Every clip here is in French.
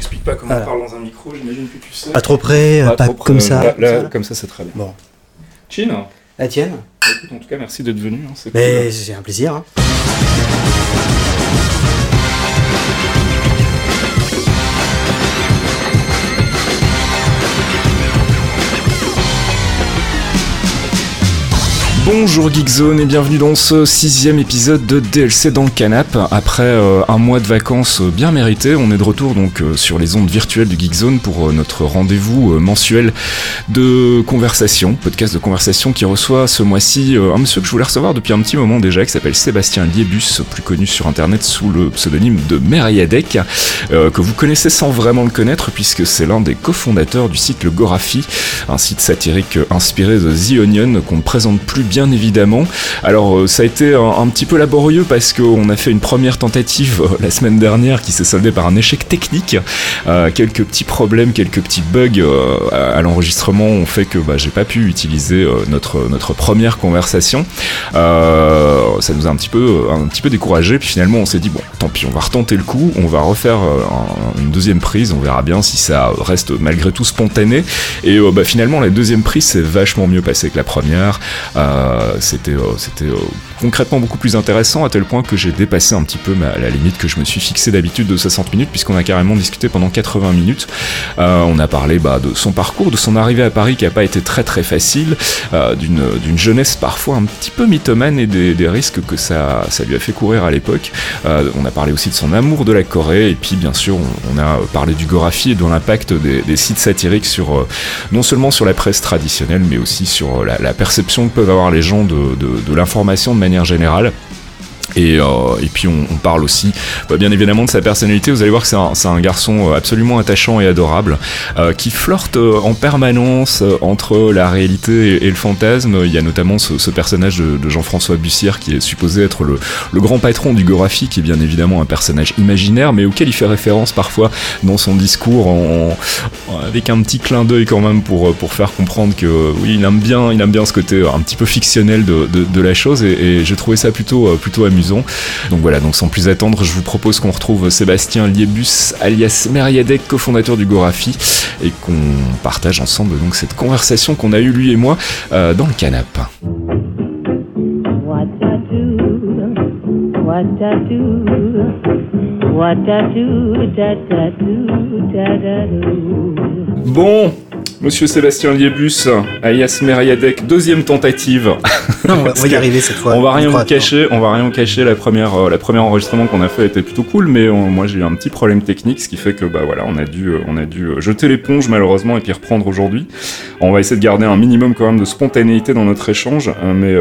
t'explique pas comment on parle dans un micro, j'imagine que tu sais. Pas trop près, pas, comme ça. Là, comme ça, c'est très bien. Bon. Chin La tienne En tout cas, merci d'être venu. Hein, c'est un plaisir. Hein. Bonjour Geekzone et bienvenue dans ce sixième épisode de DLC dans le canap. Après euh, un mois de vacances bien mérité, on est de retour donc euh, sur les ondes virtuelles du Geekzone pour euh, notre rendez-vous mensuel de conversation, podcast de conversation qui reçoit ce mois-ci un monsieur que je voulais recevoir depuis un petit moment déjà, qui s'appelle Sébastien Liebus, plus connu sur internet sous le pseudonyme de Meriadec, que vous connaissez sans vraiment le connaître puisque c'est l'un des cofondateurs du site Le Gorafi, un site satirique inspiré de The Onion qu'on ne présente plus bien évidemment. Alors euh, ça a été un, petit peu laborieux parce qu'on a fait une première tentative euh, la semaine dernière qui s'est soldée par un échec technique. Euh, quelques petits problèmes, quelques petits bugs à, l'enregistrement ont fait que bah, j'ai pas pu utiliser notre, notre première conversation. ça nous a un petit peu, un petit peu découragé. Puis finalement on s'est dit bon tant pis on va retenter le coup, on va refaire une deuxième prise, on verra bien si ça reste malgré tout spontané. Et bah, finalement la deuxième prise s'est vachement mieux passée que la première. C'était euh, c'était euh, concrètement beaucoup plus intéressant à tel point que j'ai dépassé un petit peu la limite que je me suis fixé d'habitude de 60 minutes puisqu'on a carrément discuté pendant 80 minutes. on a parlé bah, de son parcours, de son arrivée à Paris qui n'a pas été très très facile, d'une jeunesse parfois un petit peu mythomane et des, risques que ça, ça lui a fait courir à l'époque. on a parlé aussi de son amour de la Corée et puis bien sûr on, a parlé du Gorafi et de l'impact des, sites satiriques sur non seulement sur la presse traditionnelle mais aussi sur la, la perception que peuvent avoir les gens de, de l'information de manière générale. Et, euh, et, puis on, parle aussi bah, bien évidemment de sa personnalité. Vous allez voir que c'est un, garçon euh, absolument attachant et adorable euh, qui flirte en permanence entre la réalité et, le fantasme. Il y a notamment ce, personnage de, Jean-François Bussière qui est supposé être le, le, grand patron du Gorafi, qui est bien évidemment un personnage imaginaire, mais auquel il fait référence parfois dans son discours avec un petit clin d'œil quand même pour, pour faire comprendre que oui, il aime bien, il aime bien ce côté un petit peu fictionnel de, de, la chose et, et j'ai trouvé ça plutôt, plutôt amusant donc voilà, donc sans plus attendre, je vous propose qu'on retrouve Sébastien Liebus, alias Meriadec, cofondateur du Gorafi, et qu'on partage ensemble donc cette conversation qu'on a eue lui et moi euh, dans le canap. Bon, Monsieur Sébastien Liebus, alias Meriadec, deuxième tentative. Non, on va, y arriver cette fois. on va rien vous cacher, on va rien cacher. La première, euh, la première enregistrement qu'on a fait était plutôt cool, mais moi j'ai eu un petit problème technique, ce qui fait que bah voilà, on a dû, euh, on a dû euh, jeter l'éponge malheureusement et puis reprendre aujourd'hui. On va essayer de garder un minimum quand même de spontanéité dans notre échange, mais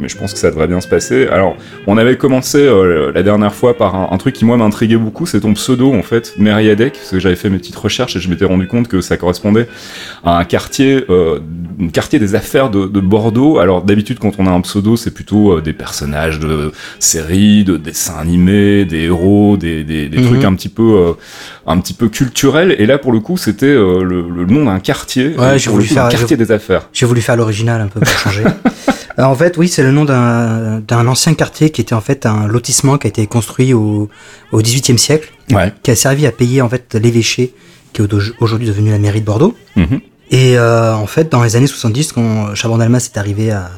mais je pense que ça devrait bien se passer. Alors, on avait commencé la dernière fois par un, truc qui moi m'intriguait beaucoup, c'est ton pseudo en fait, Meriadec, parce que j'avais fait mes petites recherches et je m'étais rendu compte que ça correspondait un quartier, euh, un quartier des affaires de, de Bordeaux. Alors d'habitude, quand on a un pseudo, c'est plutôt euh, des personnages de séries, de dessins animés, des héros, des, des, des trucs mhm. un petit peu, euh, un petit peu culturels. Et là, pour le coup, c'était euh, le, le, nom d'un quartier. Ouais, j'ai voulu faire un quartier des affaires. J'ai voulu faire l'original un peu pour changer. en fait, oui, c'est le nom d'un ancien quartier qui était en fait un lotissement qui a été construit au, au XVIIIe siècle, ouais. qui a servi à payer en fait l'évêché qui est aujourd'hui devenu la mairie de Bordeaux. Mhm. Et euh, en fait, dans les années 70, quand Chaban-Delmas est arrivé à,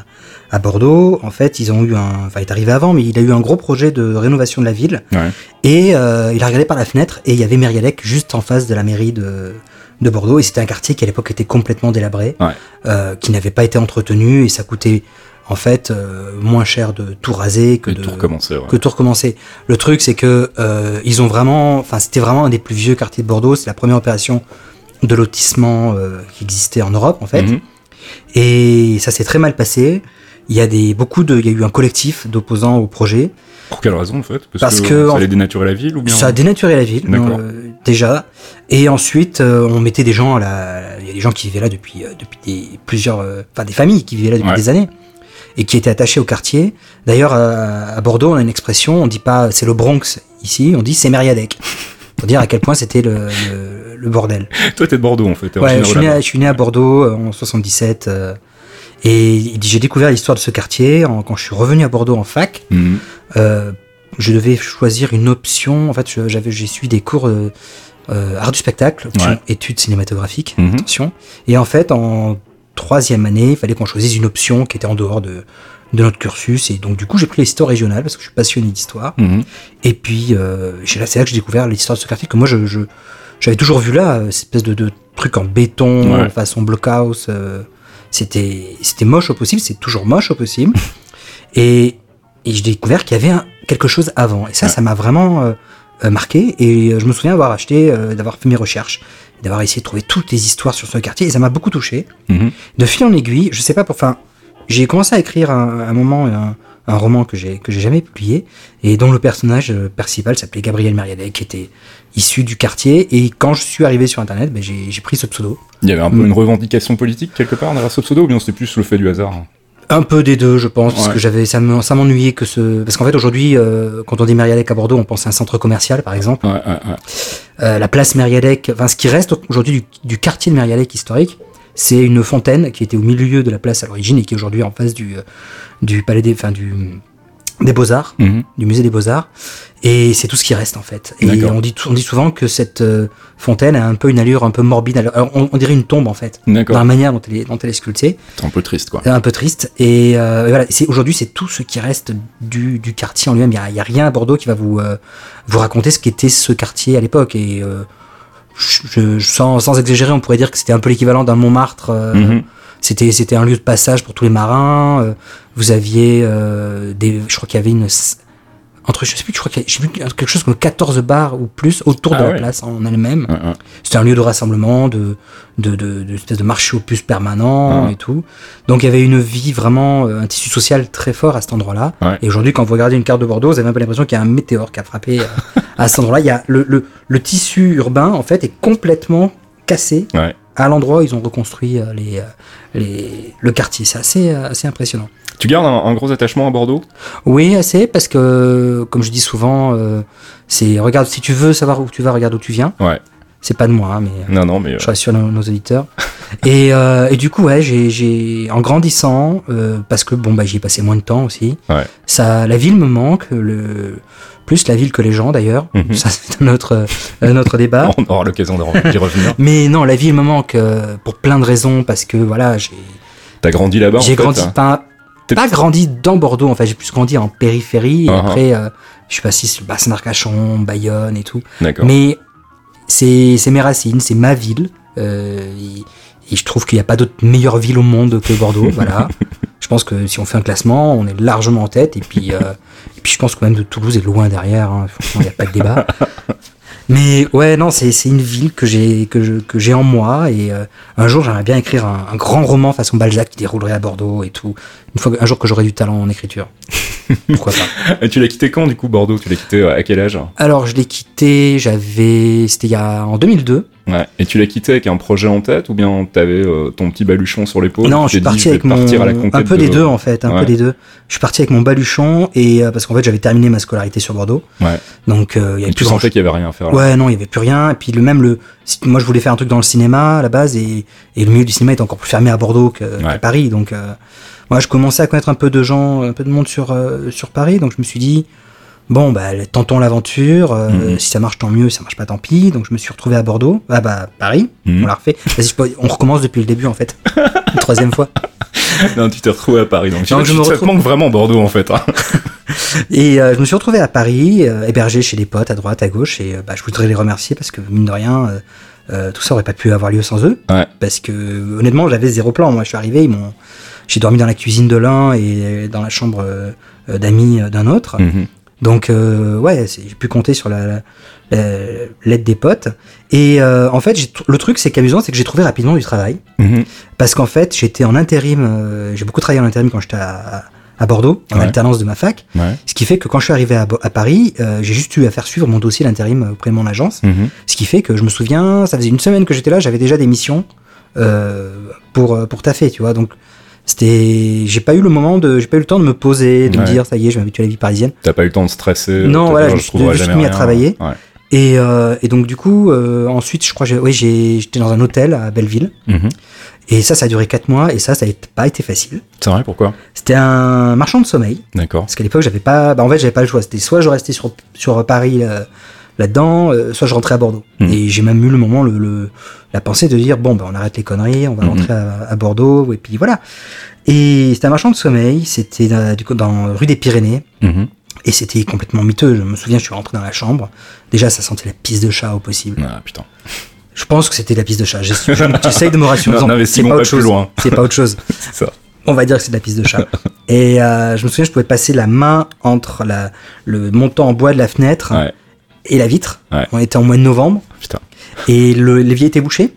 à, Bordeaux, en fait, ils ont eu un, enfin, il est arrivé avant, mais il a eu un gros projet de rénovation de la ville. Ouais. Et euh, il a regardé par la fenêtre et il y avait Mérialec juste en face de la mairie de, de Bordeaux. Et c'était un quartier qui à l'époque était complètement délabré, ouais. euh, qui n'avait pas été entretenu et ça coûtait en fait euh, moins cher de tout raser que, de tout recommencer. Ouais. Que tout recommencer. Le truc c'est que euh, ils ont vraiment, enfin c'était vraiment un des plus vieux quartiers de Bordeaux. C'est la première opération de lotissement euh, qui existait en Europe en fait. Mhm. Et ça s'est très mal passé. Il y a des beaucoup de, il y a eu un collectif d'opposants au projet. Pour quelle raison en fait? Parce, Parce que, que ça allait dénaturer la ville ou bien Ça a dénaturé la ville euh, déjà. Et ensuite, euh, on mettait des gens à la. Il y a des gens qui vivaient là depuis euh, depuis des plusieurs, enfin des familles qui vivaient là depuis Ouais. des années et qui étaient attachés au quartier. D'ailleurs, à, à Bordeaux, on a une expression. On dit pas c'est le Bronx ici, on dit c'est Mériadec. Pour dire à quel point c'était le, le, le bordel. Toi, t'es de Bordeaux en fait. Ouais, je suis, né, à- je suis né à Bordeaux euh, en 77. euh, et j'ai découvert l'histoire de ce quartier en- quand je suis revenu à Bordeaux en fac. Mhm. Euh, je devais choisir une option. En fait, j'avais, j'ai suivi des cours art du spectacle, option Ouais. études cinématographiques, Mhm. attention. Et en fait, en troisième année, il fallait qu'on choisisse une option qui était en dehors de, de notre cursus. Et donc, du coup, j'ai pris l'histoire régionale parce que je suis passionné d'histoire. Mhm. Et puis, euh, c'est là que j'ai découvert l'histoire de ce quartier que moi, je, je- j'avais toujours vu là, euh, cette espèce de, de truc en béton, Ouais. façon blockhouse. euh, c'était, c'était moche au possible, c'est toujours moche au possible. et, et j'ai découvert qu'il y avait un- quelque chose avant. Et ça, Ouais. ça m'a vraiment euh, marqué. Et je me souviens avoir acheté, d'avoir fait mes recherches, d'avoir essayé de trouver toutes les histoires sur ce quartier. Et ça m'a beaucoup touché. Mhm. De fil en aiguille, je sais pas, pour- enfin, j'ai commencé à écrire un, un moment un, un roman que j'ai que j'ai jamais publié et dont le personnage euh, principal s'appelait Gabriel Meriadec, qui était issu du quartier. Et quand je suis arrivé sur Internet, ben, j'ai pris ce pseudo. Il y avait un peu Mm. une revendication politique quelque part derrière ce pseudo ou bien c'était plus le fait du hasard Un peu des deux, je pense, parce que j'avais ça me- ça m'ennuyait que ce parce qu'en fait aujourd'hui, euh, quand on dit Meriadec à Bordeaux, on pense à un centre commercial, par exemple. Ouais, ouais, ouais. Euh, la place Meriadec, enfin ce qui reste aujourd'hui du, du quartier de Meriadec historique, c'est une fontaine qui était au milieu de la place à l'origine et qui est aujourd'hui en face du, euh, du palais des, enfin du des beaux-arts, Mhm. du musée des beaux-arts. Et c'est tout ce qui reste en fait. Et on dit, on dit souvent que cette euh, fontaine a un peu une allure un peu morbide. Alors, on, on dirait une tombe en fait, dans la manière dont elle est, dont elle est sculptée. C'est un peu triste quoi. Un peu triste. Et, euh, et voilà, aujourd'hui c'est tout ce qui reste du, du quartier en lui-même. Il y a, rien à Bordeaux qui va vous euh, vous raconter ce qu'était ce quartier à l'époque. Et je, je- sans, sans exagérer, on pourrait dire que c'était un peu l'équivalent d'un Montmartre. euh, Mhm. C'était c'était un lieu de passage pour tous les marins. euh, vous aviez euh, des, je crois qu'il y avait une entre je sais plus, je crois qu'il y a- j'ai vu quelque chose comme 14 bars ou plus autour Ah de la place en elle-même. Ouais, ouais. C'était un lieu de rassemblement, de, de, de, de espèce de marché aux puces permanent Ah. et tout. Donc il y avait une vie vraiment, euh, un tissu social très fort à cet endroit-là. Ouais. Et aujourd'hui, quand vous regardez une carte de Bordeaux, vous avez un peu l'impression qu'il y a un météore qui a frappé euh, à cet endroit-là. Il y a le, le, le tissu urbain, en fait, est complètement cassé Ouais. à l'endroit où ils ont reconstruit euh, les, les, le quartier. C'est assez, assez impressionnant. Tu gardes un, un gros attachement à Bordeaux? Oui, assez, parce que, comme je dis souvent, euh, c'est regarde, si tu veux savoir où tu vas, regarde où tu viens. Ouais. C'est pas de moi, hein, mais Non, non, mais. euh, je rassure nos, nos auditeurs. et, euh, et du coup, ouais, j'ai, en grandissant, parce que bon, bah, j'y ai passé moins de temps aussi. Ouais. Ça, la ville me manque, le plus la ville que les gens d'ailleurs. Mhm. Ça, c'est un autre, un autre débat. on aura l'occasion d'y revenir. Mais non, la ville me manque pour plein de raisons, parce que voilà, j'ai, T'as grandi là-bas j'ai fait, grandi hein pas, pas grandi dans Bordeaux, en fait, j'ai plus grandi en périphérie. Et Uh-huh. après, euh, je suis passé sur bassin d'Arcachon, Bayonne et tout. Mais c'est mes racines, c'est ma ville. euh, et, et je trouve qu'il n'y a pas d'autre meilleure ville au monde que Bordeaux. voilà. Je pense que si on fait un classement, on est largement en tête. Et puis, euh, et puis je pense quand même que Toulouse est loin derrière. hein. Franchement, il n'y a pas de débat. Mais ouais, non, c'est une ville que j'ai que que j'ai en moi. Et euh, un jour, j'aimerais bien écrire un, un grand roman façon Balzac qui déroulerait à Bordeaux et tout. Une fois, un jour que j'aurai du talent en écriture. Pourquoi pas Et tu l'as quitté quand du coup Bordeaux? Tu l'as quitté euh, à quel âge? Alors, je l'ai quitté, j'avais. C'était il y a en 2002. Ouais. Et tu l'as quitté avec un projet en tête ou bien t'avais euh, ton petit baluchon sur l'épaule Non, tu je suis dit, parti avec mon à la un peu de- des deux en fait, un Ouais. peu des deux. Je suis parti avec mon baluchon et euh, parce qu'en fait j'avais terminé ma scolarité sur Bordeaux, Ouais. donc euh, il y Et avait tu plus grand. sentais qu'il y avait rien à faire là. Ouais, non, il y avait plus rien. Et puis le même le, moi je voulais faire un truc dans le cinéma à la base et, et le milieu du cinéma est encore plus fermé à Bordeaux que- qu'à Ouais. Paris, donc moi je commençais à connaître un peu de gens, un peu de monde sur euh, sur Paris, donc je me suis dit bon bah tentons l'aventure. euh, Mhm. Si ça marche tant mieux, si ça marche pas tant pis. Donc je me suis retrouvé à Bordeaux, ah bah Paris, Mhm. on l'a refait. Vas-y, je on recommence depuis le début en fait, une troisième fois. Non, tu t'es retrouvé à Paris. Donc, Non, tu- je me te retrouve- manque vraiment Bordeaux en fait. hein. Et euh, je me suis retrouvé à Paris, hébergé chez des potes à droite, à gauche, et bah, je voudrais les remercier parce que mine de rien, tout ça aurait pas pu avoir lieu sans eux. Ouais. Parce que honnêtement, j'avais zéro plan. Moi, je suis arrivé, ils m'ont, j'ai dormi dans la cuisine de l'un et dans la chambre euh, euh, d'amis euh, d'un autre. Mhm. Donc euh, ouais, j'ai pu compter sur la, la- la- l'aide des potes. Et euh, en fait, le truc, c'est qu'amusant, c'est que j'ai trouvé rapidement du travail. Mhm. Parce qu'en fait, j'étais en intérim, euh, j'ai beaucoup travaillé en intérim quand j'étais à, à Bordeaux, en Ouais. alternance de ma fac. Ouais. Ce qui fait que quand je suis arrivé à, Paris, j'ai juste eu à faire suivre mon dossier d'intérim auprès de mon agence. Mhm. Ce qui fait que je me souviens, ça faisait une semaine que j'étais là, j'avais déjà des missions pour pour taffer, tu vois. Donc c'était, j'ai pas eu le moment de, j'ai pas eu le temps de me poser, de me dire ça y est, je m'habitue à la vie parisienne. T'as pas eu le temps de stresser. Non, voilà, je me je suis mis à travailler. Ouais. Et, euh, et donc du coup, euh, ensuite, je crois, oui, j'ai, j'étais dans un hôtel à Belleville. Mhm. Et ça, ça a duré quatre mois, et ça, ça n'a pas été facile. C'est vrai, pourquoi? C'était un marchand de sommeil. D'accord. Parce qu'à l'époque, j'avais pas. Bah, en fait, j'avais pas le choix. C'était soit je restais sur, sur Paris, euh, là-dedans, euh, soit je rentrais à Bordeaux. Mhm. Et j'ai même eu le moment, le, le- la pensée de dire bon, ben, on arrête les conneries, on va Mhm. rentrer à, à Bordeaux, et puis voilà. Et c'était un marchand de sommeil, c'était euh, du coup dans rue des Pyrénées. Mhm. Et c'était complètement miteux. Je me souviens, je suis rentré dans la chambre. Déjà, ça sentait la pisse de chat au possible. Ah putain. Je pense que c'était la pisse de chat. J'ess- J'essaye de me rassurer. Non, Non, n'investissons c'est pas pas autre chose. loin. C'est pas autre chose. C'est ça. On va dire que c'est de la pisse de chat. Et euh, je me souviens, je pouvais passer la main entre la, le montant en bois de la fenêtre Ouais. Et la vitre. Ouais. On était en mois de novembre Putain. et le- l'évier était bouché.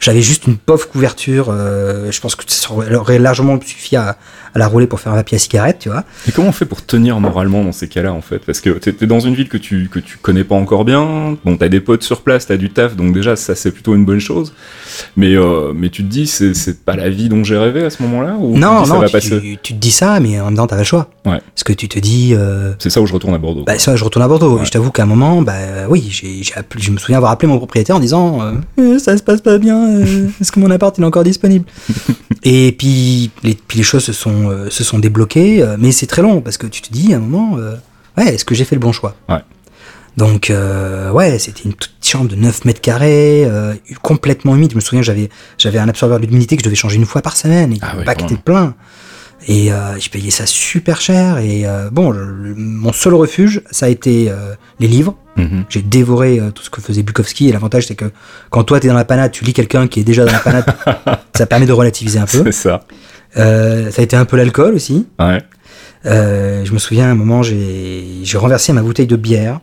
J'avais juste une pauvre couverture. euh, je pense que ça aurait largement suffi à, à la rouler pour faire un papier à cigarette, tu vois. Et comment on fait pour tenir moralement dans ces cas-là en fait? Parce que t'es dans une ville que tu que tu connais pas encore bien. Bon, t'as des potes sur place, t'as du taf, donc déjà ça c'est plutôt une bonne chose. Mais euh, mais tu te dis c'est c'est pas la vie dont j'ai rêvé à ce moment-là ou tu non, ça non, va tu, passer? tu te dis ça, mais en même temps, t'as pas le choix. Ouais. Parce que tu te dis, euh, C'est ça où je retourne à Bordeaux. bah, ça, je retourne à Bordeaux. Ouais. Et je t'avoue qu'à un moment, bah, oui, j'ai, j'ai appelé- je me souviens avoir appelé mon propriétaire en disant, euh, Euh, ça se passe pas bien, est-ce que mon appart il est encore disponible Et puis les, puis les choses se sont, se sont débloquées, mais c'est très long parce que tu te dis à un moment, ouais, est-ce que j'ai fait le bon choix Ouais. Donc, ouais, c'était une petite chambre de 9 mètres carrés, complètement humide. Je me souviens, j'avais, j'avais un absorbeur d'humidité que je devais changer une fois par semaine et Ah quand était plein. Et euh, j'ai payé ça super cher. Et euh, bon, le- mon seul refuge, ça a été euh, les livres. Mhm. J'ai dévoré euh, tout ce que faisait Bukowski. Et l'avantage, c'est que quand toi, t'es dans la panade, tu lis quelqu'un qui est déjà dans la panade. ça permet de relativiser un peu. C'est ça. Euh, ça a été un peu l'alcool aussi. Ouais. Euh, je me souviens, à un moment, j'ai j'ai renversé ma bouteille de bière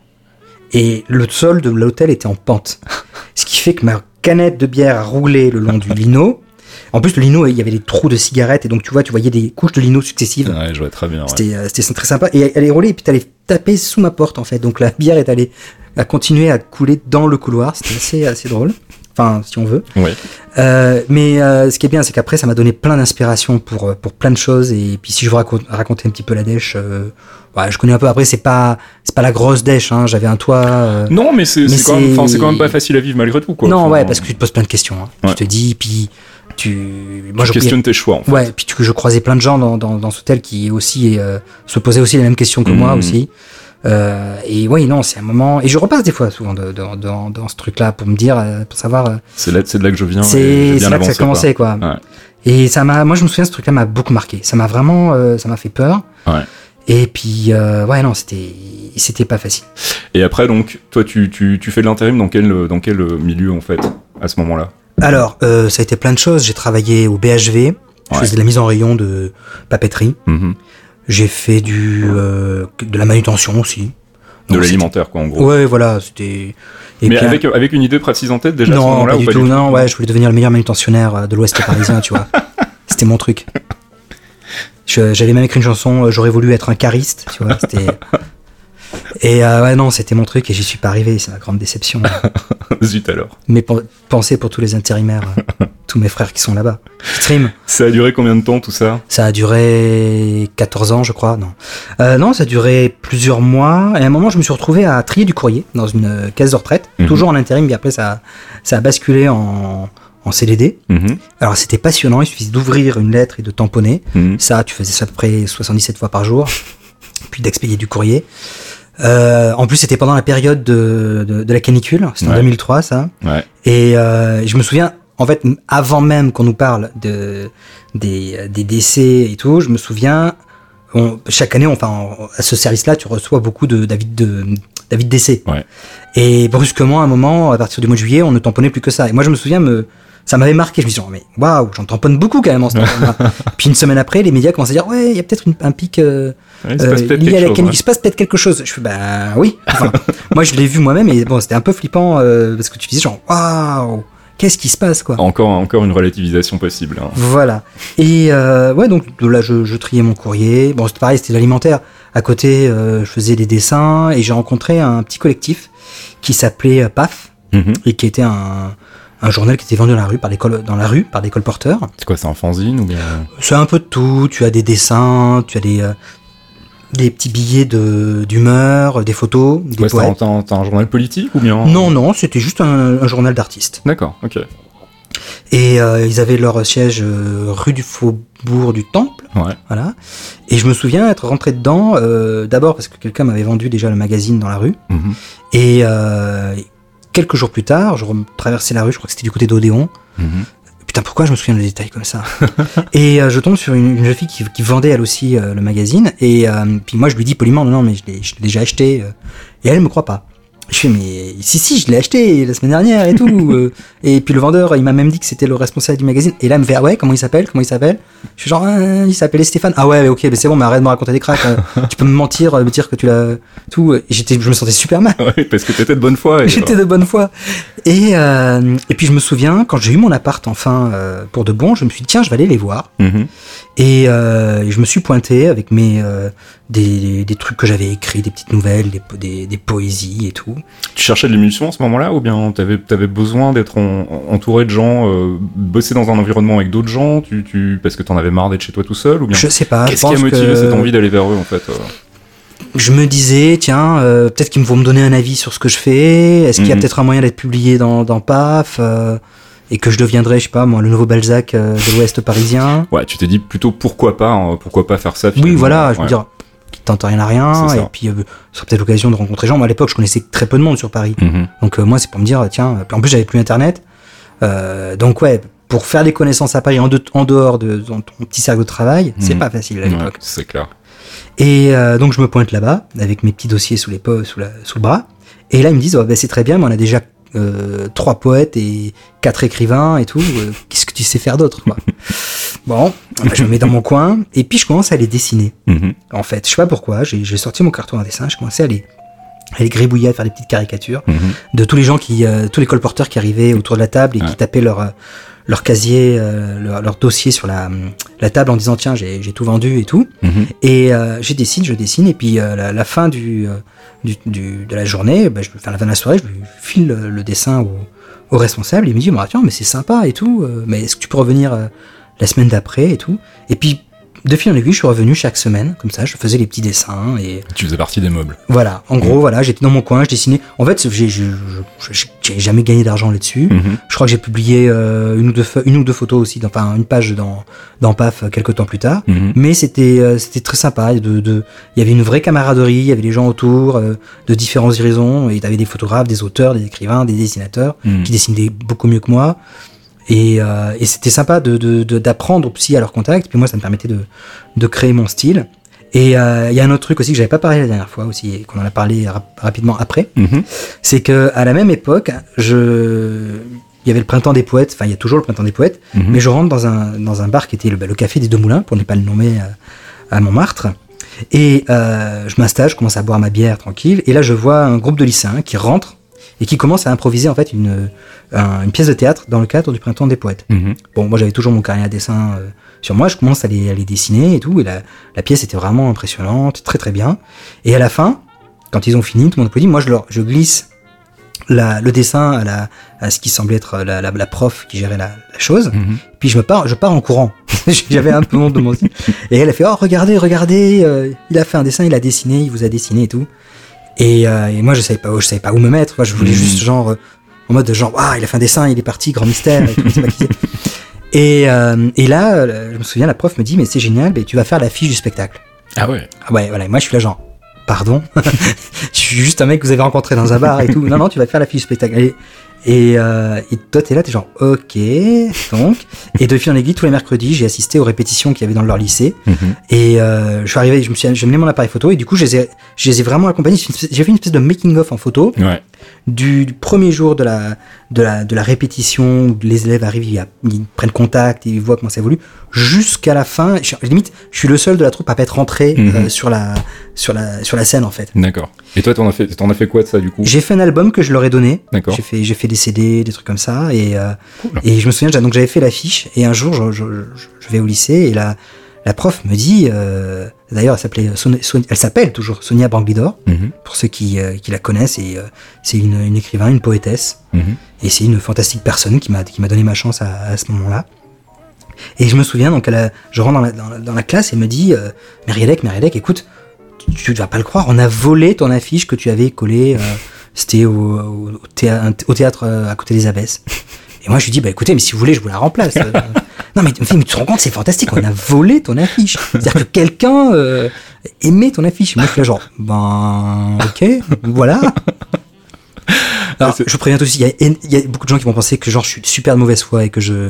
et le sol de l'hôtel était en pente. Ce qui fait que ma canette de bière a roulé le long du lino. En plus, le lino, il y avait des trous de cigarettes et donc tu vois, tu voyais des couches de lino successives. Ouais, je vois très bien. C'était euh, c'était très sympa. Et elle est roulée et puis t'allais taper sous ma porte en fait. Donc la bière est allée a continué à couler dans le couloir. C'était assez assez drôle. Enfin, si on veut. Ouais. Euh, mais euh, ce qui est bien, c'est qu'après, ça m'a donné plein d'inspiration pour, pour plein de choses. Et puis, si je vous raconte, raconter un petit peu la dèche, euh, ouais, je connais un peu. Après, c'est pas, c'est pas la grosse dèche. Hein. J'avais un toit. Non, mais c'est quand, quand même pas facile à vivre malgré tout quoi. non, Enfin, ouais, parce que tu te poses plein de questions. hein. Ouais. Tu te dis, puis tu. Moi, tu questionnes tes choix en fait. Ouais, puis tu- je croisais plein de gens dans, dans, dans ce hôtel qui aussi euh, se posaient aussi les mêmes questions que moi Mhm. aussi. Euh, et oui, non, c'est un moment. Et je repasse des fois souvent de- de- dans, dans ce truc-là pour me dire, euh, pour savoir. C'est là, c'est de là que je viens. c'est là que ça a quoi. commencé, quoi. Ouais. Et ça m'a, moi, je me souviens, ce truc-là m'a beaucoup marqué. Ça m'a vraiment, euh, ça m'a fait peur. Ouais. Et puis, euh, ouais, non, c'était, c'était pas facile. Et après, donc, toi, tu, tu, tu fais de l'intérim dans quel, dans quel milieu, en fait, à ce moment-là? Alors, euh, ça a été plein de choses. J'ai travaillé au BHV. Je Ouais. faisais de la mise en rayon de papeterie. Mhm. J'ai fait du, euh, de la manutention aussi. De l'alimentaire, quoi, en gros. Ouais, voilà, c'était. Mais puis, avec, avec une idée précise en tête, déjà, à ce non, moment-là pas ou du pas tout. du Non, ouais, je voulais devenir le meilleur manutentionnaire euh, de l'Ouest parisien, tu vois. C'était mon truc. J'avais même écrit une chanson, euh, j'aurais voulu être un chariste, tu vois. C'était. Et euh, ouais, non, c'était mon truc et j'y suis pas arrivé, c'est ma grande déception. Zut alors. Mais pen- pensez pour tous les intérimaires, tous mes frères qui sont là-bas. Stream, Ça a duré combien de temps, tout ça? Ça a duré 14 ans, je crois, non. Euh, non, ça a duré plusieurs mois. Et à un moment, je me suis retrouvé à trier du courrier dans une caisse de retraite, Mhm. toujours en intérim, mais après, ça, ça a basculé en, en CDD. Mhm. Alors, c'était passionnant, il suffisait d'ouvrir une lettre et de tamponner. Mhm. Ça, tu faisais ça à peu près 77 fois par jour, puis d'expédier du courrier. Euh, en plus, c'était pendant la période de, de, de la canicule, c'était en Ouais. 2003, ça. Ouais. Et euh, je me souviens, en fait, avant même qu'on nous parle de, des, des décès et tout, je me souviens, on- chaque année, enfin, en- à ce service-là, tu reçois beaucoup de d'avis de, d'avis de décès. Ouais. Et brusquement, à un moment, à partir du mois de juillet, on ne tamponnait plus que ça. Et moi, je me souviens, me, ça m'avait marqué. Je me suis dit, oh, mais waouh, j'en tamponne beaucoup quand même en ce temps-là. Puis une semaine après, les médias commencent à dire, ouais, il y a peut-être un pic. euh, il se passe peut-être quelque chose, ouais. Se passe peut-être quelque chose. Je fais, ben oui. Enfin, moi, je l'ai vu moi-même et bon, c'était un peu flippant euh, parce que tu disais genre, waouh, qu'est-ce qui se passe, quoi. Encore, encore une relativisation possible. hein. Voilà. Et euh, ouais, donc là, je, je triais mon courrier. Bon, c'était pareil, c'était l'alimentaire. À côté, euh, je faisais des dessins et j'ai rencontré un petit collectif qui s'appelait euh, PAF Mhm. et qui était un, un journal qui était vendu dans la rue par des col- dans la rue par des colporteurs. C'est quoi, c'est un fanzine ou bien? C'est un peu de tout. Tu as des dessins, tu as des des petits billets de d'humeur, des photos, des Ouais, poètes. t'as un- journal politique ou bien Non, non, c'était juste un, un journal d'artistes. D'accord, ok. Et euh, ils avaient leur siège euh, rue du Faubourg du Temple. Ouais. Voilà. Et je me souviens être rentré dedans, euh, d'abord parce que quelqu'un m'avait vendu déjà le magazine dans la rue. Mhm. Et quelques jours plus tard, je traversais la rue, je crois que c'était du côté d'Odéon. Mhm. Pourquoi je me souviens de détails comme ça Et euh, je tombe sur une, une jeune fille qui, vendait elle aussi euh, le magazine. Et euh, puis moi, je lui dis poliment, non, non, mais je l'ai déjà acheté. Et elle me croit pas. Je fais, mais si, si, je l'ai acheté la semaine dernière et tout. euh. et puis le vendeur, il m'a même dit que c'était le responsable du magazine. Et là, il me fait, ah ouais, comment il s'appelle Comment il s'appelle? Je suis genre, Ah, il s'appelait Stéphane. Ah ouais, mais ok, mais c'est bon, mais arrête de me raconter des cracks. euh. tu peux me mentir, me dire que tu l'as. Tout. Et j'étais, je me sentais super mal. Ouais, parce que t'étais de bonne foi. J'étais de bonne foi. Et, euh, et puis je me souviens, quand j'ai eu mon appart enfin euh, pour de bon, je me suis dit, tiens, je vais aller les voir. Mhm. Et euh, je me suis pointé avec mes euh, des, des trucs que j'avais écrits, des petites nouvelles, des, des, des poésies et tout. Tu cherchais de l'émulsion à ce moment-là ou bien t'avais avais besoin d'être en- entouré de gens, euh, bosser dans un environnement avec d'autres gens, tu, tu, parce que t'en avais marre d'être chez toi tout seul ou bien? Je sais pas. je Qu'est-ce qui a motivé que cette envie d'aller vers eux en fait euh? Je me disais, tiens, euh, peut-être qu'ils vont me donner un avis sur ce que je fais. Est-ce qu'il y a Mhm. peut-être un moyen d'être publié dans, dans PAF euh, et que je deviendrais, je sais pas, moi, le nouveau Balzac euh, de l'Ouest parisien. Ouais, tu t'es dit plutôt pourquoi pas, hein, pourquoi pas faire ça Oui, voilà, je veux ouais. dire, qui tente rien à rien, et puis euh, ce serait peut-être l'occasion de rencontrer des gens. Moi, à l'époque, je connaissais très peu de monde sur Paris. Mhm. Donc euh, moi, c'est pour me dire, tiens, puis en plus, j'avais plus Internet. Euh, donc ouais, pour faire des connaissances à Paris en, de- en dehors de ton, ton petit cercle de travail, c'est Mhm. pas facile à Ouais, l'époque. c'est clair. Et euh, donc je me pointe là-bas, avec mes petits dossiers sous, les sous, la- sous le bras. Et là, ils me disent, oh, ben, c'est très bien, mais on a déjà euh, trois poètes et quatre écrivains et tout. euh, Qu'est-ce que tu sais faire d'autre Bon, je me mets dans mon coin, et puis je commence à les dessiner. Mhm. En fait, je sais pas pourquoi, j'ai sorti mon carton à dessin, je commençais à les, à les gribouiller, à faire des petites caricatures Mhm. de tous les gens qui, euh, tous les colporteurs qui arrivaient autour de la table et Ouais. qui tapaient leur, leur casier, euh, leur, leur dossier sur la, la table en disant tiens j'ai tout vendu et tout. Mhm. Et euh, je dessine, je dessine et puis euh, la, la fin du, du, du- de la journée, bah, je, enfin la fin de la soirée, je lui file le, le dessin au, au responsable. Il me dit bah, tiens mais c'est sympa et tout, euh, mais est-ce que tu peux revenir euh, la semaine d'après et tout? Et puis de fil en aiguille, je suis revenu chaque semaine comme ça, je faisais les petits dessins et Tu faisais partie des meubles. voilà, en gros, voilà, j'étais dans mon coin, je dessinais. En fait, j'ai jamais gagné d'argent là-dessus. Mhm. Je crois que j'ai publié euh, une, ou deux, une ou deux photos aussi, dans- enfin une page dans, dans PAF euh, quelques temps plus tard. Mhm. Mais c'était euh, c'était très sympa. De, de, il y avait une vraie camaraderie, il y avait des gens autour euh, de différents horizons. Et il y avait des photographes, des auteurs, des écrivains, des dessinateurs Mhm. qui dessinaient beaucoup mieux que moi. Et, euh, et c'était sympa de de- de- d'apprendre aussi à leur contact. Puis moi, ça me permettait de, créer mon style. Et euh, il y a un autre truc aussi que j'avais pas parlé la dernière fois aussi, et qu'on en a parlé rap- rapidement après Mhm. c'est que à la même époque, je il y avait le printemps des poètes, enfin il y a toujours le printemps des poètes, Mhm. mais je rentre dans un dans un bar qui était le, bah, le café des Deux Moulins pour ne pas le nommer euh, à Montmartre. Et euh, je m'installe, je commence à boire ma bière tranquille, et là je vois un groupe de lycéens qui rentrent et qui commencent à improviser en fait une, un- une pièce de théâtre dans le cadre du printemps des poètes. Mhm. Bon, moi j'avais toujours mon carnet à dessin euh, sur moi, je commence à les, à les dessiner et tout, et la, la pièce était vraiment impressionnante, très très bien. Et à la fin, quand ils ont fini, tout le monde applaudit, moi je, leur, je glisse la, le dessin à, la, à ce qui semblait être la, la, la prof qui gérait la, la chose, Mhm. puis je me pars, je pars en courant. J'avais un peu honte de mon. Et elle a fait, oh regardez, regardez, euh, il a fait un dessin, il a dessiné, il vous a dessiné et tout. Et, euh, et moi je savais pas, où- je savais pas où me mettre, quoi. je voulais Mhm. juste genre, euh, en mode genre, ah il a fait un dessin, il est parti, grand mystère, et tout, euh, et là, je me souviens, la prof me dit, mais c'est génial, mais tu vas faire l'affiche du spectacle. Ah ouais. Ah ouais, voilà, et moi je suis là genre, pardon, je suis juste un mec que vous avez rencontré dans un bar et tout. Non, non, tu vas faire l'affiche du spectacle. Et, et, euh, et toi, t'es là, t'es genre, ok, donc. Et de fil en aiguille, tous les mercredis, j'ai assisté aux répétitions qu'il y avait dans leur lycée. Mhm. Et euh, je suis arrivé, je me suis, j'ai mené mon appareil photo et du coup, je les ai, je les ai vraiment accompagnés. J'ai fait une espèce- J'ai fait une espèce de making-of en photo Ouais. Du, du premier jour de la, de la, de la répétition, où les élèves arrivent, ils, ils prennent contact, ils voient comment ça évolue, jusqu'à la fin. Je, limite, je suis le seul de la troupe à pas être rentré Mhm. euh, sur, la, sur, la, sur la scène en fait. D'accord. Et toi, t'en as fait, t'en as fait quoi de ça du coup? J'ai fait un album que je leur ai donné. D'accord. J'ai fait, des CD, des trucs comme ça. Et, euh, Cool. et je me souviens, donc j'avais fait l'affiche. Et un jour, je, je, je- je vais au lycée et la, la prof me dit, euh, d'ailleurs, elle s'appelait, elle s'appelle toujours Sonia Banglidor, Mhm. pour ceux qui, euh, qui la connaissent. Et euh, c'est une, une écrivain, une poétesse. Mhm. Et c'est une fantastique personne qui m'a qui m'a donné ma chance à, à ce moment-là. Et je me souviens, donc, elle a- je rentre dans la, dans la- dans la classe et elle me dit Mériadec, Mériadec, écoute, tu, tu vas pas le croire, on a volé ton affiche que tu avais collée. C'était au, au, au théâ- au théâtre à côté des Abbesses. Et moi, je lui dis, bah écoutez, mais si vous voulez, je vous la remplace. non, mais, mais, tu te rends compte, c'est fantastique, on a volé ton affiche. C'est-à-dire que quelqu'un euh, aimait ton affiche. Moi, je suis là, genre, ben, ok, voilà. Alors, je préviens aussi, il y, y, a beaucoup de gens qui vont penser que genre je suis super de mauvaise foi et que je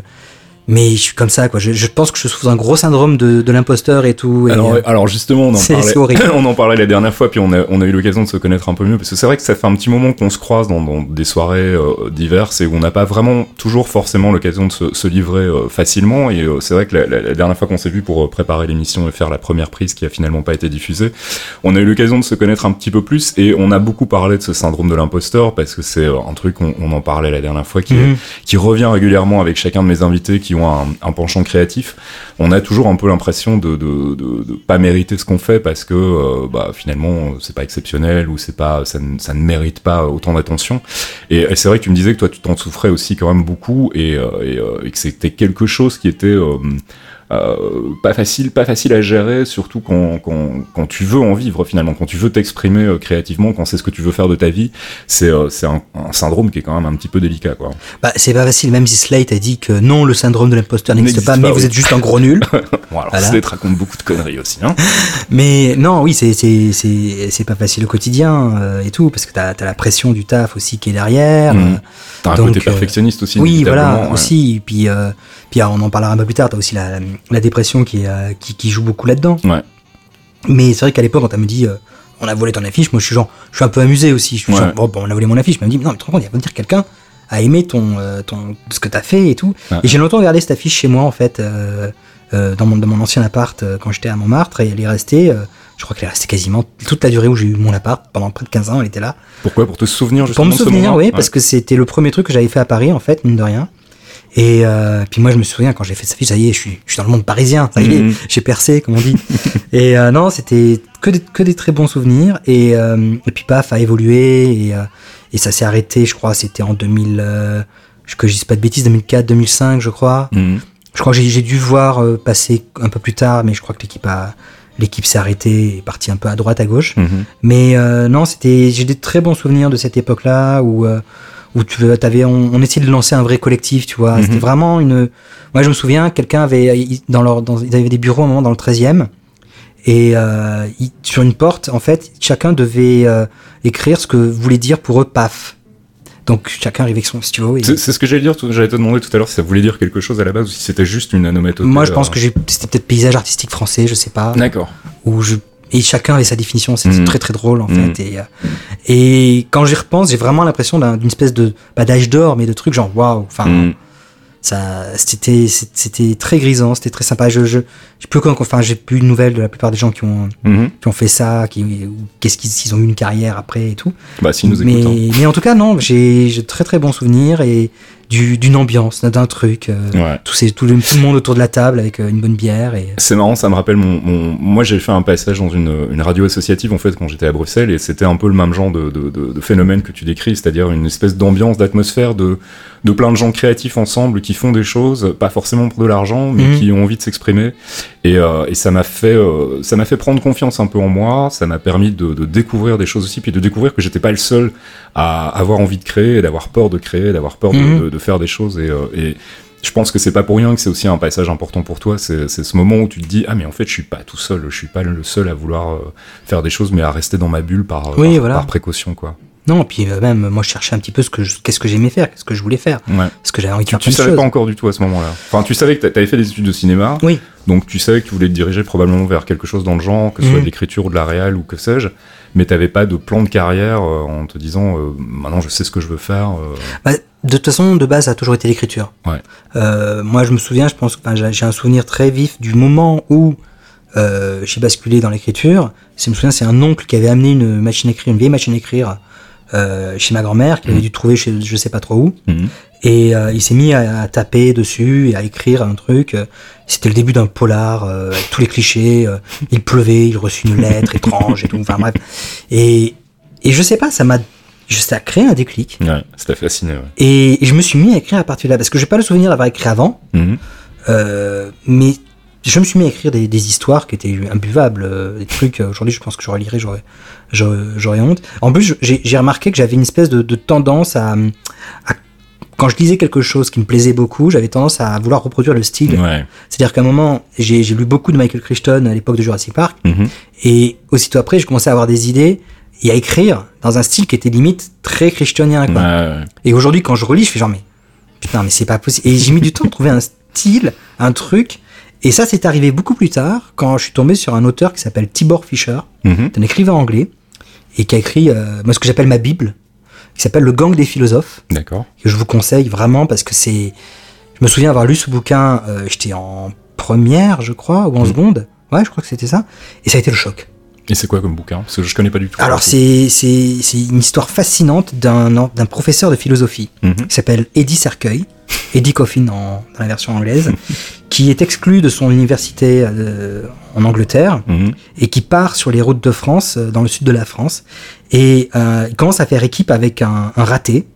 mais je suis comme ça quoi. Je, je pense que je souffre d'un gros syndrome de, de l'imposteur et tout et alors, euh, alors, justement on en parlait on en parlait la dernière fois puis on a, on a eu l'occasion de se connaître un peu mieux parce que c'est vrai que ça fait un petit moment qu'on se croise dans, dans des soirées euh, diverses et où on n'a pas vraiment toujours forcément l'occasion de se, se livrer euh, facilement et euh, c'est vrai que la, la, la, dernière fois qu'on s'est vu pour préparer l'émission et faire la première prise qui a finalement pas été diffusée on a eu l'occasion de se connaître un petit peu plus et on a beaucoup parlé de ce syndrome de l'imposteur parce que c'est un truc on, on, en parlait la dernière fois qui, est, qui revient régulièrement avec chacun de mes invités qui un, penchant créatif on a toujours un peu l'impression de, de, pas mériter ce qu'on fait parce que euh, bah, finalement c'est pas exceptionnel ou c'est pas ça ne, mérite pas autant d'attention. Et, c'est vrai que tu me disais que toi tu t'en souffrais aussi quand même beaucoup et, euh, euh, et que c'était quelque chose qui était euh, pas facile, pas facile à gérer, surtout quand, quand, quand tu veux en vivre finalement, quand tu veux t'exprimer euh, créativement, quand c'est ce que tu veux faire de ta vie, c'est euh, c'est un, un, syndrome qui est quand même un petit peu délicat quoi. Bah, c'est pas facile, même si Slate a dit que non, le syndrome de l'imposteur n'existe pas, mais vous êtes juste un gros nul. bon alors voilà. Slate raconte beaucoup de conneries aussi. Hein. mais non, oui, c'est c'est c'est c'est pas facile au quotidien euh, et tout, parce que t'as as la pression du taf aussi qui est derrière. Mmh. Euh, T'as un côté perfectionniste aussi. Oui, voilà, ouais. aussi. Puis, euh, puis on en parlera un peu plus tard. T'as aussi la, la dépression qui, est, euh, qui, qui joue beaucoup là-dedans. Ouais. Mais c'est vrai qu'à l'époque, quand elle me dit, euh, on a volé ton affiche, moi je suis genre, je suis un peu amusé aussi. Je suis Ouais. genre, bon, bon, on a volé mon affiche. Mais elle me dit, non, mais tu te rends compte, il y a pas de dire quelqu'un a aimé ton, euh, ton, ce que t'as fait et tout. Ouais. Et j'ai longtemps regardé cette affiche chez moi, en fait, euh, euh, dans, mon, dans mon ancien appart euh, quand j'étais à Montmartre. Et elle est restée, je crois qu'elle est restée quasiment toute la durée où j'ai eu mon appart. Pendant près de 15 ans, elle était là. Pourquoi? Pour te souvenir Pour justement me de ce souvenir, oui, Ouais. parce que c'était le premier truc que j'avais fait à Paris, en fait, mine de rien. Et euh, puis moi, je me souviens quand j'ai fait cette affiche, ça y est, je suis, je suis dans le monde parisien, ça y est, Mhm. j'ai percé, comme on dit. et euh, non, c'était que des, que des très bons souvenirs. Et, euh, et puis paf, a évolué et, euh, et ça s'est arrêté, je crois, c'était en 2000, euh, que je dise pas de bêtises, 2004, 2005, je crois. Mhm. Je crois que j'ai dû voir euh, passer un peu plus tard, mais je crois que l'équipe a l'équipe s'est arrêtée et est partie un peu à droite, à gauche. Mhm. Mais euh, non, c'était j'ai des très bons souvenirs de cette époque-là où euh, où tu veux- t'avais on, on essayait de lancer un vrai collectif, tu vois. Mhm. C'était vraiment une. Moi, je me souviens, quelqu'un avait dans leur dans, ils avaient des bureaux à un moment dans le 13e et euh, ils- sur une porte, en fait, chacun devait euh, écrire ce que voulait dire pour eux paf. Donc chacun arrivait avec son stylo. Et... C'est ce que j'allais dire, j'allais te demander tout à l'heure si ça voulait dire quelque chose à la base ou si c'était juste une anomatopée. Moi, je pense euh. que j'ai- c'était peut-être paysage artistique français, je sais pas. D'accord. où je et chacun avait sa définition c'était Mhm. très très drôle en Mhm. fait et, euh, et quand j'y repense j'ai vraiment l'impression d'un- d'une espèce de pas d'âge d'or mais de trucs genre waouh enfin Mhm. ça c'était c'était très grisant c'était très sympa je je j'ai plus enfin j'ai plus de nouvelles de la plupart des gens qui ont Mhm. qui ont fait ça qui qu'est-ce qu'ils ont eu une carrière après et tout Bah, si nous mais écoutons. mais en tout cas non j'ai très très bons souvenirs et du d'une ambiance d'un truc euh, Ouais. tout, ces, tout, le, tout le monde autour de la table avec euh, une bonne bière et C'est marrant, ça me rappelle mon, mon... moi j'ai fait un passage dans une, une radio associative en fait quand j'étais à Bruxelles et c'était un peu le même genre de, de, de, de phénomène que tu décris, c'est-à-dire une espèce d'ambiance, d'atmosphère de, de plein de gens créatifs ensemble qui font des choses, pas forcément pour de l'argent, mais Mhm. qui ont envie de s'exprimer. Et, euh, et ça m'a fait, euh, ça m'a fait prendre confiance un peu en moi, ça m'a permis de, de découvrir des choses aussi, puis de découvrir que j'étais pas le seul à avoir envie de créer, d'avoir peur de créer, d'avoir peur de, Mhm. de, de faire des choses et, euh, et je pense que c'est pas pour rien que c'est aussi un passage important pour toi. C'est ce moment où tu te dis ah mais en fait je suis pas tout seul, je suis pas le seul à vouloir faire des choses, mais à rester dans ma bulle par Oui, par, voilà. par précaution quoi. Non, puis euh, même moi je cherchais un petit peu ce que qu'est-ce que j'aimais faire, qu'est-ce que je voulais faire, Ouais. parce que j'avais envie de Tu, faire tu de savais choses. pas encore du tout à ce moment-là. Enfin tu savais que t'a- t'avais fait des études de cinéma, Oui, donc tu savais que tu voulais te diriger probablement vers quelque chose dans le genre, que ce soit Mhm. de l'écriture ou de la réal ou que sais-je, mais t'avais pas de plan de carrière euh, en te disant euh, maintenant je sais ce que je veux faire. euh. Bah, de toute façon, de base, ça a toujours été l'écriture. Ouais. Euh, moi, je me souviens, je pense, j'ai un souvenir très vif du moment où euh, j'ai basculé dans l'écriture. C'est, je me souviens, c'est un oncle qui avait amené une machine à écrire, une vieille machine à écrire chez ma grand-mère, qu'il avait Mhm. dû trouver chez je sais pas trop où. Mhm. Et euh, il s'est mis à, à taper dessus et à écrire un truc. euh, C'était le début d'un polar, euh, avec tous les clichés. euh, il pleuvait, il reçut une lettre étrange et tout. Enfin bref. Et, et je sais pas, ça m'a, ça a créé un déclic. Ouais, t'a fasciné. Ouais. Et, et je me suis mis à écrire à partir de là, parce que j'ai pas le souvenir d'avoir écrit avant, Mhm. euh, mais je me suis mis à écrire des, des histoires qui étaient imbuvables, euh, des trucs. euh, Aujourd'hui, je pense que je relirai, j'aurais, j'aurais, j'aurais honte. En plus, j'ai remarqué que j'avais une espèce de, de tendance à, à quand je lisais quelque chose qui me plaisait beaucoup, j'avais tendance à vouloir reproduire le style. Ouais. C'est-à-dire qu'à un moment, j'ai lu beaucoup de Michael Crichton à l'époque de Jurassic Park, Mhm. et aussitôt après, je commençais à avoir des idées et à écrire dans un style qui était limite très. Quoi. Ouais. Et aujourd'hui, quand je relis, je fais genre, mais putain, mais c'est pas possible. Et j'ai mis du temps à trouver un style, un truc. Et ça, c'est arrivé beaucoup plus tard, quand je suis tombé sur un auteur qui s'appelle Tibor Fischer, Mhm. un écrivain anglais, et qui a écrit euh, moi, ce que j'appelle ma Bible, qui s'appelle Le Gang des philosophes, D'accord. que je vous conseille vraiment parce que c'est. Je me souviens avoir lu ce bouquin, euh, j'étais en première, je crois, ou en Mhm. seconde. Ouais, je crois que c'était ça. Et ça a été le choc. Et c'est quoi comme bouquin? Parce que je connais pas du tout. Alors, c'est c'est- c'est une histoire fascinante d'un d'un professeur de philosophie Mhm. qui s'appelle Eddie Cercueil, Eddie Coffin en, dans la version anglaise, qui est exclu de son université euh, en Angleterre Mhm. et qui part sur les routes de France, euh, dans le sud de la France, et euh, il commence à faire équipe avec un, un raté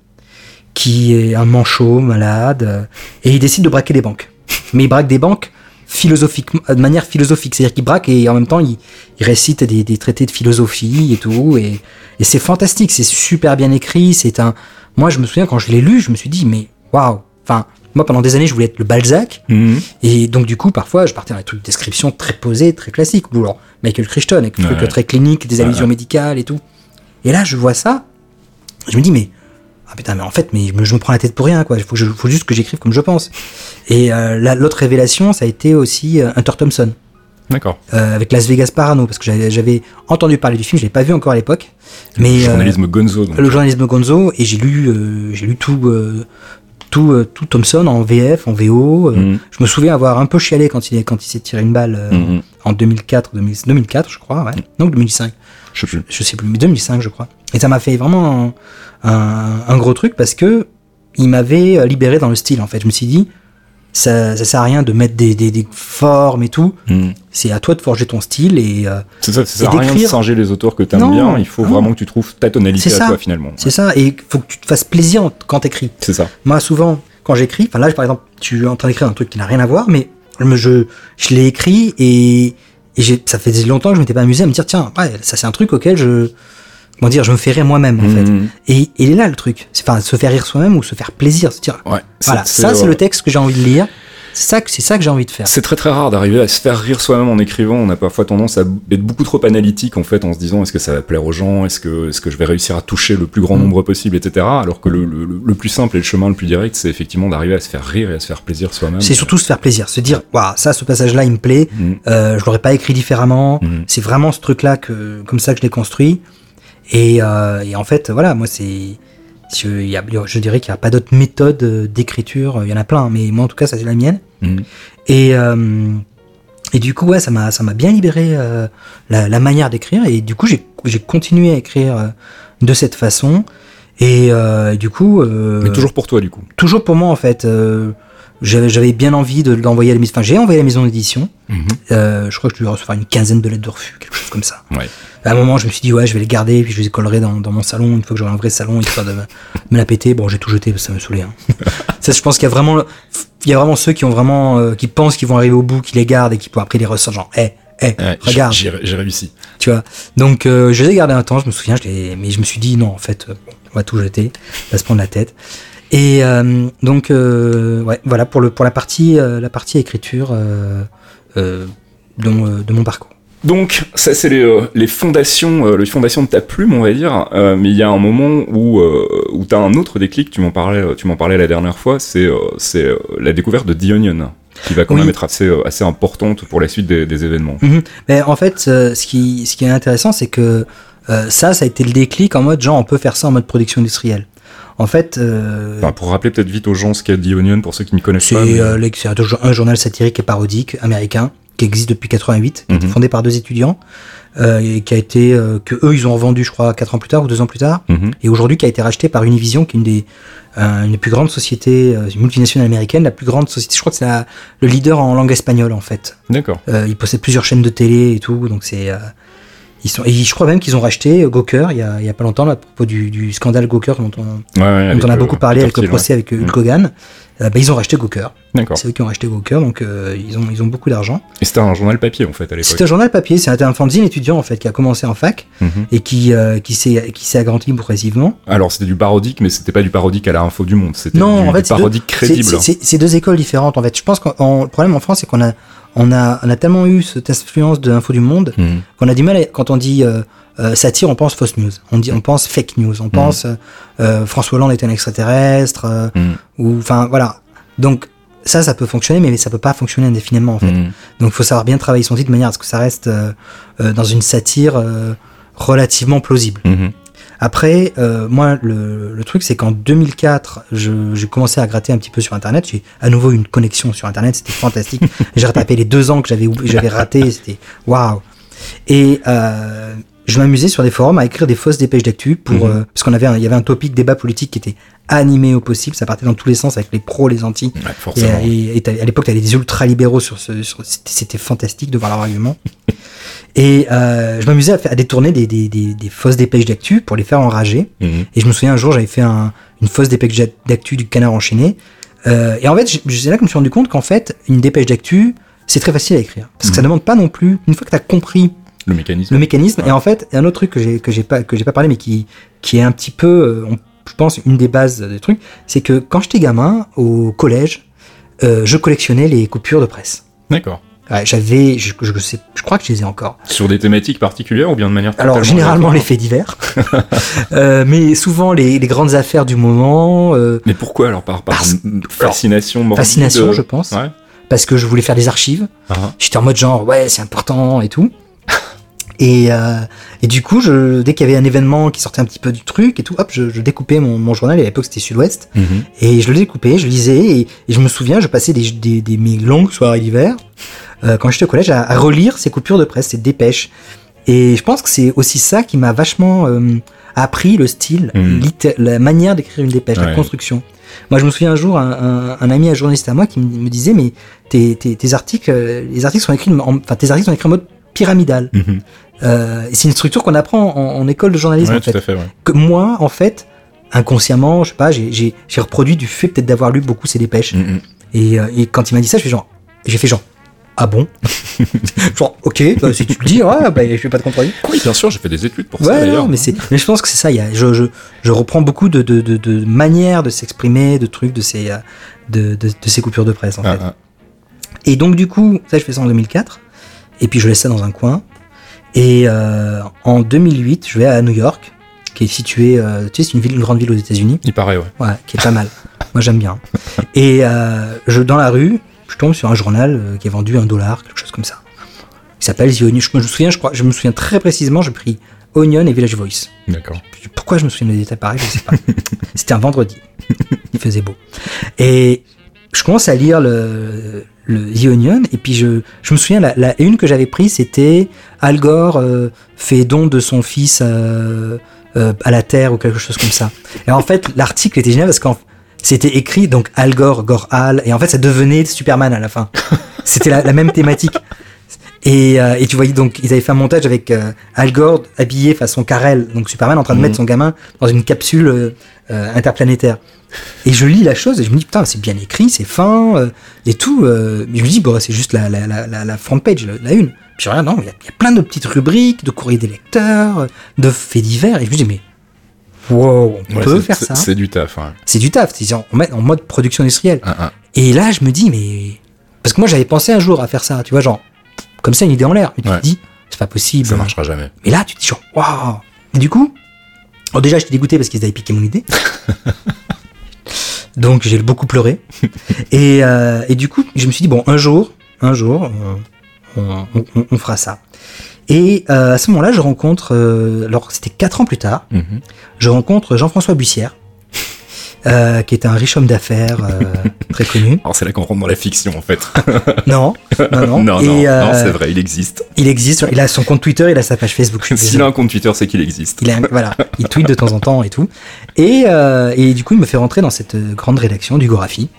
qui est un manchot malade, et il décide de braquer des banques. Mais il braque des banques philosophiquement, de manière philosophique, c'est-à-dire qu'il braque et en même temps il, il récite des, des traités de philosophie et tout, et, et c'est fantastique, c'est super bien écrit, c'est un... Moi je me souviens quand je l'ai lu, je me suis dit mais waouh, enfin moi pendant des années je voulais être le Balzac, Mhm. et donc, du coup, parfois, je partais dans des trucs de description très posés, très classiques. Ou alors, Michael Crichton, avec des Ouais. trucs très cliniques, des allusions ouais. médicales et tout. Et là, je vois ça. Je me dis, mais. Ah putain, mais en fait, mais je me, je me prends la tête pour rien, quoi. Il faut, juste que j'écrive comme je pense. Et euh, l'autre révélation, ça a été aussi euh, Hunter Thompson, D'accord. euh, avec Las Vegas Parano, parce que j'avais entendu parler du film, je l'ai pas vu encore à l'époque. Mais. euh, Journalisme Gonzo. Donc. le journalisme Gonzo et j'ai lu j'ai lu tout tout tout Thompson en VF en VO Mhm. je me souviens avoir un peu chialé quand il quand il s'est tiré une balle Mhm. en 2004 2000 2004 je crois ouais non 2005 Je sais plus. je sais plus mais 2005 je crois et ça m'a fait vraiment un, gros truc parce que il m'avait euh, libéré dans le style en fait je me suis dit ça ça sert à rien de mettre des, des, des formes et tout Mhm. c'est à toi de forger ton style et euh, C'est ça, ça sert à rien de singer les auteurs que t'aimes Non, bien, il faut non. vraiment que tu trouves ta tonalité à toi finalement. c'est ça et faut que tu te fasses plaisir quand t'écris C'est ça. Moi, souvent, quand j'écris, enfin là, par exemple, tu es en train d'écrire un truc qui n'a rien à voir, mais je, je l'ai écrit et, et ça faisait longtemps que je m'étais pas amusé à me dire, tiens, ouais, ça c'est un truc auquel je, comment dire, je me fais rire moi-même, en fait. Mhm. Et, et il est là le truc. C'est enfin se faire rire soi-même ou se faire plaisir, se dire, Ouais. voilà, ça c'est le texte que j'ai envie de lire. C'est ça, que- c'est ça que j'ai envie de faire. C'est très très rare d'arriver à se faire rire soi-même en écrivant. On a parfois tendance à être beaucoup trop analytique en fait en se disant est-ce que ça va plaire aux gens, est-ce que, est-ce que je vais réussir à toucher le plus grand Mm. nombre possible, etc. Alors que le, le, le plus simple et le chemin le plus direct, c'est effectivement d'arriver à se faire rire et à se faire plaisir soi-même. C'est surtout se faire plaisir, se dire, waouh, ça, ce passage-là, il me plaît. Mhm. Euh, je l'aurais pas écrit différemment. Mhm. C'est vraiment ce truc-là que, comme ça que je l'ai construit. Et, euh, et en fait, voilà, moi, c'est, je, y a- je dirais qu'il n'y a pas d'autre méthode euh, d'écriture. Il y en a plein, mais moi, en tout cas, ça c'est la mienne. Mhm. Et, euh, et du coup, ouais, ça m'a, ça m'a bien libéré euh, la, la manière d'écrire. Et du coup, j'ai, continué à écrire euh, de cette façon. Et euh, du coup, euh, Mais toujours pour toi du coup. toujours pour moi en fait. euh, j'avais, bien envie de l'envoyer à la maison. Enfin, j'ai envoyé à la maison d'édition. Euh, je crois que je devais recevoir une quinzaine de lettres de refus, quelque chose comme ça. Ouais. À un moment, je me suis dit, ouais, je vais les garder, puis je les collerai dans, dans mon salon une fois que j'aurai un vrai salon, histoire de me, me la péter. Bon, j'ai tout jeté, parce que ça me saoulait. Hein. ça, je pense qu'il y a vraiment, il y a vraiment ceux qui ont vraiment, euh, qui pensent qu'ils vont arriver au bout, qui les gardent et qui pour après les ressortent, genre, hé, hé, Ouais, regarde, j'ai- réussi. tu vois. Donc, euh, je les ai gardés un temps, je me souviens, je mais je me suis dit, non, en fait, euh, on va tout jeter, on va se prendre la tête. Et euh, donc, ouais, voilà pour le pour la partie la partie écriture de, mon- de mon parcours. Donc, ça, c'est les, euh, les fondations, euh, les fondations de ta plume, on va dire. Euh, mais il y a un moment où, euh, où tu as un autre déclic. Tu m'en parlais, tu m'en parlais la dernière fois. C'est, euh, c'est la découverte de The Onion, qui va quand Oui. même être assez, assez importante pour la suite des, des événements. Mhm. Mais en fait, ce qui ce qui est intéressant, c'est que ça, ça a été le déclic en mode genre on peut faire ça en mode production industrielle. En fait, euh, Enfin, pour rappeler peut-être vite aux gens ce qu'est The Onion, pour ceux qui ne connaissent C'est pas. mais- euh, c'est un journal satirique et parodique américain qui existe depuis 88, qui a été Mhm. fondé par deux étudiants euh, et qui a été euh, que eux ils ont revendu, je crois, quatre ans plus tard ou deux ans plus tard, Mhm. et aujourd'hui qui a été racheté par Univision, qui est une des euh, une des plus grandes sociétés, euh, une multinationale américaine, la plus grande société. Je crois que c'est le leader en langue espagnole en fait. D'accord. Ils possèdent plusieurs chaînes de télé et tout, donc c'est ils sont. Et je crois même qu'ils ont racheté Gawker il y a, il y a pas longtemps là, à propos du, du scandale Gawker dont on, Ouais, ouais, dont on a beaucoup parlé avec le procès avec Hulk Mm. Hogan. Euh, bah, ils ont racheté Gawker. D'accord. C'est eux qui ont racheté Gawker, donc euh, ils, ont, ils ont beaucoup d'argent. Et c'était un journal papier en fait à l'époque. C'était un journal papier, c'était un fanzine étudiant en fait qui a commencé en fac Mhm. et qui, euh, qui s'est qui s'est agrandi progressivement. Alors c'était du parodique, mais c'était pas du parodique à la info du monde. C'était Non, du, en fait, du parodique crédible. c'est deux écoles différentes en fait. Je pense que le problème en France, c'est qu'on a, on a, on a tellement eu cette influence de l'info du monde Mhm. qu'on a du mal à- quand on dit euh, euh, satire, on pense fausse news, on dit, on pense fake news, on pense euh, François Hollande est un extraterrestre Mhm. ou enfin voilà. Donc ça, ça peut fonctionner, mais ça peut pas fonctionner indéfiniment en fait. Donc il faut savoir bien travailler son titre de manière à ce que ça reste dans une satire relativement plausible. Après, euh, moi, le, le truc, c'est qu'en 2004, je- j'ai commencé à gratter un petit peu sur Internet. J'ai à nouveau une connexion sur Internet, c'était fantastique. j'ai retapé les deux ans que j'avais j'avais raté, c'était waouh. Et euh, je m'amusais sur des forums à écrire des fausses dépêches d'actu pour Mhm. euh, parce qu'on avait un- il y avait un topic débat politique qui était animé au possible. Ça partait dans tous les sens avec les pros, les anti. Ouais, Et, et- et à l'époque, tu avais des ultra-libéraux sur ce. sur- c'était- C'était fantastique de voir leur argument. Et euh, je m'amusais à, détourner des, des, des, des fausses dépêches d'actu pour les faire enrager. Mhm. Et je me souviens un jour, j'avais fait un- une fausse dépêche d'actu du canard enchaîné. Euh, et en fait, c'est là que je me suis rendu compte qu'en fait, une dépêche d'actu, c'est très facile à écrire. Parce que ça Mhm. demande pas non plus, une fois que tu as compris Le mécanisme. le mécanisme, Ouais. et en fait, un autre truc que j'ai que j'ai pas que j'ai pas parlé, mais qui qui est un petit peu, euh, on- je pense, une des bases des trucs, c'est que quand j'étais gamin au collège, euh, je collectionnais les coupures de presse. D'accord. J'avais, je, je, sais, je crois que je les ai encore. Sur des thématiques particulières ou bien de manière Alors généralement les faits divers, Euh, mais souvent les, les grandes affaires du moment, euh, Mais pourquoi alors par, fascination morbide fascination, euh, je pense, Ouais. parce que je voulais faire des archives. Ah. J'étais en mode genre ouais c'est important et tout. Et, euh, et du coup, je, dès qu'il y avait un événement qui sortait un petit peu du truc et tout, hop, je, je découpais mon, mon journal. Et à l'époque, c'était Sud-Ouest. Mhm. Et je le découpais, je lisais. Et, et je me souviens, je passais des, des, des mes longues soirées d'hiver, euh, quand j'étais au collège, à, à relire ces coupures de presse, ces dépêches. Et je pense que c'est aussi ça qui m'a vachement euh, appris le style, litté- la manière d'écrire une dépêche, la construction. Moi, je me souviens un jour, un, un, un ami, un journaliste à moi, qui me, me disait, mais tes, tes, tes articles, euh, les articles sont écrits, en, enfin, tes articles sont écrits en mode pyramidal. Mhm. Euh, c'est une structure qu'on apprend en, en école de journalisme, Ouais, en fait tout à fait, ouais. que moi, en fait, inconsciemment, je sais pas, j'ai- j'ai j'ai reproduit du fait peut-être d'avoir lu beaucoup ces dépêches. Mhm. Et, euh, et quand il m'a dit ça, je fais genre, j'ai fait genre, ah bon Genre, ok, bah, si tu le dis, ouais, bah, je vais pas te contredire. Oui, bien sûr, j'ai fait des études pour ça Ouais, d'ailleurs. non, mais mais je pense que c'est ça. Il y a, je, je, je reprends beaucoup de, de, de, de manières de s'exprimer, de trucs, de ces, de, ces coupures de presse, en Ah, fait. ah. Et donc, du coup, ça, je fais ça en 2004. Et puis, je laisse ça dans un coin. Et euh, en 2008, je vais à New York, qui est située, euh, tu sais, c'est une ville, une grande ville aux États-Unis. Il paraît, ouais. Ouais, qui est pas mal. Moi, j'aime bien. Et euh, je, dans la rue, je tombe sur un journal euh, qui est vendu un dollar, quelque chose comme ça. Il s'appelle The Onion. Je me souviens, je crois, je me souviens très précisément, j'ai pris Onion et Village Voice. D'accord. Pourquoi je me souviens des détails pareils, je sais pas. C'était un vendredi. Il faisait beau. Et je commence à lire le, le The Onion, et puis je, je me souviens, la, la une que j'avais prise, c'était Al Gore euh, fait don de son fils euh, euh, à la Terre ou quelque chose comme ça. Et en fait, l'article était génial parce qu'en c'était écrit donc Al Gore, Gore Al, et en fait ça devenait Superman à la fin. C'était la, la même thématique. Et, euh, et tu voyais donc, ils avaient fait un montage avec euh, Al Gore habillé façon Carel, donc Superman en train de Mhm. mettre son gamin dans une capsule euh, euh, interplanétaire. Et je lis la chose et je me dis putain c'est bien écrit, c'est fin et tout. mais je me dis bon c'est juste la, la, la, front page, la, une. Puis je regarde non, il y, y a plein de petites rubriques, de courriers des lecteurs, de faits divers et je me dis mais wow on Ouais, peut faire ça. C'est du taf, hein. C'est du taf, en, met- en mode production industrielle. Ah, ah. Et là, je me dis, mais. Parce que moi, j'avais pensé un jour à faire ça, tu vois, genre, comme ça, une idée en l'air. Mais tu Ouais. te dis, c'est pas possible. Ça marchera jamais. Mais là, tu te dis, genre, waouh Et du coup, alors déjà, j'étais dégoûté parce qu'ils avaient piqué mon idée. Donc, j'ai beaucoup pleuré. et, euh, et du coup, je me suis dit, bon, un jour, un jour, on, on- on- on fera ça. Et euh, à ce moment-là, je rencontre, euh, alors c'était quatre ans plus tard, Mhm. je rencontre Jean-François Bussière, euh, qui est un riche homme d'affaires très connu. Alors c'est là qu'on rentre dans la fiction en fait. Non, non, non. non, Et, non, non, c'est vrai, il existe. Il existe, il a son compte Twitter, il a sa page Facebook. S'il a un compte Twitter, c'est qu'il existe. Il a voilà, il tweet de temps en temps et tout. Et, et du coup, il me fait rentrer dans cette grande rédaction du Gorafi.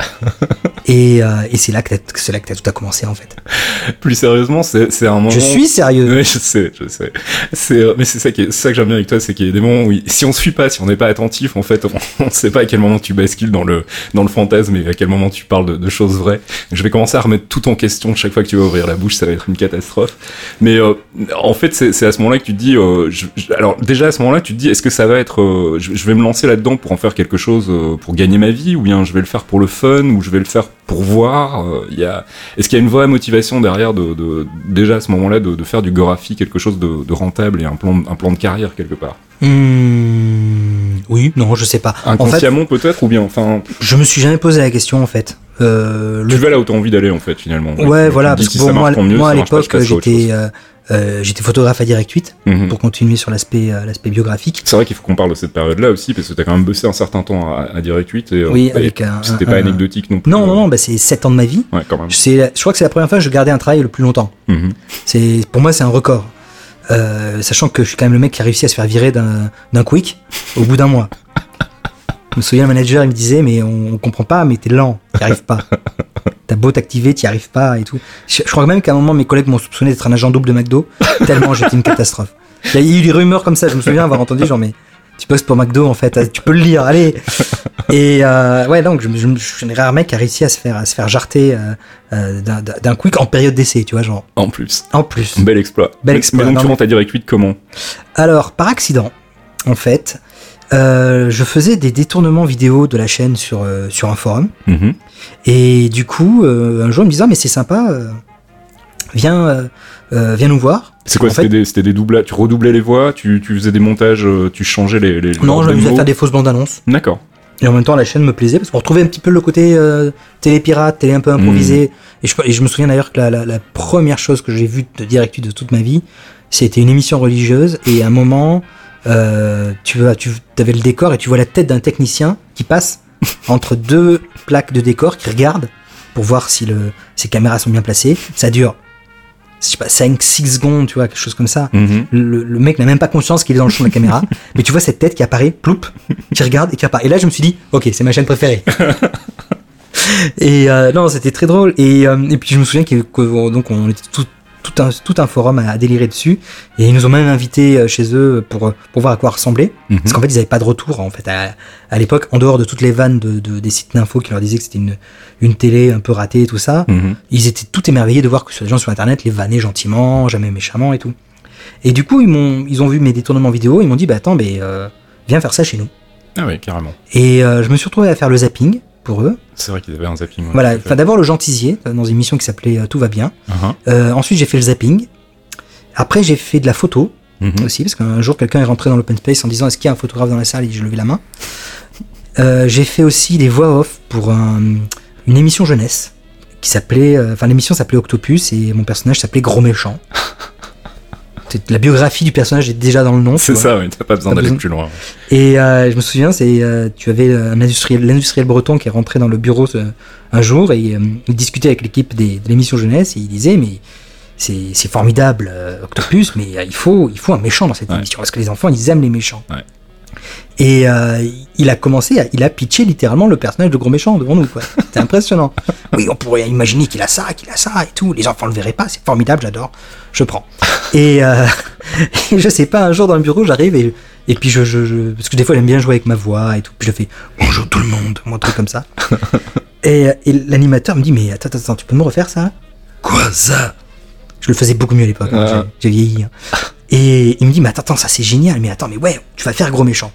Et, euh, et c'est là que c'est là que t'as- tout a commencé en fait. Plus sérieusement, c'est un moment. Je suis sérieux. Oui, je sais, je sais. C'est, mais c'est ça qui est, c'est ça que j'aime bien avec toi, c'est qu'il y a des moments où, si on suit pas, si on n'est pas attentif, en fait, on, on sait pas à quel moment tu bascules dans le, dans le fantasme et à quel moment tu parles de, de choses vraies. Je vais commencer à remettre tout en question chaque fois que tu vas ouvrir la bouche, ça va être une catastrophe. Mais, euh, en fait, c'est, à ce moment-là que tu te dis, euh, je- je- alors, déjà à ce moment-là, tu te dis, est-ce que ça va être, je, je vais me lancer là-dedans pour en faire quelque chose, pour gagner ma vie, ou bien je vais le faire pour le fun, ou je vais le faire pour voir, euh, il y a, est-ce qu'il y a une vraie motivation derrière de, de- déjà à ce moment-là de, de faire du graphie quelque chose de, de rentable et un plan, un plan de carrière quelque part? Hmm, oui, non, je sais pas. En fait, Inconsciemment peut-être ou bien enfin je me suis jamais posé la question en fait. Euh, tu vas là où t'as envie d'aller en fait finalement. Ouais, voilà, parce que si ça bon, moi, mieux, à l'époque, j'étais euh, euh, j'étais photographe à Direct 8 Mhm. pour continuer sur l'aspect l'aspect biographique. C'est vrai qu'il faut qu'on parle de cette période-là aussi parce que t'as quand même bossé un certain temps à, à Direct 8 et Oui, et avec un- c'était pas anecdotique non plus. Non, non, non, bah, c'est 7 ans de ma vie. Ouais, quand même. Je crois que c'est la première fois que je gardais un travail le plus longtemps. Mhm. C'est, pour moi, c'est un record. Euh, sachant que je suis quand même le mec qui a réussi à se faire virer d'un quick au bout d'un mois. Je me souviens, le manager, il me disait, mais on, on comprend pas, mais t'es lent, t'y arrives pas. T'as beau t'activer, t'y arrives pas et tout. Je, je crois même qu'à un moment, mes collègues m'ont soupçonné d'être un agent double de McDo, tellement j'étais une catastrophe. Il y a eu des rumeurs comme ça, je me souviens avoir entendu, genre, mais tu bosses pour McDo, en fait, tu peux le lire, allez. Et euh, ouais, donc, je, je, je suis un rare mec qui a réussi à se faire, à se faire jarter euh, euh, d'un, quick en période d'essai, tu vois, genre, En plus. en plus. Bel exploit. Bel exploit, Mais donc non, tu rentres à Direct 8 comment? Alors, par accident, en fait, euh, je faisais des détournements vidéo de la chaîne sur, euh, sur un forum. Mhm. Et du coup, euh, un jour, il me disait, Ah, mais c'est sympa, viens, viens nous voir. C'est quoi C'était des, des doublages Tu redoublais les voix Tu, tu faisais des montages Tu changeais les. les Non, je à mots faire des fausses bandes annonces. D'accord. Et en même temps, la chaîne me plaisait parce qu'on retrouvait un petit peu le côté télé pirate, télé un peu improvisé. Et, je, et je me souviens d'ailleurs que la, la, la première chose que j'ai vue de Direct de toute ma vie, c'était une émission religieuse. Et à un moment, euh, tu, tu avais le décor et tu vois la tête d'un technicien qui passe entre deux plaques de décor, qui regarde pour voir si le, ses caméras sont bien placées. Ça dure, je sais pas, 5-6 secondes, tu vois, quelque chose comme ça. Mhm. Le, le mec n'a même pas conscience qu'il est dans le champ de la caméra, mais tu vois cette tête qui apparaît, ploup, qui regarde et qui apparaît. Et là, je me suis dit, ok, c'est ma chaîne préférée. et euh, non, c'était très drôle. Et, euh, et puis je me souviens que, que- donc on était tout, tout un, tout un forum à, à délirer dessus. Et ils nous ont même invités euh, chez eux pour, pour voir à quoi ressembler. Mhm. Parce qu'en fait, ils n'avaient pas de retour. En fait, à, à l'époque, en dehors de toutes les vannes de, de- des sites d'info qui leur disaient que c'était une, une télé un peu ratée et tout ça, Mhm. ils étaient tout émerveillés de voir que les gens sur Internet les vannaient gentiment, jamais méchamment et tout. Et du coup, ils m'ont, ils ont vu mes détournements vidéo, ils m'ont dit, bah attends, mais euh, viens faire ça chez nous. Ah oui, carrément. Et euh, je me suis retrouvé à faire le zapping pour eux. C'est vrai qu'ils avaient un zapping. ouais, Voilà, enfin d'abord le gentisier euh, dans une émission qui s'appelait euh, Tout va bien. Uh-huh. Euh, ensuite j'ai fait le zapping. Après j'ai fait de la photo Mhm. aussi parce qu'un jour quelqu'un est rentré dans l'open space en disant est-ce qu'il y a un photographe dans la salle? Et j'ai levé la main. Euh, j'ai fait aussi des voix off pour un- une émission jeunesse qui s'appelait, euh, enfin l'émission s'appelait Octopus et mon personnage s'appelait Gros Méchant. La biographie du personnage est déjà dans le nom. C'est ça, oui, t'as pas besoin d'aller plus loin. Et euh, je me souviens, c'est euh, tu avais euh, l'industriel breton qui est rentré dans le bureau un jour et euh, il discutait avec l'équipe de l'émission jeunesse et il disait mais c'est formidable Octopus, mais il faut il faut un méchant dans cette Ouais. émission parce que les enfants ils aiment les méchants. Ouais. Et euh, il a commencé, à, il a pitché littéralement le personnage de gros méchant devant nous. quoi. C'était impressionnant. Oui, on pourrait imaginer qu'il a ça, qu'il a ça et tout. Les enfants le verraient pas, c'est formidable, j'adore. Je prends. Et euh, je sais pas, un jour dans le bureau, j'arrive et, et puis je, je, je- Parce que des fois, j'aime bien jouer avec ma voix et tout. Puis je fais bonjour tout le monde, ou un truc comme ça. et et l'animateur me dit Mais attends, attends, tu peux me refaire ça? Quoi ça? Je le faisais beaucoup mieux à l'époque, hein, Ah. j'ai j'ai vieilli. hein. Et il me dit Mais attends, attends, ça c'est génial, mais attends, mais ouais, tu vas faire gros méchant.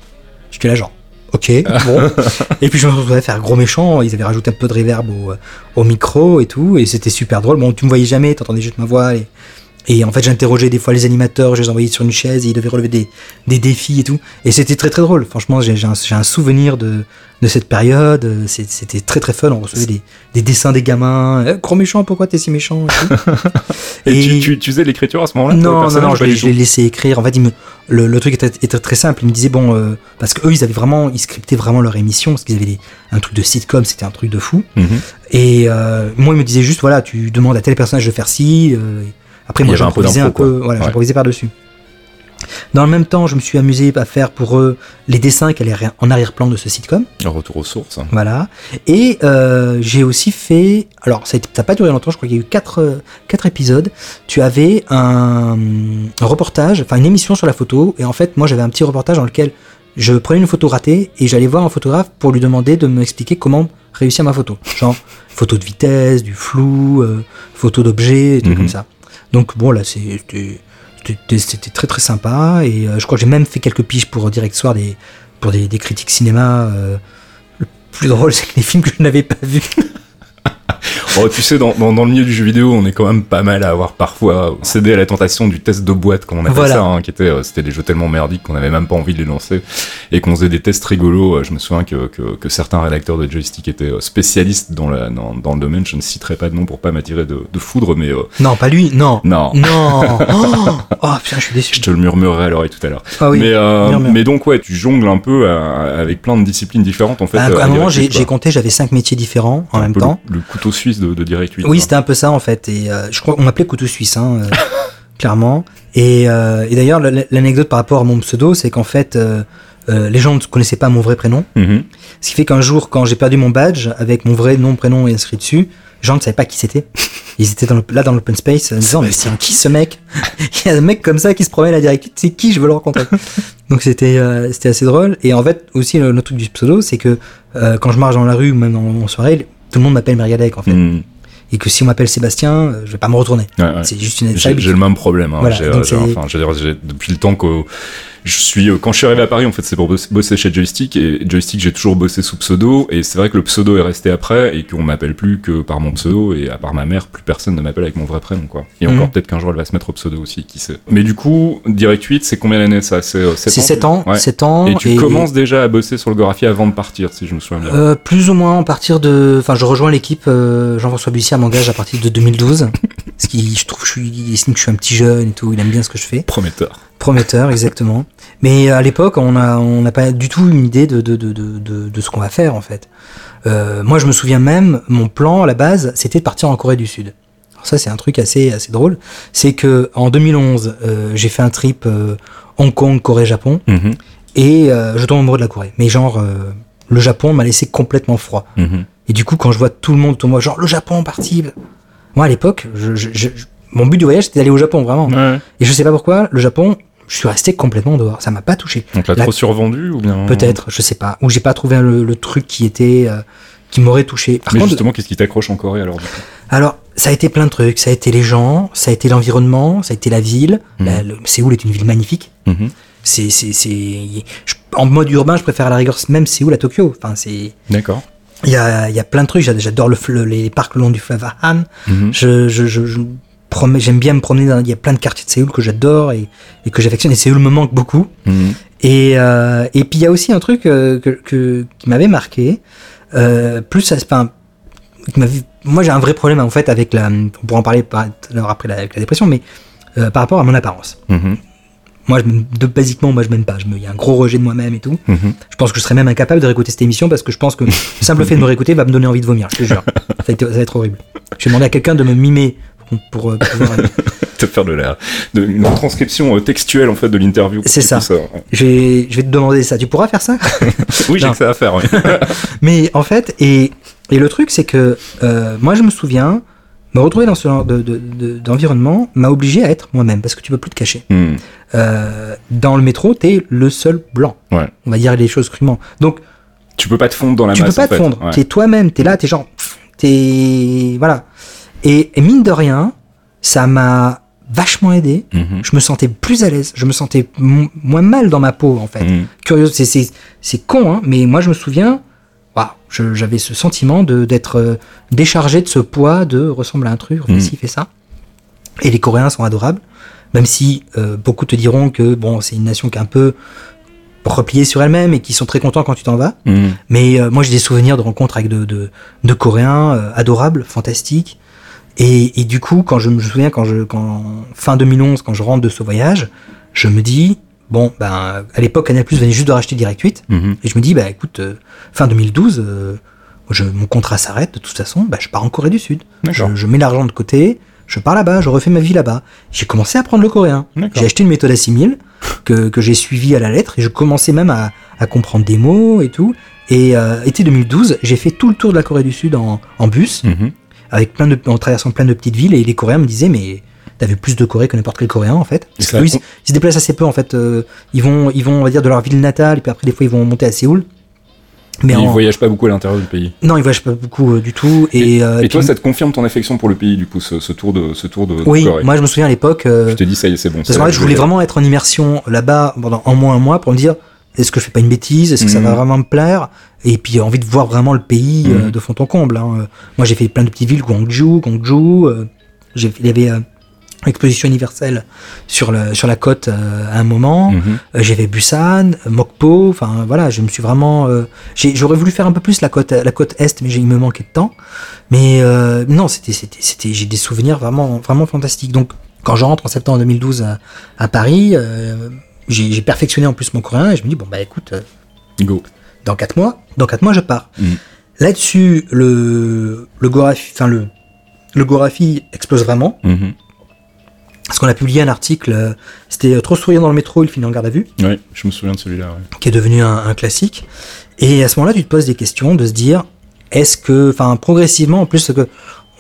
J'étais là, genre. Ok, bon. et puis je me retrouvais à faire gros méchant. Ils avaient rajouté un peu de reverb au, au micro et tout. Et c'était super drôle. Bon, tu me voyais jamais, t'entendais juste ma voix. Et, et en fait, j'interrogeais des fois les animateurs, je les envoyais sur une chaise et ils devaient relever des, des défis et tout. Et c'était très très drôle. Franchement, j'ai j'ai un, un souvenir de, de cette période. C'était très très fun. On recevait des, des dessins des gamins. Eh, gros méchant, pourquoi t'es si méchant et tout. Et, Et- tu, tu, tu faisais l'écriture à ce moment-là Non, non, non, je l'ai laissé écrire. En fait, il me, le, le truc était, était très simple. Il me disait, bon, euh, parce qu'eux, ils avaient vraiment, ils scriptaient vraiment leur émission, parce qu'ils avaient des- un truc de sitcom, c'était un truc de fou. Mhm. Et euh, moi, il me disait juste, voilà, tu demandes à tel personnage de faire ci. euh, après, moi, j'improvisais un peu, voilà, j'improvisais par-dessus. Dans le même temps, je me suis amusé à faire pour eux les dessins qui allaient en arrière-plan de ce sitcom. Un retour aux sources. Voilà. Et euh, j'ai aussi fait. Alors, ça n'a pas duré longtemps, je crois qu'il y a eu 4 quatre, épisodes. Tu avais un, un reportage, enfin une émission sur la photo. Et en fait, moi, j'avais un petit reportage dans lequel je prenais une photo ratée et j'allais voir un photographe pour lui demander de m'expliquer comment réussir ma photo. Genre, photo de vitesse, du flou, euh, photo d'objet, tout Mhm. comme ça. Donc, bon, là, c'était très très sympa. Et euh, je crois que j'ai même fait quelques piges pour Direct Soir des, pour des, des critiques cinéma. euh, le plus drôle, c'est que les films que je n'avais pas vus. Oh, tu sais, dans, dans, dans le milieu du jeu vidéo, on est quand même pas mal à avoir parfois cédé à la tentation du test de boîte, comme on appelle Voilà. ça, hein, qui était, euh, c'était des jeux tellement merdiques qu'on avait même pas envie de les lancer, et qu'on faisait des tests rigolos. Euh, Je me souviens que, que, que certains rédacteurs de joystick étaient euh, spécialistes dans, la, dans, dans le domaine. Je ne citerai pas de nom pour pas m'attirer de, de foudre, mais euh, Non, pas lui, non. non. Non Oh, Oh, putain, je suis déçu. Je te le murmurerai à l'oreille tout à l'heure. Ah oui. mais, euh, mais donc, ouais, tu jongles un peu à- avec plein de disciplines différentes, en fait. à un, à un moment, j'ai compté, j'avais cinq métiers différents en même temps. Le, le couteau suisse de, de Direct 8. Oui, c'était un peu ça en fait. Et euh, je crois qu'on m'appelait couteau suisse, hein, euh, clairement. Et, euh, et d'ailleurs, l'anecdote par rapport à mon pseudo, c'est qu'en fait, les gens ne connaissaient pas mon vrai prénom. Mhm. Ce qui fait qu'un jour, quand j'ai perdu mon badge avec mon vrai nom, prénom inscrit dessus, les gens ne savaient pas qui c'était. Ils étaient dans le- là dans l'open space, en disant mais c'est qui ce mec? Il y a un mec comme ça qui se promène à la direct, c'est qui? Je veux le rencontrer. Donc c'était euh, c'était assez drôle. Et en fait aussi le, le truc du pseudo, c'est que euh, quand je marche dans la rue ou même en, en soirée, tout le monde m'appelle Meriadec en fait. Mhm. Et que si on m'appelle Sébastien, euh, je vais pas me retourner. Ouais, ouais. C'est juste une J'ai le même problème. Hein. Voilà, donc euh, j'ai- c'est- enfin, je veux dire, j'ai- depuis le temps que je suis, euh, quand je suis arrivé à Paris, en fait, c'est pour bosser, chez Joystick et Joystick, j'ai toujours bossé sous pseudo et c'est vrai que le pseudo est resté après et qu'on m'appelle plus que par mon pseudo et à part ma mère, plus personne ne m'appelle avec mon vrai prénom, quoi. Et Mhm. encore peut-être qu'un jour elle va se mettre au pseudo aussi, qui sait. Mais du coup, Direct 8, c'est combien d'années ça? C'est 7 C'est ans 7 ans, Ouais. 7 ans. Et tu commences déjà à bosser sur le Gorafi avant de partir, si je me souviens bien. Euh, plus ou moins à partir de. Enfin, je rejoins l'équipe. euh, Jean-François Bussière m'engage à partir de 2012. ce qui, je trouve, je suis, il estime que je suis un petit jeune et tout. Il aime bien ce que je fais. Prometteur. Prometteur, exactement. Mais à l'époque, on n'a pas du tout une idée de, de, de, de, de, de ce qu'on va faire en fait. Euh, moi, je me souviens même, mon plan à la base, c'était de partir en Corée du Sud. Alors ça, c'est un truc assez, assez drôle. C'est que en 2011, euh, j'ai fait un trip euh, Hong Kong, Corée, Japon, Mhm. et euh, je tombe amoureux de la Corée. Mais genre, euh, le Japon m'a laissé complètement froid. Mhm. Et du coup, quand je vois tout le monde autour de moi, genre le Japon parti. Moi, à l'époque, je, je- je- je- mon but du voyage, c'était d'aller au Japon, vraiment. Ouais. Et je sais pas pourquoi, le Japon, je suis resté complètement dehors. Ça m'a pas touché. Donc là, La- trop survendu ou bien Peut-être, je sais pas. Ou j'ai pas trouvé le, le truc qui était, euh, qui m'aurait touché. Par Mais contre, justement, qu'est-ce qui t'accroche en Corée alors alors, ça a été plein de trucs. Ça a été les gens, ça a été l'environnement, ça a été la ville. Mhm. La- le- Séoul est une ville magnifique. Mhm. C'est, c'est, c'est, en mode urbain, je préfère à la rigueur même Séoul à Tokyo. Enfin, c'est, D'accord. il y a, il y a plein de trucs. J'ad- J'adore le, fle- les parcs le long du fleuve Han. Mhm. Je, je, je, j'aime bien me promener dans, il y a plein de quartiers de Séoul que j'adore et, et que j'affectionne. Et Séoul me manque beaucoup. Mhm. Et, euh, et puis il y a aussi un truc euh, que, que- qui m'avait marqué. Euh, plus, enfin, moi j'ai un vrai problème en fait avec la. On pourra en parler par, après la, avec la dépression, mais euh, par rapport à mon apparence. Mhm. Moi, je, de, basiquement, moi je m'aime pas. Il y a un gros rejet de moi-même et tout. Mhm. Je pense que je serais même incapable de réécouter cette émission parce que je pense que le simple fait de me réécouter va me donner envie de vomir. Je te jure. Ça va être, ça va être horrible. Je vais demander à quelqu'un de me mimer pour, euh, pouvoir- te faire de la de, une transcription euh, textuelle en fait de l'interview. C'est tu ça. euh, je, vais, je vais te demander ça. Tu pourras faire ça? Oui, j'ai que ça à faire. oui. Mais en fait, et, et le truc, c'est que euh, moi, je me souviens, me retrouver dans ce genre de- de- de- d'environnement m'a obligé à être moi-même, parce que tu peux plus te cacher. Hmm. Euh, dans le métro, t'es le seul blanc. Ouais. On va dire les choses crûment. Donc, Tu peux pas te fondre dans la tu peux masse. pas en te fait. fondre. Ouais. T'es toi-même, t'es là, t'es genre, t'es voilà. Et, et mine de rien, ça m'a vachement aidé. Mhm. Je me sentais plus à l'aise, je me sentais moins mal dans ma peau en fait. Mhm. Curieux, c'est con, hein, mais moi je me souviens, je- j'avais ce sentiment d'être euh, déchargé de ce poids de ressembler à un truc, ci, fais ça. Et les Coréens sont adorables, même si euh, beaucoup te diront que bon, c'est une nation qui est un peu repliée sur elle-même et qui sont très contents quand tu t'en vas. Mhm. Mais euh, moi, j'ai des souvenirs de rencontres avec de, de, de Coréens euh, adorables, fantastiques. Et, et du coup, quand je me souviens, quand je, quand, fin 2011, quand je rentre de ce voyage, je me dis, bon, ben, à l'époque, Canal Plus venait juste de racheter Direct 8. Mhm. Et je me dis, bah écoute, euh, fin 2012, euh, je, mon contrat s'arrête, de toute façon, bah, je pars en Corée du Sud. Je, je mets l'argent de côté, je pars là-bas, je refais ma vie là-bas. J'ai commencé à apprendre le coréen. D'accord. J'ai acheté une méthode assimile. que, que j'ai suivi à la lettre et je commençais même à, à comprendre des mots et tout. Et euh, été 2012, j'ai fait tout le tour de la Corée du Sud en, en bus, Mhm. Avec plein de, en traversant plein de petites villes et les Coréens me disaient mais vu plus de Corée que n'importe quel Coréen en fait. Parce ça que eux, a ils, se déplacent assez peu en fait. euh, ils vont, ils vont on va dire de leur ville natale et puis après des fois ils vont monter à Séoul. Mais en- ils voyagent pas beaucoup à l'intérieur du pays. non, ils voyagent pas beaucoup euh, du tout. Et, euh, Et toi, puis- ça te confirme ton affection pour le pays, du coup, ce, ce tour de, ce tour de, de oui, Corée? moi je me souviens à l'époque. euh, Je te dis, ça y est, c'est bon. Parce qu'en fait, je voulais vraiment être en immersion là-bas pendant un mois, un mois pour me dire est-ce que je fais pas une bêtise? Est-ce que ça Mhm. va vraiment me plaire? Et puis envie de voir vraiment le pays euh, Mhm. de fond en comble. hein. Moi, j'ai fait plein de petites villes, Guangzhou, Guangzhou. euh, j'ai il y avait euh, l'exposition universelle sur le sur la côte euh, à un moment. Mhm. Euh, j'ai fait Busan, Mokpo. Enfin voilà, je me suis vraiment. euh, j'ai- J'aurais voulu faire un peu plus la côte la côte est, mais j'ai- il me manquait de temps. Mais non, c'était c'était c'était j'ai des souvenirs vraiment vraiment fantastiques. Donc quand je rentre en septembre 2012 à, à Paris, j'ai j'ai perfectionné en plus mon coréen et je me dis bon bah écoute, Go. Dans quatre mois, dans quatre mois je pars. Mhm. Là-dessus, le le Gorafi, enfin le le Gorafi explose vraiment. Mhm. Parce qu'on a publié un article, euh, c'était euh, Trop souriant dans le métro, il finit en garde à vue. Ouais, je me souviens de celui-là. ouais. qui est devenu un, un classique. Et à ce moment-là, tu te poses des questions de se dire, est-ce que, enfin, progressivement, en plus que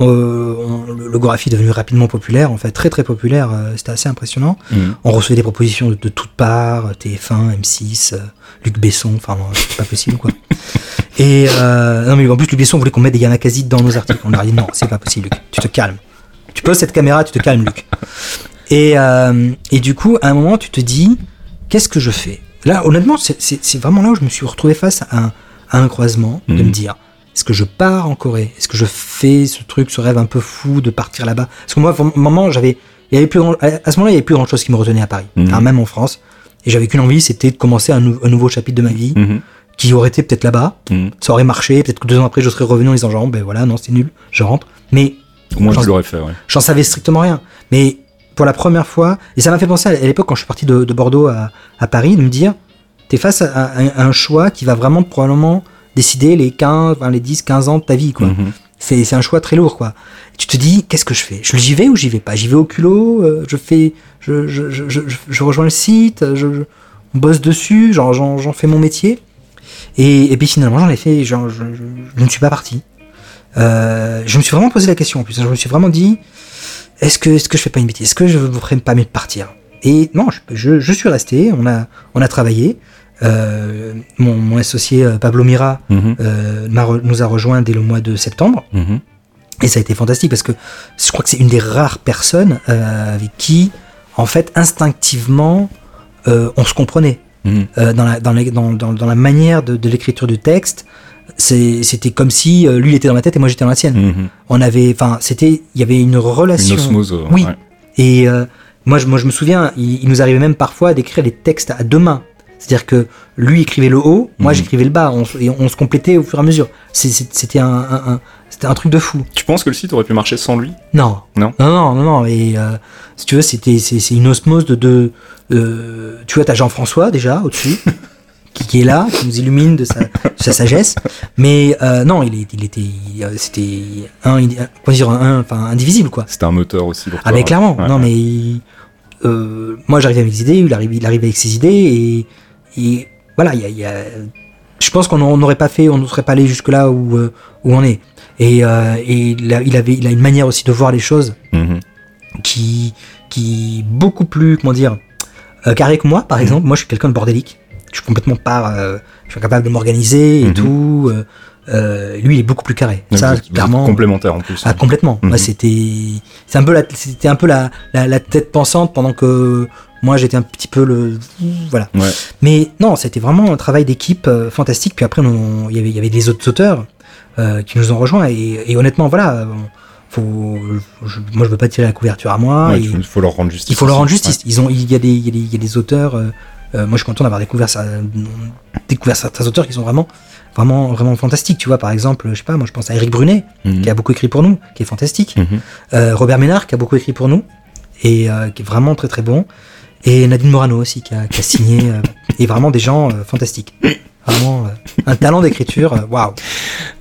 euh, on- le, Gorafi est devenu rapidement populaire, en fait, très très populaire, euh, c'était assez impressionnant. Mhm. On recevait des propositions de, de toutes parts, TF1, M6, euh, Luc Besson, enfin, non, c'est pas possible, quoi. Et euh, non, mais en plus, Luc Besson voulait qu'on mette des Yamakasi dans nos articles. On leur a dit, non, c'est pas possible, Luc, tu te calmes. Tu poses cette caméra, tu te calmes, Luc. Et, euh, et du coup, à un moment, tu te dis, qu'est-ce que je fais? Là, honnêtement, c'est- vraiment là où je me suis retrouvé face à un, à un croisement, de Mhm. me dire, est-ce que je pars en Corée? Est-ce que je fais ce truc, ce rêve un peu fou de partir là-bas? Parce que moi, à un moment, j'avais, il y avait plus grand, à ce moment-là, il n'y avait plus grand-chose qui me retenait à Paris, Mhm. hein, même en France. Et j'avais qu'une envie, c'était de commencer un, nou- un nouveau chapitre de ma vie, Mhm. qui aurait été peut-être là-bas. Mhm. Ça aurait marché, peut-être que deux ans après, je serais revenu en disant genre, ben voilà, non, c'est nul, je rentre. Mais Au moins, J'en- tu l'aurais fait, ouais. J'en savais strictement rien. Mais pour la première fois, et ça m'a fait penser à l'époque quand je suis parti de, de Bordeaux à, à Paris, de me dire, t'es face à, à un choix qui va vraiment probablement décider les 15, enfin, les 10, 15 ans de ta vie, quoi. Mhm. C'est c'est un choix très lourd, quoi. Et tu te dis, qu'est-ce que je fais? Je J'y vais ou j'y vais pas? J'y vais au culot euh, Je fais, je, je, je, rejoins le site, je, je on bosse dessus, j'en fais mon métier. Et, et puis finalement, j'en ai fait, je, ne suis pas parti. Euh, je me suis vraiment posé la question en plus. Je me suis vraiment dit, est-ce que, est-ce que je fais pas une bêtise? Est-ce que je ne ferais pas mieux de partir? Et non, je, je, je suis resté. On a, on a travaillé. Euh, mon, mon associé euh, Pablo Mira Mhm. euh, re- nous a rejoint dès le mois de septembre. Mhm. Et ça a été fantastique parce que je crois que c'est une des rares personnes euh, avec qui, en fait, instinctivement, on se comprenait. Mhm. Dans, la, dans, les- dans, dans, dans la manière de, de l'écriture du texte, c'était comme si lui il était dans ma tête et moi j'étais dans la sienne. On avait, enfin, c'était, il y avait une relation. Une osmose. Oui. ouais. Et moi, je, moi, je me souviens, il, il nous arrivait même parfois d'écrire les textes à deux mains. C'est-à-dire que lui écrivait le haut, moi Mhm. j'écrivais le bas, on, et on se complétait au fur et à mesure. C'était un, un- un- c'était un truc de fou. Tu penses que le site aurait pu marcher sans lui? Non. Non? Non, non, non, non. Et euh, si tu veux, c'était, c'est, une osmose de, de euh, tu vois, t'as Jean-François déjà au-dessus, qui, qui est là, qui nous illumine de sa, de sa sagesse. Mais euh, non, il, est, il était, c'était un, comment dire, un, enfin, indivisible quoi. C'était un moteur aussi pour Ah mais clairement, Ouais, non ouais. mais moi j'arrivais avec des idées, il arrive, il arrive avec ses idées et, et voilà, il y a, il y a- je pense qu'on n'aurait pas fait, on ne serait pas allé jusque là où, euh, où on est. Et, euh, et il, a, il avait, il a une manière aussi de voir les choses Mhm. qui, qui beaucoup plus, comment dire, euh, carré que moi, par exemple. Moi, je suis quelqu'un de bordélique. Je suis complètement pas, euh, je suis capable de m'organiser et Mhm. tout. Euh, euh, lui, il est beaucoup plus carré. Donc, Ça, vous vous clairement. complémentaires en plus. Ah, complètement. Moi, c'était, c'est un peu la, c'était un peu la, la, la tête pensante pendant que moi j'étais un petit peu le, voilà. Ouais. Mais non, c'était vraiment un travail d'équipe euh, fantastique. Puis après, il y avait, il y avait des autres auteurs euh, qui nous ont rejoints et, et honnêtement, voilà, on- faut, je- moi je veux pas tirer la couverture à moi. Ouais, et il faut leur rendre justice. il faut leur rendre justice. Ils ont, il y a des, il y a des, il y a des auteurs. euh, euh, moi, je suis content d'avoir découvert ça, découvert certains auteurs qui sont vraiment, vraiment, vraiment fantastiques. Tu vois, par exemple, je sais pas, moi, je pense à Eric Brunet. Mhm. qui a beaucoup écrit pour nous, qui est fantastique. Mhm. Euh, Robert Ménard, qui a beaucoup écrit pour nous, et euh, qui est vraiment très très bon. Et Nadine Morano aussi, qui a, qui a signé, euh, et vraiment des gens fantastiques. Vraiment, euh, un talent d'écriture, euh, waouh.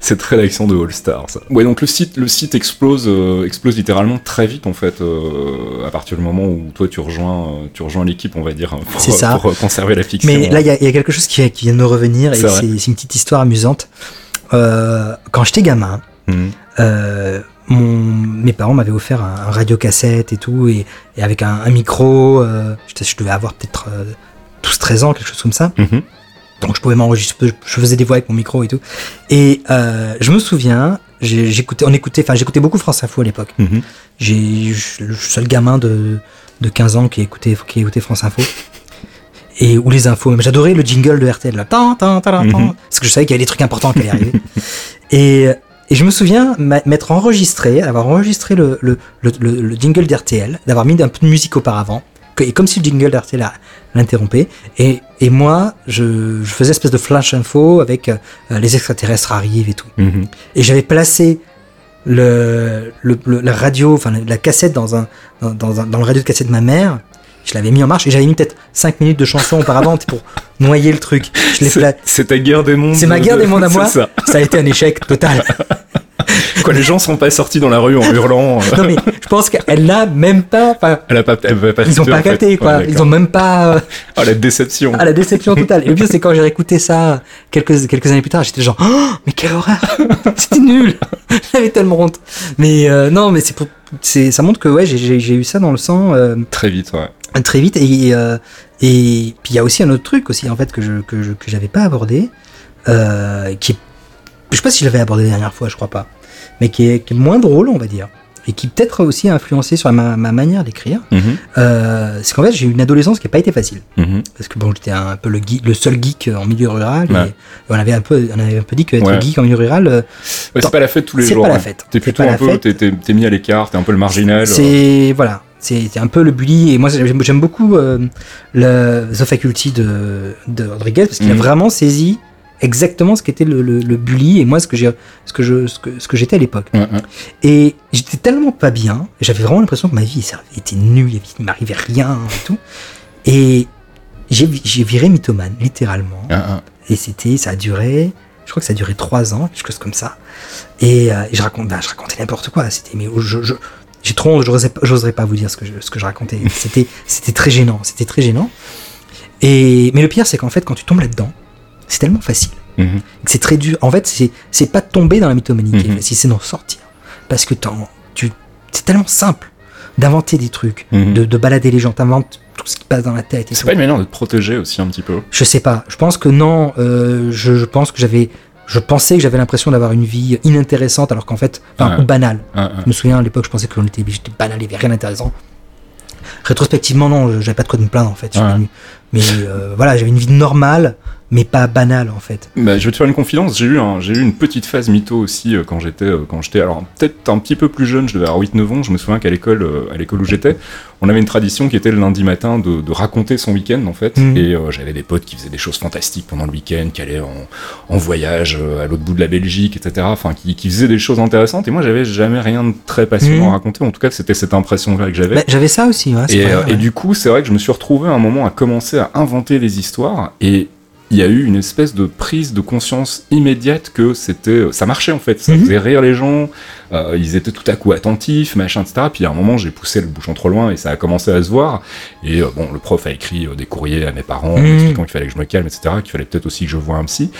Cette rédaction de All Star, ça. Ouais, donc le site, le site explose, euh, explose littéralement très vite en fait, euh, à partir du moment où toi tu rejoins, tu rejoins l'équipe, on va dire, pour, C'est ça. pour, conserver la fiction. Mais là, il y, a- il y a quelque chose qui, qui vient de me revenir et C'est une petite histoire amusante. Euh, quand j'étais gamin, Mhm. mon, mes parents m'avaient offert un, un radiocassette et tout, et, et avec un, un micro. Euh, je, je devais avoir peut-être euh, 12-13 ans, quelque chose comme ça. Mhm. Donc je pouvais m'enregistrer, je faisais des voix avec mon micro et tout. Et euh, je me souviens, j'ai- j'écoutais, on écoutait, enfin j'écoutais beaucoup France Info à l'époque. Mhm. J'ai je suis le seul gamin de, de 15 ans qui écoutait, qui écoutait France Info. Et ou les infos, même j'adorais le jingle de RTL là. Tan, tan, tan, tan, Mhm. Parce que je savais qu'il y avait des trucs importants qui allaient arriver. et, et je me souviens m'être enregistré, avoir enregistré le, le, le, le- le jingle d'RTL, d'avoir mis un peu de musique auparavant, et comme si le jingle a- l'interrompait. Et, et moi, je, je faisais espèce de flash info avec euh, les extraterrestres arrivent et tout. Mhm. Et j'avais placé le, le, le- la radio, enfin la, cassette dans, un, dans, dans, un- dans le radio de cassette de ma mère. Je l'avais mis en marche et j'avais mis peut-être 5 minutes de chanson auparavant pour noyer le truc. C'est ta guerre des mondes. C'est ma guerre de- des mondes à moi. Ça. Ça a été un échec total. Quoi, les gens sont pas sortis dans la rue en hurlant. euh, Non mais je pense qu'elle n'a même pas. Elle a pas, elle pas Ils ont citer, pas fait. capté quoi. Ouais, Ils d'accord. ont même pas. euh, Ah, la déception. à la déception totale. Et le pire, c'est quand j'ai réécouté ça quelques, quelques années plus tard, j'étais genre, oh, mais quelle horreur C'était nul J'avais tellement honte. Mais euh, non, mais c'est pour, c'est, ça montre que ouais, j'ai, eu ça dans le sang euh, Très vite, ouais. très vite. Et, euh, et puis il y a aussi un autre truc aussi, en fait, que je, que je, que j'avais pas abordé, euh, qui est, je sais pas si je l'avais abordé la dernière fois, je crois pas, mais qui est, qui est moins drôle, on va dire. Et qui peut-être aussi a influencé sur ma, ma manière d'écrire, Mhm. euh, c'est qu'en fait j'ai eu une adolescence qui n'a pas été facile Mhm. parce que bon j'étais un peu le, geek- le seul geek en milieu rural Ouais. et on avait un peu on avait un peu dit que être Ouais. geek en milieu rural euh, Ouais, c'est pas la fête tous les C'est jours. pas la ouais. fête. T'es C'est plutôt un peu, t'es, mis à l'écart, t'es un peu le marginal. euh. c'est voilà c'est c'est un peu le bully et moi j'aime beaucoup euh, le The Faculty de, de Rodriguez parce qu'il Mhm. a vraiment saisi exactement ce qu'était le, le, le bully et moi ce que j'ai ce que je ce que, ce que j'étais à l'époque Ouais, ouais. et j'étais tellement pas bien j'avais vraiment l'impression que ma vie était nulle il m'arrivait rien et tout et j'ai viré mythomane littéralement ah. Et c'était, ça a duré, je crois que ça a duré trois ans, quelque chose comme ça. Et, euh, et je raconte, bah, je racontais n'importe quoi. C'était, mais je, je- j'ai trop, j'oserais, pas- vous dire ce que je, ce que je racontais. C'était, c'était très gênant, c'était très gênant. Et, mais le pire, c'est qu'en fait, quand tu tombes là-dedans, c'est tellement facile. Que C'est très dur. En fait, c'est, pas de tomber dans la mythomanie qui est facile, c'est d'en sortir. Parce que tu, c'est tellement simple d'inventer des trucs, Mhm. de, de balader les gens, t'inventes tout ce qui passe dans la tête C'est pas une manière de te protéger aussi un petit peu? Je sais pas. Je pense que non. euh, je, je pense que j'avais. Je pensais que j'avais l'impression d'avoir une vie inintéressante alors qu'en fait, enfin, ou banale. Ah, ah. Je me souviens à l'époque, je pensais que j'étais banal, il n'y avait rien d'intéressant. Rétrospectivement, non, j'avais pas de quoi de me plaindre en fait. Mais euh, voilà, j'avais une vie normale, mais pas banale en fait. Bah, je vais te faire une confidence, j'ai eu, un- j'ai eu une petite phase mytho aussi euh, quand j'étais, euh, quand j'étais, alors peut-être un petit peu plus jeune, je devais avoir 8-9 ans, je me souviens qu'à l'école, euh, à l'école où j'étais, on avait une tradition qui était le lundi matin de, de raconter son week-end en fait, Mhm. et j'avais des potes qui faisaient des choses fantastiques pendant le week-end, qui allaient en, en voyage à l'autre bout de la Belgique, etc., enfin qui, qui faisaient des choses intéressantes, et moi j'avais jamais rien de très passionnant Mhm. à raconter, en tout cas c'était cette impression-là que j'avais. Bah, j'avais ça aussi, ouais, Et, vrai, et du coup, c'est vrai que je me suis retrouvé à un moment à commencer à inventer des histoires et il y a eu une espèce de prise de conscience immédiate que c'était, ça marchait en fait, ça Mhm. faisait rire les gens, euh, ils étaient tout à coup attentifs, machin, etc. Puis à un moment, j'ai poussé le bouchon trop loin et ça a commencé à se voir. Et euh, bon, le prof a écrit euh, des courriers à mes parents, Mhm. expliquant qu'il fallait que je me calme, etc. Qu'il fallait peut-être aussi que je voie un psy.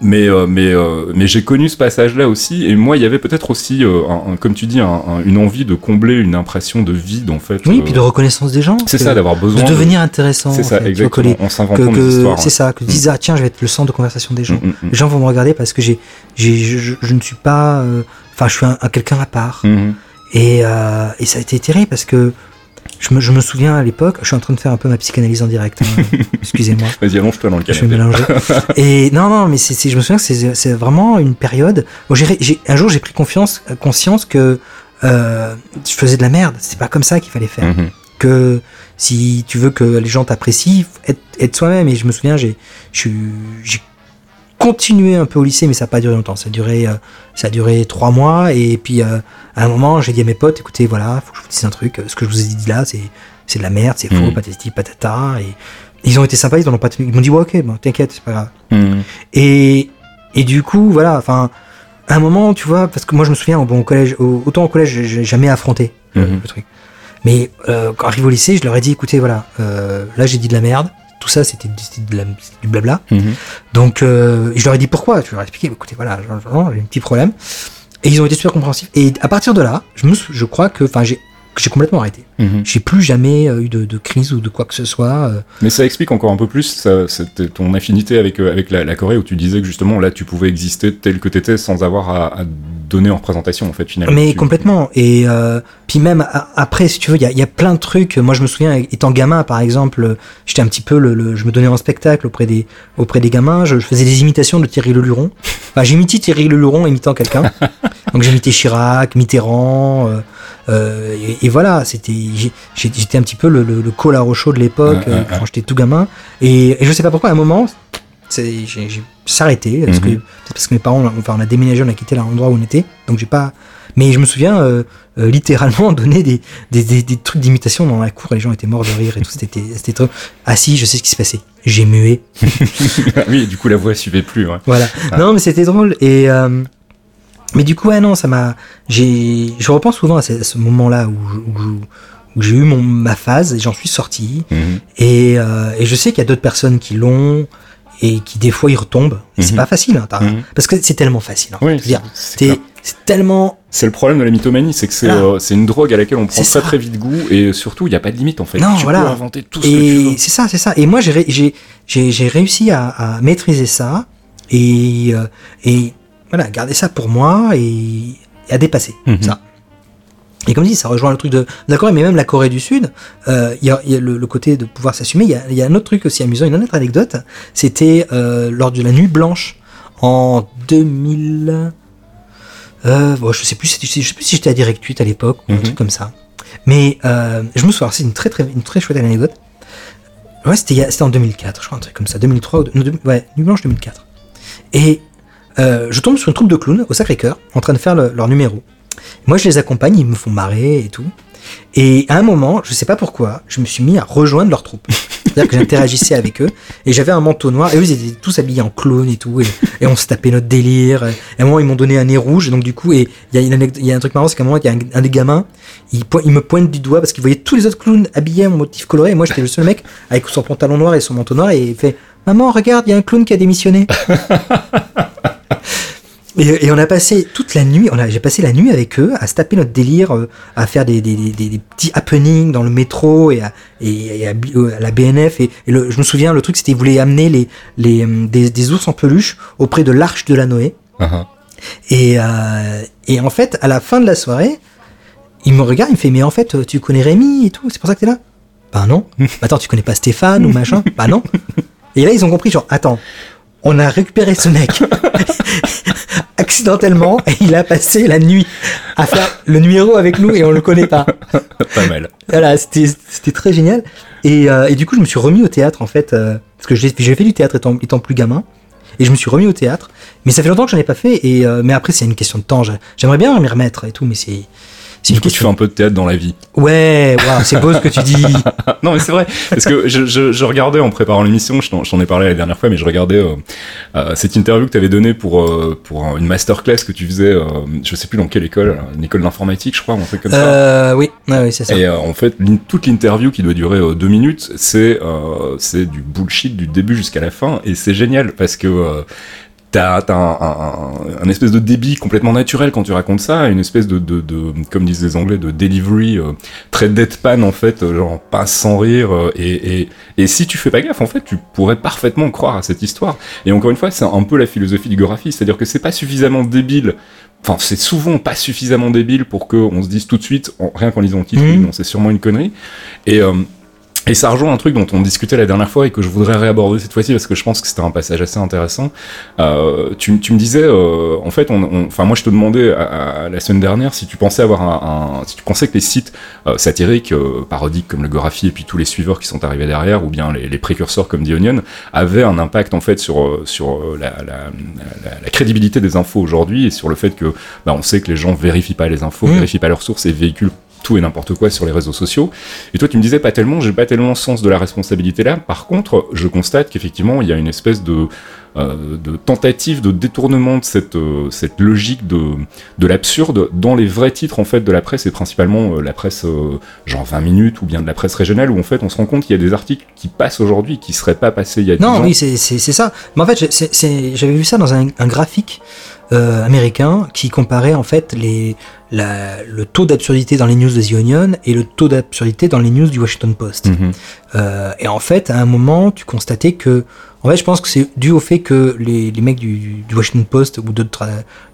Mais mais mais j'ai connu ce passage-là aussi. Et moi, il y avait peut-être aussi, un- un- comme tu dis, un- un- une envie de combler une impression de vide en fait. Oui, puis de reconnaissance des gens. c'est ça, d'avoir besoin de devenir intéressant. C'est ça, fait, exactement. que, s'inventant des histoires. c'est ça, que tu dises, ah tiens, je vais être le centre de conversation des gens. Mm, mm, Les gens vont me regarder parce que j'ai, je, je- je ne suis pas, euh, enfin, je suis un, un quelqu'un à part. mm. Et, euh, et ça a été terrible parce que je me, je me souviens à l'époque, je suis en train de faire un peu ma psychanalyse en direct. hein, Excusez-moi. Vas-y, allonge-toi dans le Je vais canapé. mélanger. Et non, non, mais c'est, c'est- je me souviens que c'est, c'est vraiment une période. J'ai, j'ai- un jour, j'ai pris confiance, conscience que euh, je faisais de la merde. C'est pas comme ça qu'il fallait faire Mhm. que si tu veux que les gens t'apprécient, être, être soi-même. Et je me souviens, j'ai, je suis- j'ai continué un peu au lycée, mais ça n'a pas duré longtemps. Ça a duré, euh, ça a duré trois mois. Et puis, euh, à un moment, j'ai dit à mes potes, écoutez, voilà, faut que je vous dise un truc. Ce que je vous ai dit là, c'est, c'est de la merde, c'est faux, Mhm. patati patata. Et Ils ont été sympas, ils en ont pas tenu. Ils m'ont dit, ouais, ok, bon, t'inquiète, c'est pas grave. Mhm. Et, et du coup, voilà, enfin, à un moment, tu vois, parce que moi je me souviens, bon, au collège, au- autant au collège, j'ai- jamais affronté euh, Mhm. le truc. Mais euh, quand j'arrive au lycée, je leur ai dit, écoutez, voilà, euh, là j'ai dit de la merde, tout ça c'était du blabla. Mhm. Donc, euh, je leur ai dit pourquoi, je leur ai expliqué, écoutez, voilà, j'ai un petit problème. Et ils ont été super compréhensifs. Et à partir de là, je, me, je crois que, enfin, j'ai que j'ai complètement arrêté. Mhm. J'ai plus jamais euh, eu de, de crise ou de quoi que ce soit. euh, Mais ça explique encore un peu plus ça- ton affinité avec, euh, avec la, la Corée où tu disais que justement là tu pouvais exister tel que t'étais sans avoir à, à donner en représentation en fait finalement. Mais Tu- complètement. Et euh, puis même a- après, si tu veux, il y a, il y a plein de trucs. Moi, je me souviens, étant gamin, par exemple, j'étais un petit peu le, le- je me donnais en spectacle auprès des auprès des gamins. Je, je faisais des imitations de Thierry Leluron. Enfin, j'imitais Thierry Leluron imitant quelqu'un. Donc j'imitais Chirac, Mitterrand. euh, euh, et, et voilà, c'était j'étais un petit peu le, le, le chaud de l'époque euh, quand j'étais tout gamin. Et, et je sais pas pourquoi, à un moment, j'ai s'arrêté parce que Mhm. parce que mes parents, enfin, on a déménagé, on a quitté l'endroit où on était, donc j'ai pas. Mais je me souviens euh, euh, littéralement donner des, des, des, des trucs d'imitation dans la cour, et les gens étaient morts de rire et tout. C'était c'était trop. Ah si, je sais ce qui se passait. J'ai mué. oui, du coup la voix suivait plus. Ouais. Voilà. Non, mais c'était drôle. Et euh, mais du coup, ouais, non, ça m'a. J'ai. Je repense souvent à ce, à ce moment-là où, je- où, où j'ai eu mon, ma phase et j'en suis sorti. Mhm. Et, euh, et je sais qu'il y a d'autres personnes qui l'ont et qui des fois y retombent. Et c'est Mhm. pas facile, hein, Mhm. parce que c'est tellement facile. hein. Oui, c'est tellement. C'est le problème de la mythomanie, c'est que c'est euh, une drogue à laquelle on prend très très vite goût et surtout il n'y a pas de limite en fait. Non, tu voilà. peux inventer tout ce que tu Et c'est ça, c'est ça. Et moi, j'ai ré- j'ai j'ai j'ai réussi à, à maîtriser ça et euh, et voilà, garder ça pour moi et, et à dépasser Mhm. ça. Et comme dit, ça rejoint le truc de, la Corée, mais même la Corée du Sud, euh, il y a, il y a le, le côté de pouvoir s'assumer. Il y a, il y a un autre truc aussi amusant, une autre anecdote. C'était euh, lors de la Nuit Blanche en 2000. Euh, bon, je sais plus, je sais plus si j'étais à Direct 8 à l'époque ou un Mhm. truc comme ça. Mais euh, je me souviens, c'est une très très une très chouette anecdote. Ouais, c'était en 2004, je crois un truc comme ça, 2003 ou ouais, Nuit Blanche 2004. Et euh, je tombe sur une troupe de clowns au Sacré-Cœur en train de faire le- leur numéro. Moi, je les accompagne, ils me font marrer et tout. Et à un moment, je sais pas pourquoi, je me suis mis à rejoindre leur troupe. C'est-à-dire que j'interagissais avec eux et j'avais un manteau noir et eux ils étaient tous habillés en clown et tout et, on se tapait notre délire. Et à un moment ils m'ont donné un nez rouge donc du coup il y a un truc marrant c'est qu'à un moment il y a un, des gamins il, il me pointe du doigt parce qu'il voyait tous les autres clowns habillés en motif coloré et moi j'étais le seul mec avec son pantalon noir et son manteau noir et il fait maman regarde il y a un clown qui a démissionné. Et, et on a passé toute la nuit, j'ai passé la nuit avec eux à se taper notre délire, euh, à faire des, des, des, des petits happenings dans le métro et à, et, et à, bi- euh, à la BNF. Et, le, je me souviens, le truc c'était ils voulaient amener les, les, euh, des, ours en peluche auprès de l'arche de la Noé. Uh-huh. Et, euh, et en fait, à la fin de la soirée, il me regarde, il me fait Mais en fait, tu connais Rémi et tout, c'est pour ça que t'es là? Bah non. Attends, tu connais pas Stéphane ou machin? Bah non. Et là, ils ont compris, genre, attends, on a récupéré ce mec accidentellement et il a passé la nuit à faire le numéro avec nous et on le connaît pas. Pas mal. Voilà, c'était très génial. Et, euh, et du coup, je me suis remis au théâtre en fait, euh, parce que j'ai fait du théâtre étant, étant plus gamin. Et je me suis remis au théâtre, mais ça fait longtemps que j'en ai pas fait. Et euh, mais après, c'est une question de temps. J'a- J'aimerais bien m'y remettre et tout, mais c'est c'est Du coup, tu fais un peu de théâtre dans la vie. Ouais, waouh, c'est beau ce que tu dis. non, mais c'est vrai. Parce que je, je, je regardais en préparant l'émission, je t'en ai parlé la dernière fois, mais je regardais euh, euh, cette interview que tu avais donnée pour, euh, pour une masterclass que tu faisais, euh, je sais plus dans quelle école, une école d'informatique, je crois, un truc comme ça. Euh, oui, ouais, oui, c'est ça. Et euh, en fait, toute l'interview qui doit durer deux minutes, c'est euh, c'est du bullshit du début jusqu'à la fin, et c'est génial parce que euh, t'as t'as un, un, un espèce de débit complètement naturel quand tu racontes ça, une espèce de, de, de comme disent les Anglais, de delivery euh, très deadpan en fait, euh, genre pas sans rire, euh, et, et, et si tu fais pas gaffe, en fait, tu pourrais parfaitement croire à cette histoire. Et encore une fois, c'est un peu la philosophie du graphie, c'est-à-dire que c'est pas suffisamment débile Enfin, c'est souvent pas suffisamment débile pour qu'on se dise tout de suite, en- rien qu'en lisant le titre, oui, non, c'est sûrement une connerie. Et, euh, et ça rejoint un truc dont on discutait la dernière fois et que je voudrais réaborder cette fois-ci parce que je pense que c'était un passage assez intéressant. Euh, tu, tu me disais, euh, en fait, enfin moi je te demandais à, à- la semaine dernière si tu pensais avoir un, un- si tu pensais que les sites euh, satiriques, euh, parodiques comme le Gorafi et puis tous les suiveurs qui sont arrivés derrière, ou bien les, les précurseurs comme The Onion, avaient un impact en fait sur euh, sur euh, la, la, la, la crédibilité des infos aujourd'hui et sur le fait que bah, on sait que les gens vérifient pas les infos, Mhm. vérifient pas leurs sources et véhiculent tout et n'importe quoi sur les réseaux sociaux. Et toi, tu me disais pas tellement, j'ai pas tellement le sens de la responsabilité là. Par contre, je constate qu'effectivement, il y a une espèce de de tentative de détournement de cette, euh, cette logique de, de l'absurde dans les vrais titres en fait de la presse et principalement euh, la presse genre 20 minutes ou bien de la presse régionale où en fait on se rend compte qu'il y a des articles qui passent aujourd'hui qui seraient pas passés il y a 10 Non, ans. oui, c'est ça. Mais en fait, j'avais vu ça dans un, un graphique euh, américain qui comparait en fait les, la- le taux d'absurdité dans les news de The Onion et le taux d'absurdité dans les news du Washington Post. Mhm. Euh, et en fait, à un moment, tu constatais que, en fait, je pense que c'est dû au fait que les, les mecs du, du Washington Post ou d'autres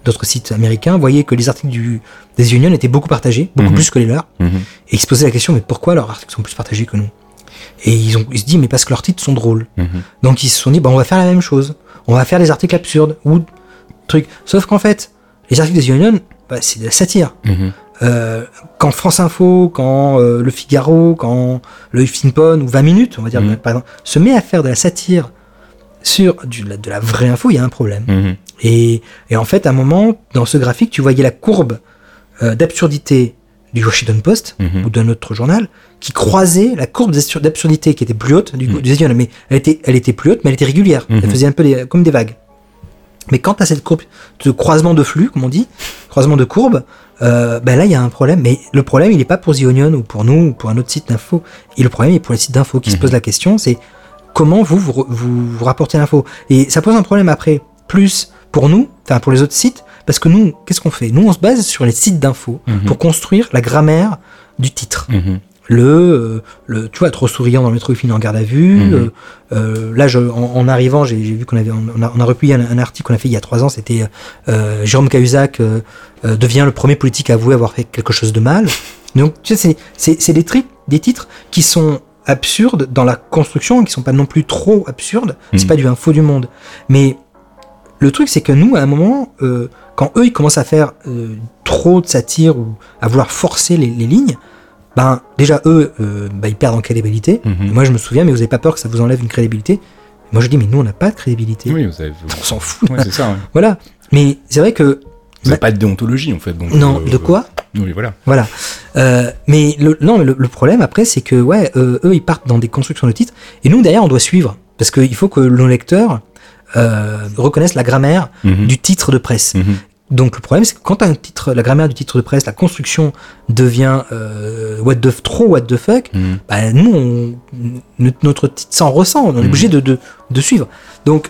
d'autres sites américains voyaient que les articles du, des Union étaient beaucoup partagés, beaucoup Mhm. plus que les leurs, Mhm. et ils se posaient la question, mais pourquoi leurs articles sont plus partagés que nous? Et ils ont ils se disent, mais parce que leurs titres sont drôles. Mhm. Donc ils se sont dit, bah, on va faire la même chose. On va faire des articles absurdes ou trucs. Sauf qu'en fait, les articles des Union, bah, c'est de la satire. Euh, quand France Info, quand euh, Le Figaro, quand le Huffington ou 20 minutes, on va dire Mhm. par exemple, se met à faire de la satire sur du- de la, de la vraie info, il y a un problème. Mhm. Et, et en fait, à un moment, dans ce graphique, tu voyais la courbe euh, d'absurdité du Washington Post Mhm. ou d'un autre journal qui croisait la courbe d'absur- d'absurdité qui était plus haute du, du mais elle était, elle était plus haute, mais elle était régulière. Elle faisait un peu des- comme des vagues. Mais quand tu as cette courbe de croisement de flux, comme on dit, croisement de courbe, euh, ben là il y a un problème. Mais le problème il n'est pas pour The Onion ou pour nous ou pour un autre site d'info. Et le problème il est pour les sites d'info qui se Mhm. posent la question, c'est comment vous vous, vous, vous rapportez l'info. Et ça pose un problème après, plus pour nous, enfin pour les autres sites, parce que nous, qu'est-ce qu'on fait? Nous on se base sur les sites d'info Mhm. pour construire la grammaire du titre Mhm. Le, euh, le tu vois trop souriant dans le métro il finit en garde à vue Mhm. euh, euh, là je, en, en arrivant j'ai j'ai vu qu'on avait on a, on a un, un article qu'on a fait il y a trois ans c'était euh, Jérôme Cahuzac euh, euh, devient le premier politique à avouer avoir fait quelque chose de mal donc tu sais c'est- c'est c'est des, des titres qui sont absurdes dans la construction qui sont pas non plus trop absurdes c'est Mhm. pas du info du monde mais le truc c'est que nous à un moment euh, quand eux ils commencent à faire euh, trop de satire ou à vouloir forcer les, les lignes ben déjà eux euh, ben, ils perdent en crédibilité Mhm. Moi je me souviens mais vous avez pas peur que ça vous enlève une crédibilité moi je dis mais nous on n'a pas de crédibilité Oui, vous avez. vous- on s'en fout Ouais, c'est ça. ouais. voilà mais c'est vrai que Vous n'avez Bah- pas de déontologie en fait. Donc, non euh, de quoi Oui, voilà. voilà Euh, mais le, non le, le problème après c'est que ouais eux ils partent dans des constructions de titres et nous derrière on doit suivre parce qu'il faut que nos lecteurs reconnaissent la grammaire Mhm. du titre de presse Mhm. Donc le problème, c'est que quand un titre, la grammaire du titre de presse, la construction devient euh, what the trop what the fuck, Mhm. bah, nous, on- notre, titre s'en ressent, on est Mhm. obligé de, de, de suivre. Donc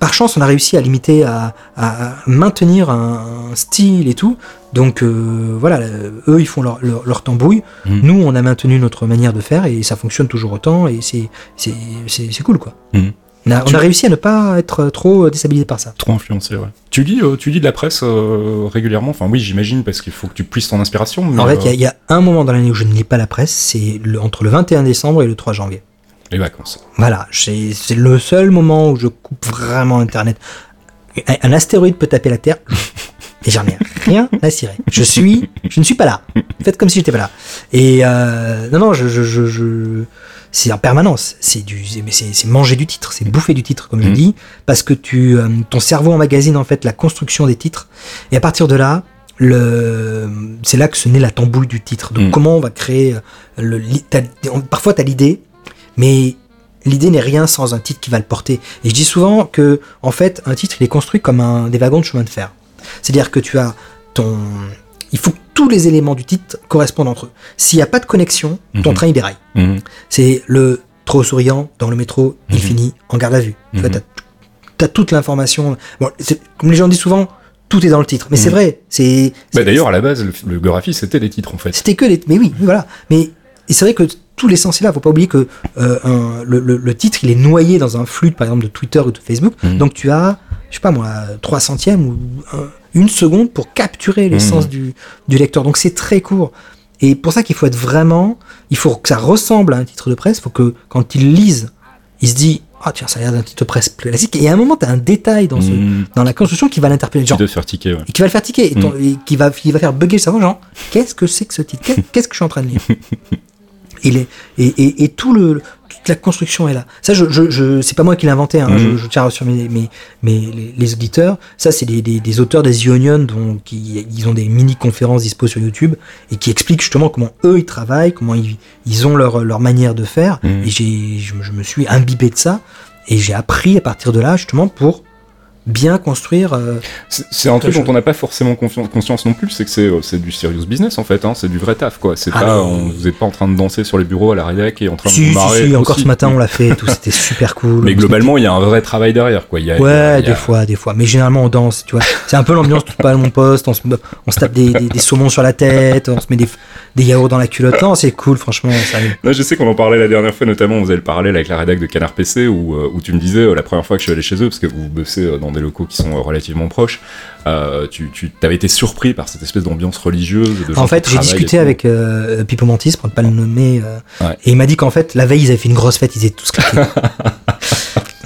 par chance, on a réussi à limiter, à, à maintenir un, un style et tout. Donc euh, voilà, eux, ils font leur, leur, leur tambouille. Mhm. Nous, on a maintenu notre manière de faire et ça fonctionne toujours autant et c'est cool quoi. On a, on Tu- a réussi à ne pas être trop déstabilisé par ça. Trop influencé, ouais. Tu lis, euh, tu lis de la presse euh, régulièrement? Enfin, oui, j'imagine, parce qu'il faut que tu puisses ton inspiration. Mais, En fait, il y a- euh, il y, a un moment dans l'année où je ne lis pas la presse, c'est le- entre le 21 décembre et le 3 janvier. les vacances. Voilà, c'est le seul moment où je coupe vraiment Internet. Un, un astéroïde peut taper la Terre et j'en ai rien à cirer. Je suis, je ne suis pas là. Faites comme si j'étais pas là. Et non, non, je, je, je, je- c'est en permanence. C'est du, mais c'est manger du titre, c'est bouffer du titre, comme je Mhm. dis, parce que tu, euh, ton cerveau emmagasine en fait la construction des titres. Et à partir de là, le, c'est là que se naît la tambouille du titre. Donc Mhm. comment on va créer euh, le, t'as- on- parfois tu as l'idée, mais l'idée n'est rien sans un titre qui va le porter. Et je dis souvent que, en fait, un titre, il est construit comme un, des wagons de chemin de fer. C'est-à-dire que tu as ton... Il faut que tous les éléments du titre correspondent entre eux. S'il n'y a pas de connexion, ton Mhm. train, il déraille. Mhm. C'est le trop souriant dans le métro, il Mhm. finit en garde à vue. Tu vois, t'as- as toute l'information. Bon, comme les gens disent souvent, tout est dans le titre. Mais c'est vrai. C'est Bah, D'ailleurs, à la base, le, le graphiste, c'était les titres, en fait. c'était que les. Mais oui, voilà. Mais c'est vrai que tout l'essence est là. Faut pas oublier que euh, un- le, le- le titre, il est noyé dans un flux, par exemple, de Twitter ou de Facebook. Donc tu as, je sais pas moi, 3 centièmes ou un- une seconde pour capturer l'essence Mhm. du, du lecteur. Donc c'est très court. Et pour ça qu'il faut être vraiment, il faut que ça ressemble à un titre de presse. Il faut que quand il lise, il se dit, ah tiens, ça a l'air d'un titre de presse classique. Et à un moment, tu as un détail dans, ce, Mhm. dans la construction qui va l'interpeller. Qui Genre, te faire tiquer, ouais. et qui va le faire tiquer, et, ton- et qui, va, qui va faire bugger le cerveau, genre, qu'est-ce que c'est que ce titre? Qu'est- Qu'est-ce que je suis en train de lire? Et, les, et, et, et tout le, toute la construction est là. Ça, je, je, je c'est pas moi qui l'ai inventé. Hein, je, je tiens à rassurer mes, mes, mes les, les auditeurs. Ça, c'est des, des, des auteurs des The Onion, dont qui ils ont des mini conférences dispo sur YouTube et qui expliquent justement comment eux ils travaillent, comment ils, ils ont leur leur manière de faire. Mhm. Et j'ai, je, je me suis imbibé de ça et j'ai appris à partir de là justement pour bien construire. euh, C'est un truc dont on n'a pas forcément conscience non plus, c'est que c'est euh, du serious business en fait, hein, c'est du vrai taf quoi. C'est Ah, pas, on, vous êtes pas en train de danser sur les bureaux à la rédac et en train de si, si, marrer. si, encore aussi. ce matin on l'a fait, tout, c'était super cool. Mais globalement, il y a un vrai travail derrière quoi. Il y a, il y a- Ouais, il y a- des fois, des fois. Mais généralement, on danse, tu vois. C'est un peu l'ambiance tout pas à mon poste. On se, on se tape des, des, des saumons sur la tête, on se met des, des yaourts dans la culotte. Non, c'est cool, franchement. Là, je sais qu'on en parlait la dernière fois, notamment on faisait le parallèle avec la rédac de Canard PC où, euh, où tu me disais la première fois que je suis allé chez eux, parce que vous bossez dans des locaux qui sont euh, relativement proches, euh, tu, tu avais été surpris par cette espèce d'ambiance religieuse. De en fait, j'ai discuté avec euh, Pipo Mantis, pour ne pas le nommer, euh, Ouais. et il m'a dit qu'en fait, la veille, ils avaient fait une grosse fête, ils étaient tous claqués.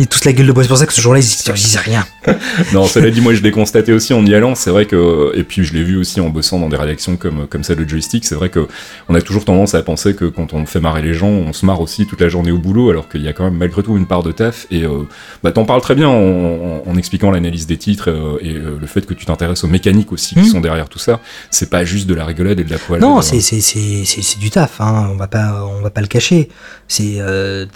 ils tous la gueule de bois. C'est pour ça que ce jour-là, ils disaient rien. Non, cela dit, moi je l'ai constaté aussi en y allant. C'est vrai que, et puis je l'ai vu aussi en bossant dans des rédactions comme, comme celle de Joystick. C'est vrai que on a toujours tendance à penser que quand on fait marrer les gens, on se marre aussi toute la journée au boulot, alors qu'il y a quand même malgré tout une part de taf. Et euh, bah, t'en parles très bien en, en- en expliquant l'analyse des titres euh, et euh, le fait que tu t'intéresses aux mécaniques aussi qui Mm. sont derrière tout ça. C'est pas juste de la rigolade et de la poêle. Non, c'est c'est c'est c'est c'est du taf. Hein. On va pas on va pas le cacher. C'est euh,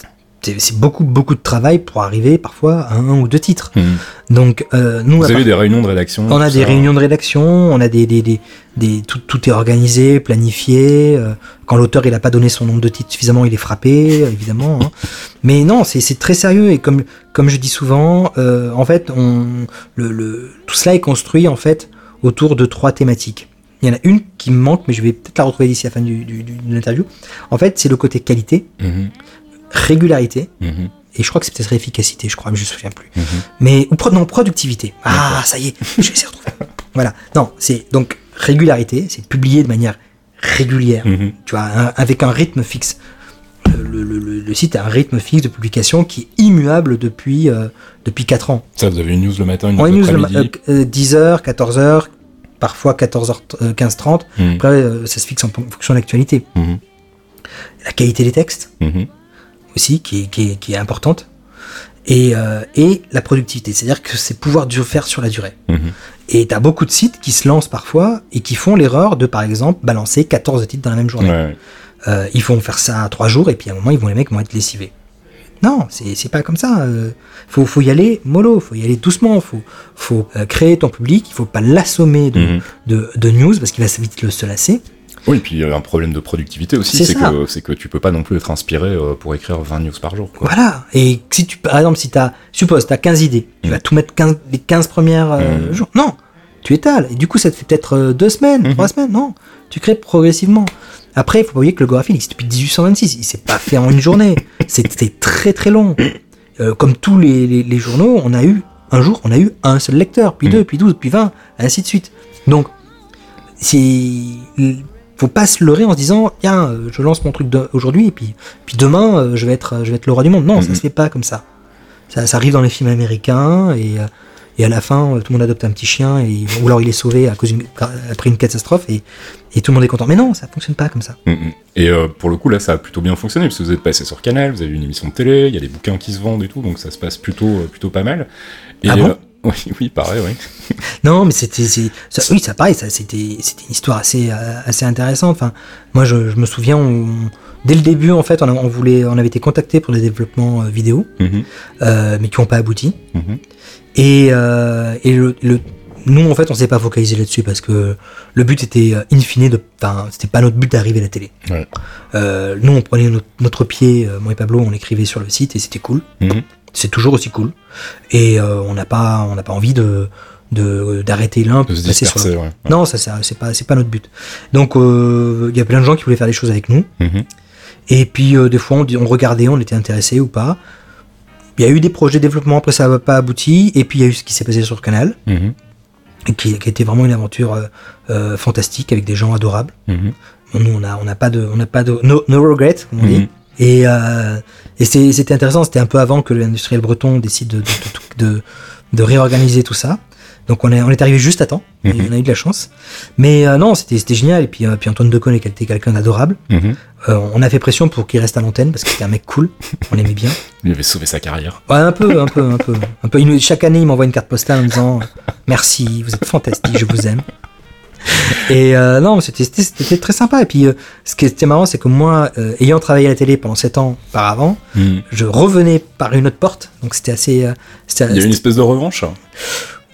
c'est beaucoup beaucoup de travail pour arriver parfois à un ou deux titres. Mm. Donc euh, nous Vous à avez des réunions de rédaction On a des ça. réunions de rédaction, on a des, des, des, des- tout, tout est organisé, planifié. euh, quand l'auteur il a pas donné son nombre de titres suffisamment, il est frappé, euh, évidemment. hein. Mais non, c'est très sérieux et comme comme je dis souvent, euh, en fait, on le, le tout cela est construit en fait autour de trois thématiques. Il y en a une qui me manque, mais je vais peut-être la retrouver d'ici la fin du, du, du- de l'interview. En fait, c'est le côté qualité, Mhm, régularité, mhm, et je crois que c'est peut-être efficacité, je crois, mais je me souviens plus. mhm. Mais ou non, productivité. Ah, ça y est, je essayer de retrouver. Voilà. Non, c'est donc régularité, c'est publier de manière régulière, Mhm. tu vois, un- avec un rythme fixe. Le, le- le- le site a un rythme fixe de publication qui est immuable depuis euh, depuis 4 ans. Ça, vous avez une news le matin, une On news le l'après-midi. ma- euh, euh, 10h, 14h, parfois 14h, euh, 15h30. Mhm, Après, euh, ça se fixe en fonction de l'actualité. La qualité des textes. Aussi, qui est, qui est, qui est importante. Et, euh, et la productivité, c'est-à-dire que c'est pouvoir du faire sur la durée. Mhm. Et t'as beaucoup de sites qui se lancent parfois et qui font l'erreur de, par exemple, balancer 14 titres dans la même journée. Ouais. Euh, ils vont faire ça à 3 jours et puis à un moment, ils vont, les mecs vont être lessivés. Non, c'est pas comme ça. euh, faut, faut y aller mollo, faut y aller doucement, faut, faut euh, créer ton public, il faut pas l'assommer de, Mhm. de, de news parce qu'il va vite le, se lasser. Oui, puis il y a un problème de productivité aussi, C'est que, c'est que tu peux pas non plus être inspiré euh, pour écrire 20 news par jour. Quoi. Voilà. Et si tu, par exemple, si t'as, suppose, t'as 15 idées, tu Mhm. vas tout mettre 15, les 15 premières euh, Mhm. jours. Non, tu étales. Et du coup, ça te fait peut-être euh, deux semaines, Mhm. trois semaines. Non, tu crées progressivement. Après, il faut pas oublier que le Goraphile existe depuis 1826. Il s'est pas fait en une journée. C'était très très long. Euh, comme tous les, les- les journaux, on a eu un jour, on a eu un seul lecteur, puis Mhm. deux, puis douze, puis vingt, ainsi de suite. Donc, c'est faut pas se leurrer en se disant tiens euh, je lance mon truc aujourd'hui et puis puis demain euh, je vais être je vais être le roi du monde non ça Mhm. se fait pas comme ça ça, ça arrive dans les films américains et euh, et à la fin euh, tout le monde adopte un petit chien et ou alors il est sauvé à cause après une catastrophe et et tout le monde est content mais non ça fonctionne pas comme ça Mm, mm. Et euh, pour le coup, là, ça a plutôt bien fonctionné, parce que vous êtes passé sur Canal, vous avez une émission de télé, il y a des bouquins qui se vendent et tout, donc ça se passe plutôt, euh, plutôt pas mal. Et, Ah bon? euh, oui, oui, pareil, oui. Non, mais c'était, ça, oui, ça pareil, ça, c'était, c'était une histoire assez, euh, assez intéressante. Enfin, moi, je, je me souviens, on- dès le début, en fait, on, a- on voulait, on avait été contacté pour des développements euh, vidéo, Mhm, euh, mais qui n'ont pas abouti. mhm. Et, euh, et le, le- nous, en fait, on s'est pas focalisé là-dessus parce que le but était, in fine, de, enfin, c'était pas notre but d'arriver à la télé. Ouais. Euh, nous, on prenait notre, notre pied, moi et Pablo, on écrivait sur le site et c'était cool. Mhm. C'est toujours aussi cool. Et euh, on n'a pas, on n'a pas envie de, de d'arrêter l'un pour se passer sur disperser, l'autre. ouais. Non, ça, ça c'est pas, c'est pas notre but. Donc, euh, il y a plein de gens qui voulaient faire des choses avec nous. Mhm. Et puis, euh, des fois, on, regardait, on était intéressé ou pas. Il y a eu des projets de développement, après ça n'a pas abouti. Et puis, il y a eu ce qui s'est passé sur Canal, Mhm. et qui, qui a été vraiment une aventure fantastique avec des gens adorables. Mhm. Bon, nous, on a, on n'a pas de, on n'a pas de, no, no regret, comme on dit. Et, euh, et c'est- c'était intéressant, c'était un peu avant que l'industriel breton décide de, de, de, de- réorganiser tout ça. Donc on est, on est arrivé juste à temps, et Mhm. on a eu de la chance. Mais euh, non, c'était génial. Et puis, euh, puis Antoine Decaune était quelqu'un d'adorable. Mhm. Euh, on a fait pression pour qu'il reste à l'antenne parce que c'était un mec cool. On l'aimait bien. Il avait sauvé sa carrière. Ouais, un peu, un peu, un peu. Un peu. Il chaque année, il m'envoie une carte postale en me disant Merci, vous êtes fantastique, je vous aime. Et euh, non, c'était très sympa. Et puis, euh, ce qui était marrant, c'est que moi, euh, ayant travaillé à la télé pendant 7 ans auparavant, Mhm. je revenais par une autre porte. Donc, c'était assez. euh, Il y a une espèce de revanche.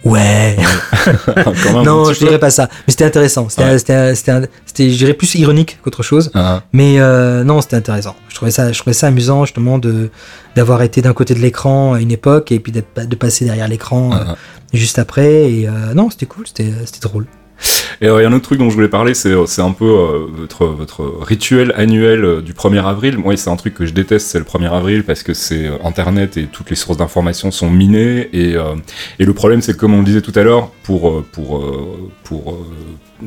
Ouais, Quand même, non, je peu. dirais pas ça. Mais c'était intéressant. C'était, Ouais. c'était, je dirais plus ironique qu'autre chose. Ah. Mais euh, non, c'était intéressant. Je trouvais ça, je trouvais ça amusant justement de d'avoir été d'un côté de l'écran à une époque et puis de passer derrière l'écran euh, Ah. juste après. Et euh, non, c'était cool, c'était, c'était drôle. Et euh, il y a un autre truc dont je voulais parler, c'est euh, un peu euh, votre, votre rituel annuel du 1er avril. Moi, c'est un truc que je déteste, c'est le 1er avril, parce que c'est Internet et toutes les sources d'informations sont minées. Et, et le problème, c'est comme on le disait tout à l'heure, pour, pour, pour,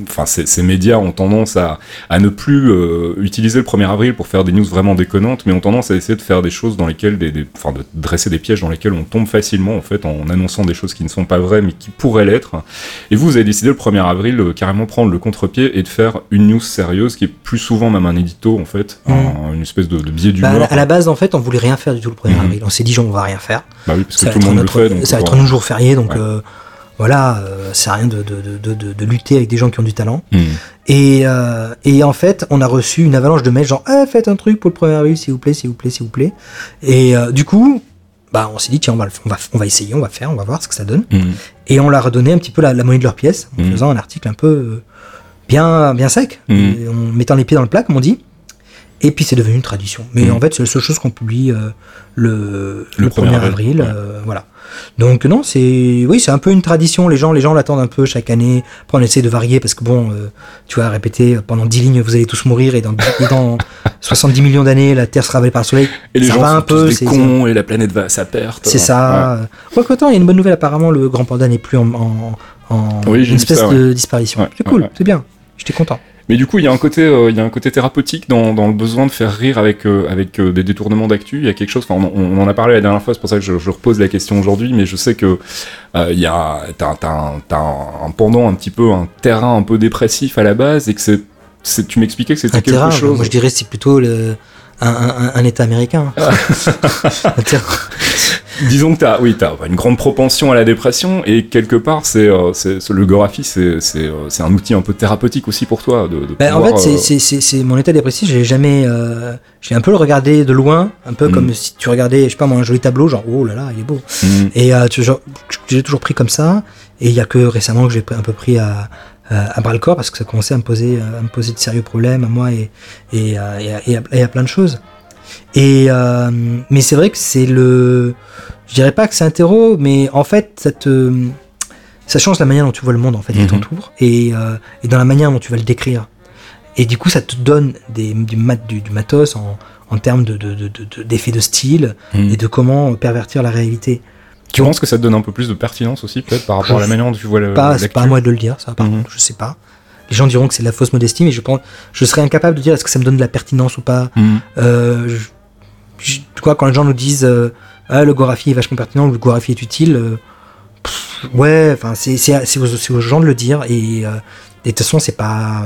enfin, ces, ces médias ont tendance à, à ne plus euh, utiliser le 1er avril pour faire des news vraiment déconnantes, mais ont tendance à essayer de faire des choses dans lesquelles, des, des- enfin, de dresser des pièges dans lesquels on tombe facilement, en fait, en annonçant des choses qui ne sont pas vraies, mais qui pourraient l'être. Et vous, vous avez décidé le 1er avril carrément prendre le contre-pied et de faire une news sérieuse qui est plus souvent même un édito en fait, Mm. un- une espèce de, de biais Bah, à, la, à la base, en fait, on voulait rien faire du tout le 1er Mhm. avril. On s'est dit, on va rien faire. Bah oui, parce Ça que tout le monde notre, le fait. Donc ça va être un jour férié, donc Ouais. euh, voilà, euh, c'est rien de, de, de, de, lutter avec des gens qui ont du talent. Mm. Et, euh, et en fait, on a reçu une avalanche de mails genre Eh, faites un truc pour le 1er avril, s'il vous plaît, s'il vous plaît, s'il vous plaît. Et euh, du coup, bah, on s'est dit tiens, on va, on, va, on va essayer, on va faire, on va voir ce que ça donne. Mm. Et on leur a redonné un petit peu la, la monnaie de leur pièce en Mhm. faisant un article un peu euh, bien, bien sec, en mettant les pieds dans le plat, comme on dit. Et puis c'est devenu une tradition. Mais Mhm. en fait, c'est la seule chose qu'on publie euh, le, Le le 1er 1er avril. ouais. euh, voilà. Donc non, c'est oui, c'est un peu une tradition. Les gens, les gens l'attendent un peu chaque année. Après, on essaie de varier parce que bon, euh, tu vois, répéter pendant 10 lignes, vous allez tous mourir et dans, et dans 70 millions d'années, la Terre sera avalée par le Soleil. Et les ça gens va sont un peu, tous des cons et la planète va à sa perte. C'est ça. Ouais. Quoique, attends, il y a une bonne nouvelle. Apparemment, le grand panda n'est plus en, en, en- Oui, j'ai une vu espèce ça, de disparition. Ouais, c'est ouais, cool, ouais. c'est bien. J'étais content. Mais du coup, il y a un côté, euh, il y a un côté thérapeutique dans, dans le besoin de faire rire avec euh, avec euh, des détournements d'actu. Il y a quelque chose. Enfin, on, on en a parlé la dernière fois. C'est pour ça que je, je repose la question aujourd'hui. Mais je sais que euh, il y a t'as un, un, un pendant un petit peu un terrain un peu dépressif à la base et que c'est c'est- tu m'expliquais que c'était Un quelque terrain, chose. moi je dirais c'est plutôt le, un, un- un État américain. Un terrain. Disons que t'as, oui, t'as une grande propension à la dépression et quelque part, c'est, euh, le Gorafi, c'est, euh, c'est un outil un peu thérapeutique aussi pour toi. De, de Ben, en fait, c'est- euh, c'est- mon état dépressif. J'ai jamais, euh, j'ai un peu le regardé de loin, un peu Mm. comme si tu regardais, je sais pas moi, un joli tableau, genre oh là là, il est beau. mm, Et euh, tu- j'ai toujours pris comme ça. Et il y a que récemment que j'ai un peu pris à, à, bras le corps parce que ça commençait à me poser, à me poser de sérieux problèmes à moi et, et, à, et, à, et à- et à plein de choses. Et euh, mais c'est vrai que c'est le, je dirais pas que c'est un terreau, mais en fait ça te, ça change la manière dont tu vois le monde en fait qui Mhm. t'entoure et, euh, et dans la manière dont tu vas le décrire. Et du coup, ça te donne des, du, mat, du, du matos en, en termes de, de, de, de- d'effets de style mm. et de comment pervertir la réalité. Tu penses que ça te donne un peu plus de pertinence aussi, peut-être, par rapport à la manière dont tu vois le, pas, c'est pas à moi de le dire, ça, par Mhm. contre, je sais pas. Les gens diront que c'est de la fausse modestie, mais je pense, je serais incapable de dire est-ce que ça me donne de la pertinence ou pas. Mm. Euh, je- je- quand les gens nous disent euh, ah, le Gorafi est vachement pertinent, le Gorafi est utile, euh, pff, ouais, enfin, c'est, aux, gens de le dire, et, de toute façon, c'est pas,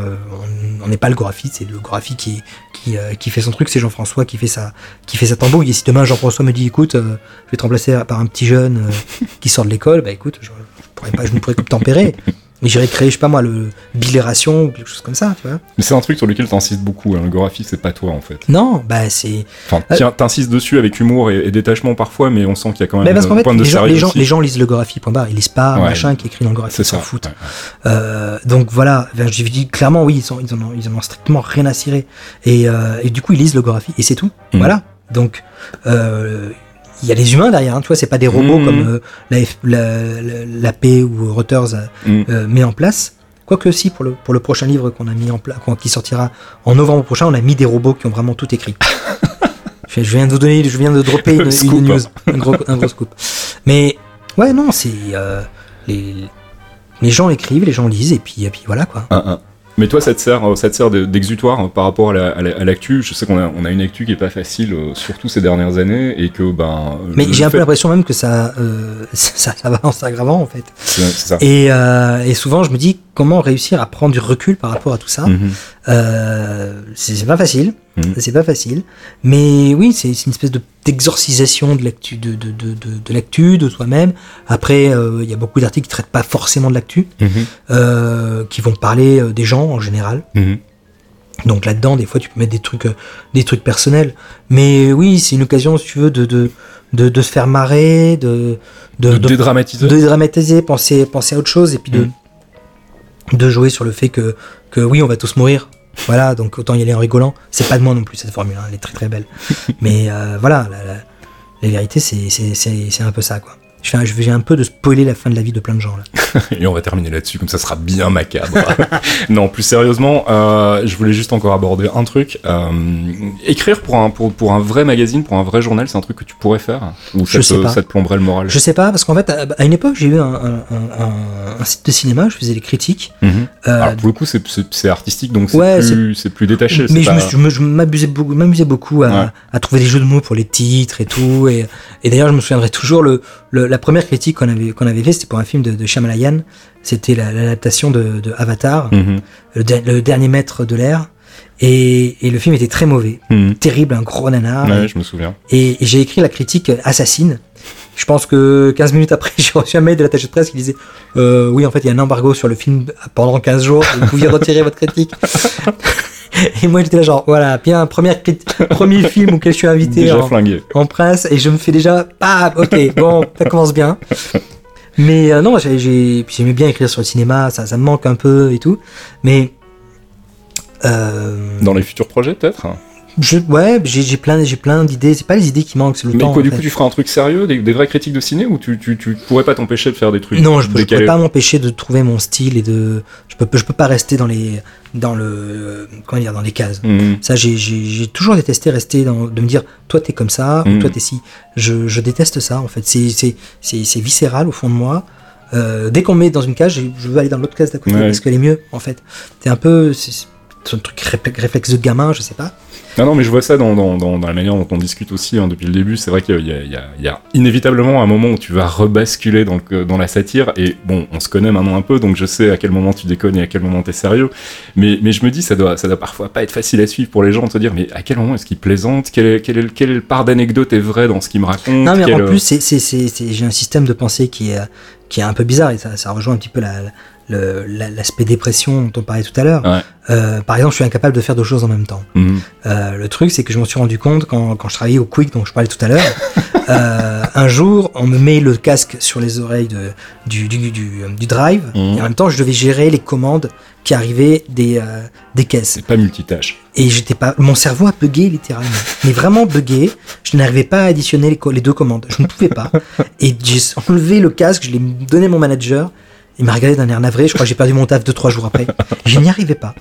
on- n'est pas le Gorafi, c'est le Gorafi qui, qui, euh, qui fait son truc, c'est Jean-François qui fait sa, qui fait sa tambouille. Et si demain Jean-François me dit, écoute, euh, je vais te remplacer par un petit jeune euh, qui sort de l'école, bah écoute, je, je pourrais pas, je ne pourrais que tempérer. Mais j'irais créer, je sais pas moi, le bilération ou quelque chose comme ça, tu vois. Mais c'est un truc sur lequel t'insistes beaucoup. Hein. Le Gorafi, c'est pas toi, en fait. Non, bah c'est. Enfin, Euh, tiens, t'insistes dessus avec humour et, et détachement parfois, mais on sent qu'il y a quand même qu'en un fait, point de les gens, les, gens, les gens lisent le Gorafi, point barre. Ils lisent pas Ouais. machin qui est écrit dans le C'est ils s'en foutent. ouais, ouais. Euh, donc voilà, je dis clairement, oui, ils, sont, ils, en ont, ils en ont strictement rien à cirer. Et, euh, et du coup, ils lisent le Gorafi, et c'est tout. Mhm. Voilà. Donc, euh, il y a les humains derrière, hein, tu vois, c'est pas des robots Mhm. comme euh, la, la, la- P ou Reuters euh, Mm. euh, met en place. Quoique si, pour le, pour le prochain livre qu'on a mis en place, qui sortira en novembre prochain, on a mis des robots qui ont vraiment tout écrit. je je viens de vous donner, je viens de dropper une, une Scoop. news, un gros, un gros scoop. Mais ouais, non, c'est euh, les, les gens écrivent, les gens lisent, et puis, et puis voilà quoi. Mais toi, ça te sert, euh, ça te sert de- d'exutoire euh, par rapport à la- à la- à l'actu. Je sais qu'on a, on a une actu qui est pas facile, euh, surtout ces dernières années, et que ben. Mais le j'ai un peu l'impression même que ça, euh, ça, ça va en s'aggravant en fait. Ça. Et, euh, et souvent, je me dis comment réussir à prendre du recul par rapport à tout ça. Mhm. Euh, c'est pas facile, Mhm. c'est pas facile. Mais oui, c'est une espèce de d'exorcisation de l'actu, de, de, de, de, de l'actu, de soi-même. Après, euh, il y a beaucoup d'articles qui traitent pas forcément de l'actu, Mhm. euh, qui vont parler des gens en général. Donc là-dedans, des fois, tu peux mettre des trucs, des trucs personnels. Mais oui, c'est une occasion, si tu veux, de, de, de, de se faire marrer, de, de, dédramatiser. de dramatiser, penser, penser à autre chose, et puis de. De jouer sur le fait que, que oui, on va tous mourir. Voilà, donc autant y aller en rigolant. C'est pas de moi non plus cette formule, hein, elle est très très belle. Mais euh, voilà, la, la, la vérité, c'est c'est- c'est- c'est un peu ça, quoi. Je vais un peu de spoiler la fin de la vie de plein de gens là. Et on va terminer là-dessus, comme ça sera bien macabre. non, plus sérieusement, euh, je voulais juste encore aborder un truc. Euh, écrire pour un, pour, pour un vrai magazine, pour un vrai journal, c'est un truc que tu pourrais faire? Ou ça, Je sais te, pas. ça te plomberait le moral? Je sais pas, parce qu'en fait, à, à une époque, j'ai eu un, un, un- un- un site de cinéma, je faisais des critiques. Euh, Alors, pour le coup, c'est- artistique, donc c'est Ouais, plus, plus détaché. mais je pas- je m'amusais beaucoup, à, Ouais. à trouver des jeux de mots pour les titres et tout. Et, et d'ailleurs, je me souviendrai toujours le, le- la première critique qu'on avait qu'on avait fait, c'était pour un film de, de Shyamalan. C'était la- l'adaptation de, de Avatar, Mhm. le, der- le dernier maître de l'air. Et, et le film était très mauvais, Mhm. terrible, un gros nanar. Ouais, je me souviens. Et, et j'ai écrit la critique assassine. Je pense que 15 minutes après, j'ai reçu un mail de l'attaché de presse qui disait euh, Oui, en fait, il y a un embargo sur le film pendant 15 jours, vous pouviez retirer votre critique. Et moi, j'étais là, genre, voilà, bien, première premier film auquel je suis invité Déjà en, flingué. en presse, et je me fais déjà, ah, ok, bon, ça commence bien. Mais euh, non, j'aimais bien écrire sur le cinéma, ça, ça me manque un peu et tout. Mais. Euh, Dans les futurs projets, peut-être? Je, ouais, j'ai plein, j'ai plein d'idées. C'est pas les idées qui manquent, c'est le Mais temps. quoi, en du fait. coup, tu feras un truc sérieux, des, des vraies critiques de ciné, ou tu, tu, tu pourrais pas t'empêcher de faire des trucs Non, je, peux- je décalés peux pas m'empêcher de trouver mon style et de. Je peux, je peux pas rester dans les, dans le, comment dire, dans les cases. Mhm. Ça, j'ai- toujours détesté rester dans, de me dire, toi t'es comme ça, ou toi t'es si. Je, je déteste ça, en fait. C'est, c'est, c'est, c'est viscéral au fond de moi. Euh, dès qu'on me met dans une case, je, veux aller dans l'autre case d'à côté Ouais. parce qu'elle est mieux, en fait. C'est un peu, c'est un truc réflexe de gamin, je sais pas. Non, non, mais je vois ça dans, dans, dans, dans la manière dont on discute aussi hein, depuis le début. C'est vrai qu'il y, a- y, y inévitablement un moment où tu vas rebasculer dans, le- dans la satire. Et bon, on se connaît maintenant un peu, donc je sais à quel moment tu déconnes et à quel moment t'es sérieux. Mais, mais je me dis, ça doit, ça doit parfois pas être facile à suivre pour les gens de se dire, mais à quel moment est-ce qu'il plaisante quelle, quelle, quelle part d'anecdote est vraie dans ce qu'il me raconte Non, mais Quelle- en plus, c'est, c'est- j'ai un système de pensée qui est, qui est un peu bizarre et ça, ça rejoint un petit peu la- l'aspect dépression dont on parlait tout à l'heure. Ouais. Euh, par exemple, je suis incapable de faire deux choses en même temps. Mhm. Euh, le truc, c'est que je m'en suis rendu compte quand, quand je travaillais au Quick, dont je parlais tout à l'heure. euh, un jour, on me met le casque sur les oreilles de, du, du, du, du drive, Mhm. et en même temps, je devais gérer les commandes qui arrivaient des, des caisses. C'est pas multitâche. Et j'étais pas, mon cerveau a bugué littéralement, mais vraiment bugué. Je n'arrivais pas à additionner les, les deux commandes. Je ne pouvais pas. Et j'ai enlevé le casque, je l'ai donné à mon manager. Il m'a regardé d'un air navré. Je crois que j'ai perdu mon taf deux trois jours après. Je n'y arrivais pas.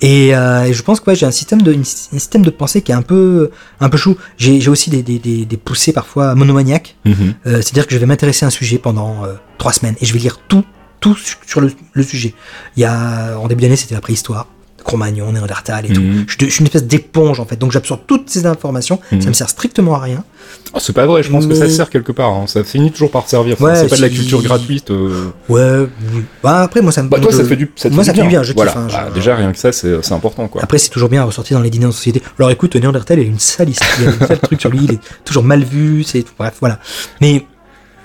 Et, euh, je pense que ouais, j'ai un système de une- un système de pensée qui est un peu un peu chou. J'ai aussi des, des, des, des poussées parfois monomaniaques. Mhm. Euh, C'est-à-dire que je vais m'intéresser à un sujet pendant euh, trois semaines et je vais lire tout, tout su- sur le, le sujet. Il y a, en début d'année, c'était la préhistoire, Cro-Magnon, Néandertal et tout. Mhm. Je, je suis une espèce d'éponge en fait, donc j'absorbe toutes ces informations. Mhm. Ça me sert strictement à rien. Oh, c'est pas vrai, je pense que ça sert quelque part. hein. Ça finit toujours par servir. Ouais, c'est pas de la culture gratuite. euh. Ouais. Bah, après, moi ça me. Bah, toi, je- ça te fait du, ça te moi, fait ça du fait du bien. bien, je kiffe, Voilà. hein, je- Bah, déjà, rien que ça, c'est important, quoi. Après, c'est toujours bien à ressortir dans les dîners en société. Alors écoute, Néandertal, il a une sale histoire, il y a un sale truc sur lui, il est toujours mal vu, c'est bref, voilà. Mais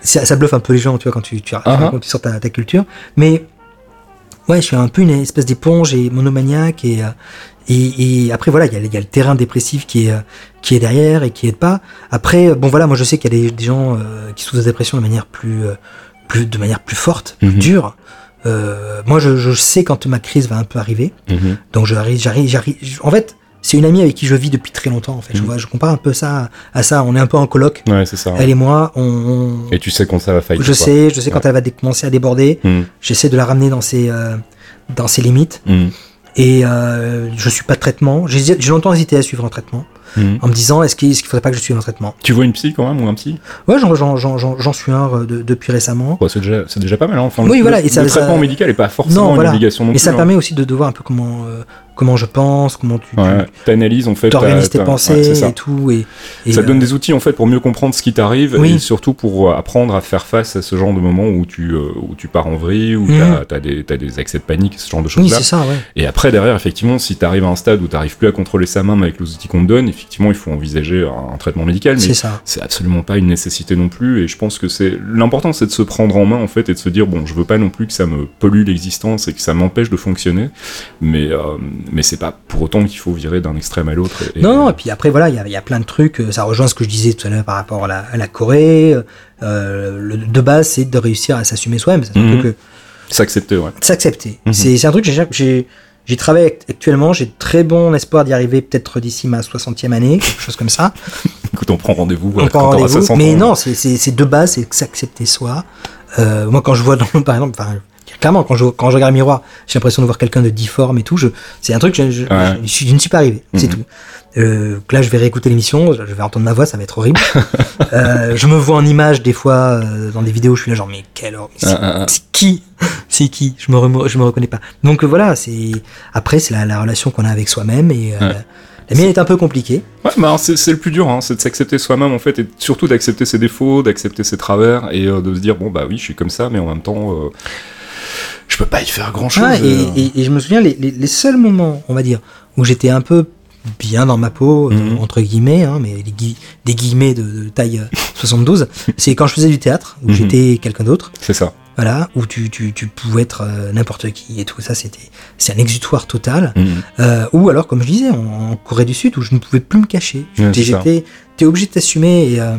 ça, ça bluffe un peu les gens, tu vois, quand tu, tu, quand tu sors ta, ta culture. Mais ouais, je suis un peu une espèce d'éponge et monomaniaque et, euh, et, et après voilà, il y, a, il y a le terrain dépressif qui est euh, qui est derrière et qui aide pas. Après, euh, bon voilà, moi je sais qu'il y a des, des gens euh, qui souffrent de dépression de manière plus plus de manière plus forte, plus Mhm. dure. Euh, moi, je, je sais quand ma crise va un peu arriver. Mhm. Donc j'arrive, j'arrive, j'arrive. En fait, c'est une amie avec qui je vis depuis très longtemps. En fait, je, Mhm. vois, je compare un peu ça à, à ça. On est un peu en coloc. Ouais, c'est ça. Elle et moi, on. on- Et tu sais quand ça va faillir. je sais, je sais quand elle va commencer à déborder. Mhm. J'essaie de la ramener dans ses euh, dans ses limites. Mhm. Et euh, je suis pas de traitement. J'ai longtemps hésité à suivre un traitement. Mhm. en me disant est-ce qu'il ne faudrait pas que je suive un traitement? Tu vois une psy quand même ou un psy? Ouais, j'en, suis un euh, de- depuis récemment. C'est déjà, c'est déjà pas mal. Hein. Enfin, Oui, le, voilà, et le ça- traitement ça- médical n'est pas forcément Non, une voilà. obligation non Et plus. ça hein. permet aussi de, de voir un peu comment, euh, comment je pense, comment tu, Ouais, t'analyses en fait. t'organises tes pensées ouais, et tout. Et, et, ça te donne des outils en fait pour mieux comprendre ce qui t'arrive Oui. et surtout pour euh, apprendre à faire face à ce genre de moments où tu, où tu pars en vrille, où Mhm. t'as as des, des accès de panique, ce genre de ça, ouais. et après, derrière, effectivement, si t'arrives à un stade où t'arrives plus à contrôler sa main avec les outils qu'on te donne, effectivement, il faut envisager un, un traitement médical. Mais C'est absolument pas une nécessité non plus et je pense que c'est l'important c'est de se prendre en main en fait et de se dire bon je veux pas non plus que ça me pollue l'existence et que ça m'empêche de fonctionner mais euh, mais c'est pas pour autant qu'il faut virer d'un extrême à l'autre Non, non, et puis après, voilà, il y a, il y a plein de trucs. euh, Ça rejoint ce que je disais tout à l'heure par rapport à la, à la Corée. euh, le, de base, c'est de réussir à s'assumer soi-même. C'est un Mhm. truc, euh, s'accepter ouais s'accepter. Mhm. C'est un truc que j'ai j'y travaille act- actuellement. J'ai très bon espoir d'y arriver peut-être d'ici ma 60e année, quelque chose comme ça. écoute on prend rendez-vous. 60 Mais non, c'est- de base, c'est s'accepter soi. Euh, moi, quand je vois, dans, par exemple, enfin, clairement, quand je, quand je regarde le miroir, j'ai l'impression de voir quelqu'un de difforme et tout. Je, c'est un truc, je, je, Ouais. je, suis- je ne suis pas arrivé. C'est Mhm. tout. Euh, là, je vais réécouter l'émission, je vais entendre ma voix, ça va être horrible. euh, je me vois en image des fois euh, dans des vidéos, je suis là genre mais c'est Ah, ah, ah. c'est qui? C'est qui? Je me rem- je me reconnais pas. Donc voilà, c'est après c'est la, la relation qu'on a avec soi-même et Ouais. la mienne est un peu compliquée. Ouais, bah, c'est le plus dur, hein, c'est de s'accepter soi-même en fait, et surtout d'accepter ses défauts, d'accepter ses travers, et de se dire bon bah oui, je suis comme ça, mais en même temps, je peux pas y faire grand chose. Ah, et, et- et je me souviens les, les- les seuls moments, on va dire, où j'étais un peu bien dans ma peau, euh, Mhm. entre guillemets, hein, mais des, gui- des guillemets de, de taille euh, 72, c'est quand je faisais du théâtre, où Mhm. j'étais quelqu'un d'autre, C'est ça. voilà, où tu, tu, tu pouvais être euh, n'importe qui et tout ça, c'était c'est un exutoire total. Mhm. Euh, ou alors, comme je disais, en, en Corée du Sud, où je ne pouvais plus me cacher. J'étais t'es obligé de t'assumer et, euh,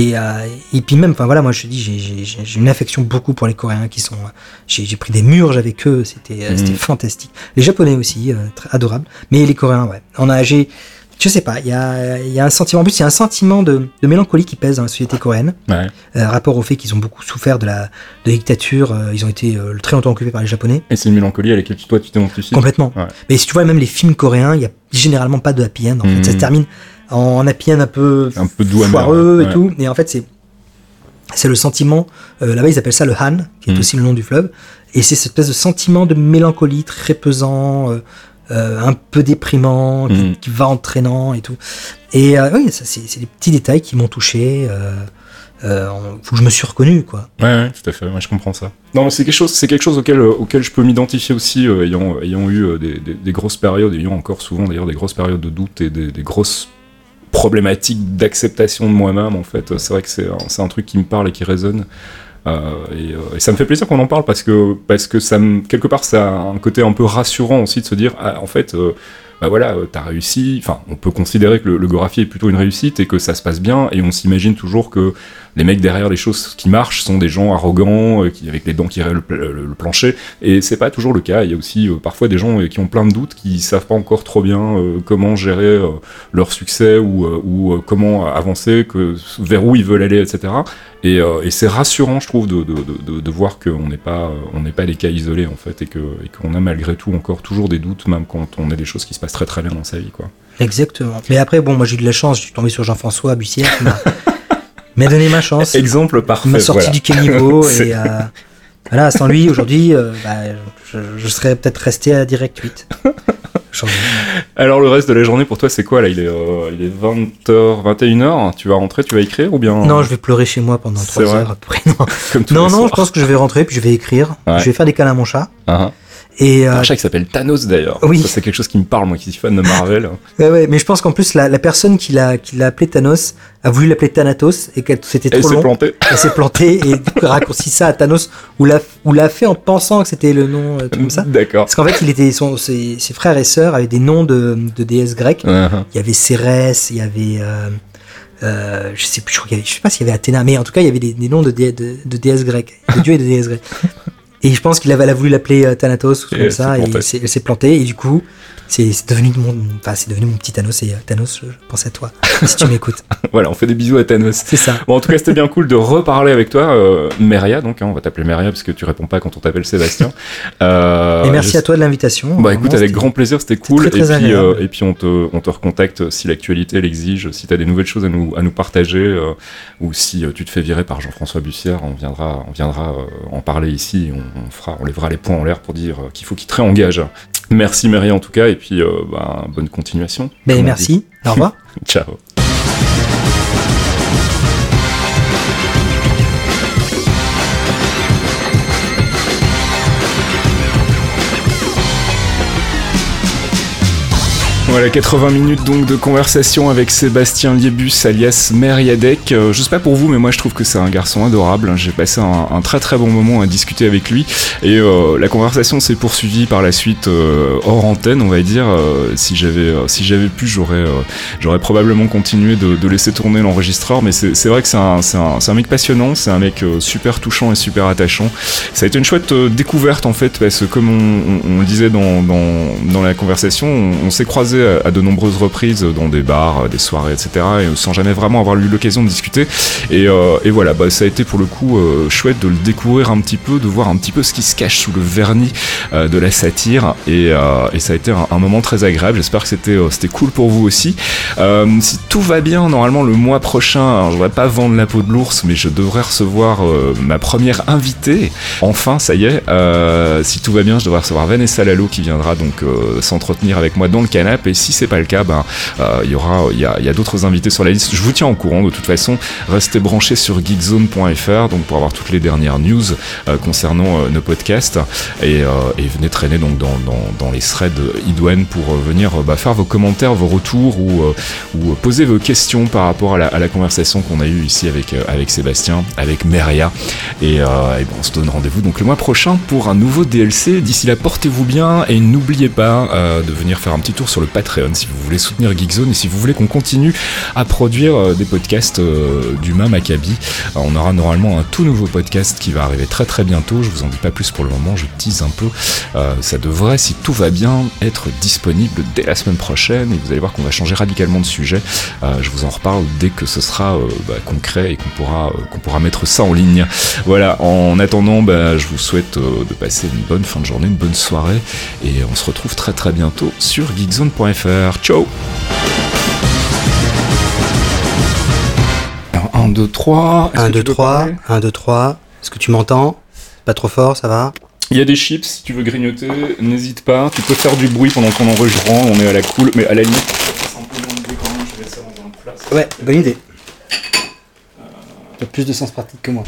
et, euh, et puis même, enfin voilà, moi je te dis, j'ai- une affection beaucoup pour les Coréens qui sont. euh, J'ai pris des murges avec eux, c'était euh, Mhm. fantastique. Les Japonais aussi, très adorables. Mais les Coréens, ouais. On a, je sais pas, il y a, il y a un sentiment, en plus, il y a un sentiment de, de mélancolie qui pèse dans la société coréenne, Ouais. euh, rapport au fait qu'ils ont beaucoup souffert de la, de la dictature, euh, ils ont été euh, très longtemps occupés par les Japonais. Et c'est une mélancolie à laquelle toi tu t'identifies. Complètement. Ouais. Mais si tu vois même les films coréens, il y a généralement pas de happy end. En fait, Mhm. ça se termine en happy un peu Un peu foireux ouais. et tout. Et en fait, c'est c'est le sentiment. euh, Là-bas, ils appellent ça le Han, qui est Mhm. aussi le nom du fleuve. Et c'est cette espèce de sentiment de mélancolie très pesant, euh, euh, un peu déprimant, qui, Mhm. qui va entraînant et tout. Et euh, oui, ça, c'est des petits détails qui m'ont touché. Euh, euh, en- où je me suis reconnu, quoi. Ouais, ouais, tout à fait, ouais, je comprends ça. Non, mais c'est quelque chose, c'est quelque chose auquel, auquel je peux m'identifier aussi, euh, ayant, ayant eu euh, des, des- des grosses périodes, ayant encore souvent d'ailleurs des grosses périodes de doute et des, des grosses problématiques d'acceptation de moi-même, en fait. C'est vrai que c'est un, truc qui me parle et qui résonne. Euh, et, euh, et ça me fait plaisir qu'on en parle parce que, parce que ça me, quelque part, ça a un côté un peu rassurant aussi de se dire, ah, en fait, euh, bah voilà, euh, t'as réussi. Enfin, on peut considérer que le, le est plutôt une réussite et que ça se passe bien, et on s'imagine toujours que les mecs derrière les choses qui marchent sont des gens arrogants, euh, qui, avec les dents qui rayent le, pla- le- le plancher, et c'est pas toujours le cas. Il y a aussi euh, parfois des gens qui ont plein de doutes, qui savent pas encore trop bien comment gérer leur succès ou, ou comment avancer, que, vers où ils veulent aller, etc. Et, euh, et c'est rassurant, je trouve, de, de, de, de- de voir qu'on n'est pas, euh, on n'est pas des cas isolés en fait, et que et qu'on a malgré tout encore toujours des doutes, même quand on a des choses qui se passent très très bien dans sa vie, quoi. Exactement. Mais après, bon, moi j'ai eu de la chance, je suis tombé sur Jean-François Bussière qui m'a m'a donné ma chance. Exemple parfait. Il m'a sorti voilà. du caniveau et euh, voilà, sans lui aujourd'hui, euh, bah, je, je serais peut-être resté à Direct 8. Alors le reste de la journée pour toi c'est quoi là? Il est, euh, il est 20h, 21h. Tu vas rentrer, tu vas écrire ou bien? Non, je vais pleurer chez moi pendant C'est 3 vrai heures après. Non, comme tous non, les non, je pense que je vais rentrer puis je vais écrire. Ouais. Je vais faire des câlins à mon chat. Ah, Et euh, Un chat qui s'appelle Thanos d'ailleurs. Oui. C'est quelque chose qui me parle moi qui suis fan de Marvel. ouais, ouais, mais je pense qu'en plus la, la personne qui l'a qui l'a appelé Thanos a voulu l'appeler Thanatos et que c'était Elle trop s'est long. plantée. Elle s'est plantée et raccourci ça à Thanos ou l'a ou l'a fait en pensant que c'était le nom euh, comme ça. D'accord. Parce qu'en fait, il était son, ses, ses frères et sœurs avaient des noms de, de déesses grecques. Ah, Il y avait Cérès, il y avait, euh, euh, je sais plus, je, crois qu'il y avait- je sais pas s'il y avait Athéna, mais en tout cas, il y avait des, des noms de, dé- de, de déesses grecques, de dieux et de déesses grecques. Et je pense qu'il avait voulu l'appeler euh, Thanatos ou comme ça, et elle s'est plantée, et du coup, c'est devenu mon, enfin, c'est devenu mon petit Thanos, et euh, Thanos, je, pense à toi, si tu m'écoutes. Voilà, on fait des bisous à Thanos. C'est ça. Bon, en tout cas, c'était bien cool de reparler avec toi, euh, Meria, donc, hein, on va t'appeler Meria parce que tu réponds pas quand on t'appelle Sébastien. Euh, et merci je- à toi de l'invitation. Bah écoute, avec grand plaisir, c'était cool. très, très et, puis, euh, et puis on te, on te recontacte si l'actualité l'exige, si tu as des nouvelles choses à nous, à nous partager, ou si tu te fais virer par Jean-François Bussière, on viendra, on viendra en parler ici, on, on fera, on lèvera les poings en l'air pour dire qu'il faut qu'il te réengage. Merci Meria en tout cas, et puis euh, bah, bonne continuation. Ben, merci. Au revoir. Ciao. Voilà, 80 minutes donc de conversation avec Sébastien Liebus alias Meriadec. Euh, je sais pas pour vous, mais moi je trouve que c'est un garçon adorable. J'ai passé un, très très bon moment à discuter avec lui. Et euh, la conversation s'est poursuivie par la suite euh, hors antenne, on va dire. Euh, si j'avais si pu, j'aurais j'aurais probablement continué de, laisser tourner l'enregistreur. Mais c'est vrai que c'est un, un, un mec passionnant, c'est un mec super touchant et super attachant. Ça a été une chouette découverte en fait, parce que comme on le disait dans, dans, dans la conversation, on, on s'est croisé à, à de nombreuses reprises dans des bars, euh, des soirées, etc. Et sans jamais vraiment avoir eu l'occasion de discuter. Et, euh, voilà, bah, ça a été pour le coup euh, chouette de le découvrir un petit peu, de voir un petit peu ce qui se cache sous le vernis euh, de la satire. Et, euh, ça a été un, moment très agréable. J'espère que c'était euh, cool pour vous aussi. Euh, si tout va bien, normalement le mois prochain, alors, je voudrais pas vendre la peau de l'ours, mais je devrais recevoir euh, ma première invitée. Enfin, ça y est. Euh, si tout va bien, je devrais recevoir Vanessa Lalo qui viendra donc euh, s'entretenir avec moi dans le canapé. Si c'est pas le cas, ben euh, il y aura, il y a, d'autres invités sur la liste. Je vous tiens au courant de toute façon. Restez branchés sur geekzone.fr donc pour avoir toutes les dernières news euh, concernant euh, nos podcasts et, venez traîner donc dans, les threads idoine pour venir bah, faire vos commentaires, vos retours ou, poser vos questions par rapport à la, conversation qu'on a eue ici avec, Sébastien, avec Meria. Et, bon, on se donne rendez-vous donc le mois prochain pour un nouveau DLC. D'ici là, portez-vous bien et n'oubliez pas de venir faire un petit tour sur le Patreon si vous voulez soutenir Geekzone et si vous voulez qu'on continue à produire euh, des podcasts euh, d'Humain Maccabi. Euh, on aura normalement un tout nouveau podcast qui va arriver très très bientôt. Je vous en dis pas plus pour le moment, je tease un peu. Ça devrait, si tout va bien, être disponible dès la semaine prochaine et vous allez voir qu'on va changer radicalement de sujet. Je vous en reparle dès que ce sera bah, concret et qu'on pourra, qu'on pourra mettre ça en ligne. Voilà, en attendant, bah, je vous souhaite de passer une bonne fin de journée, une bonne soirée et on se retrouve très très bientôt sur geekzone.fr. Ciao 1, 2, 3. 1, 2, 3, 1, 2, 3. Est-ce que tu m'entends Pas trop fort, ça va Il y a des chips, si tu veux grignoter, n'hésite pas. Tu peux faire du bruit pendant qu'on enregistre, on est à la cool, mais à la limite. Ouais, bonne idée. Tu as plus de sens pratique que moi.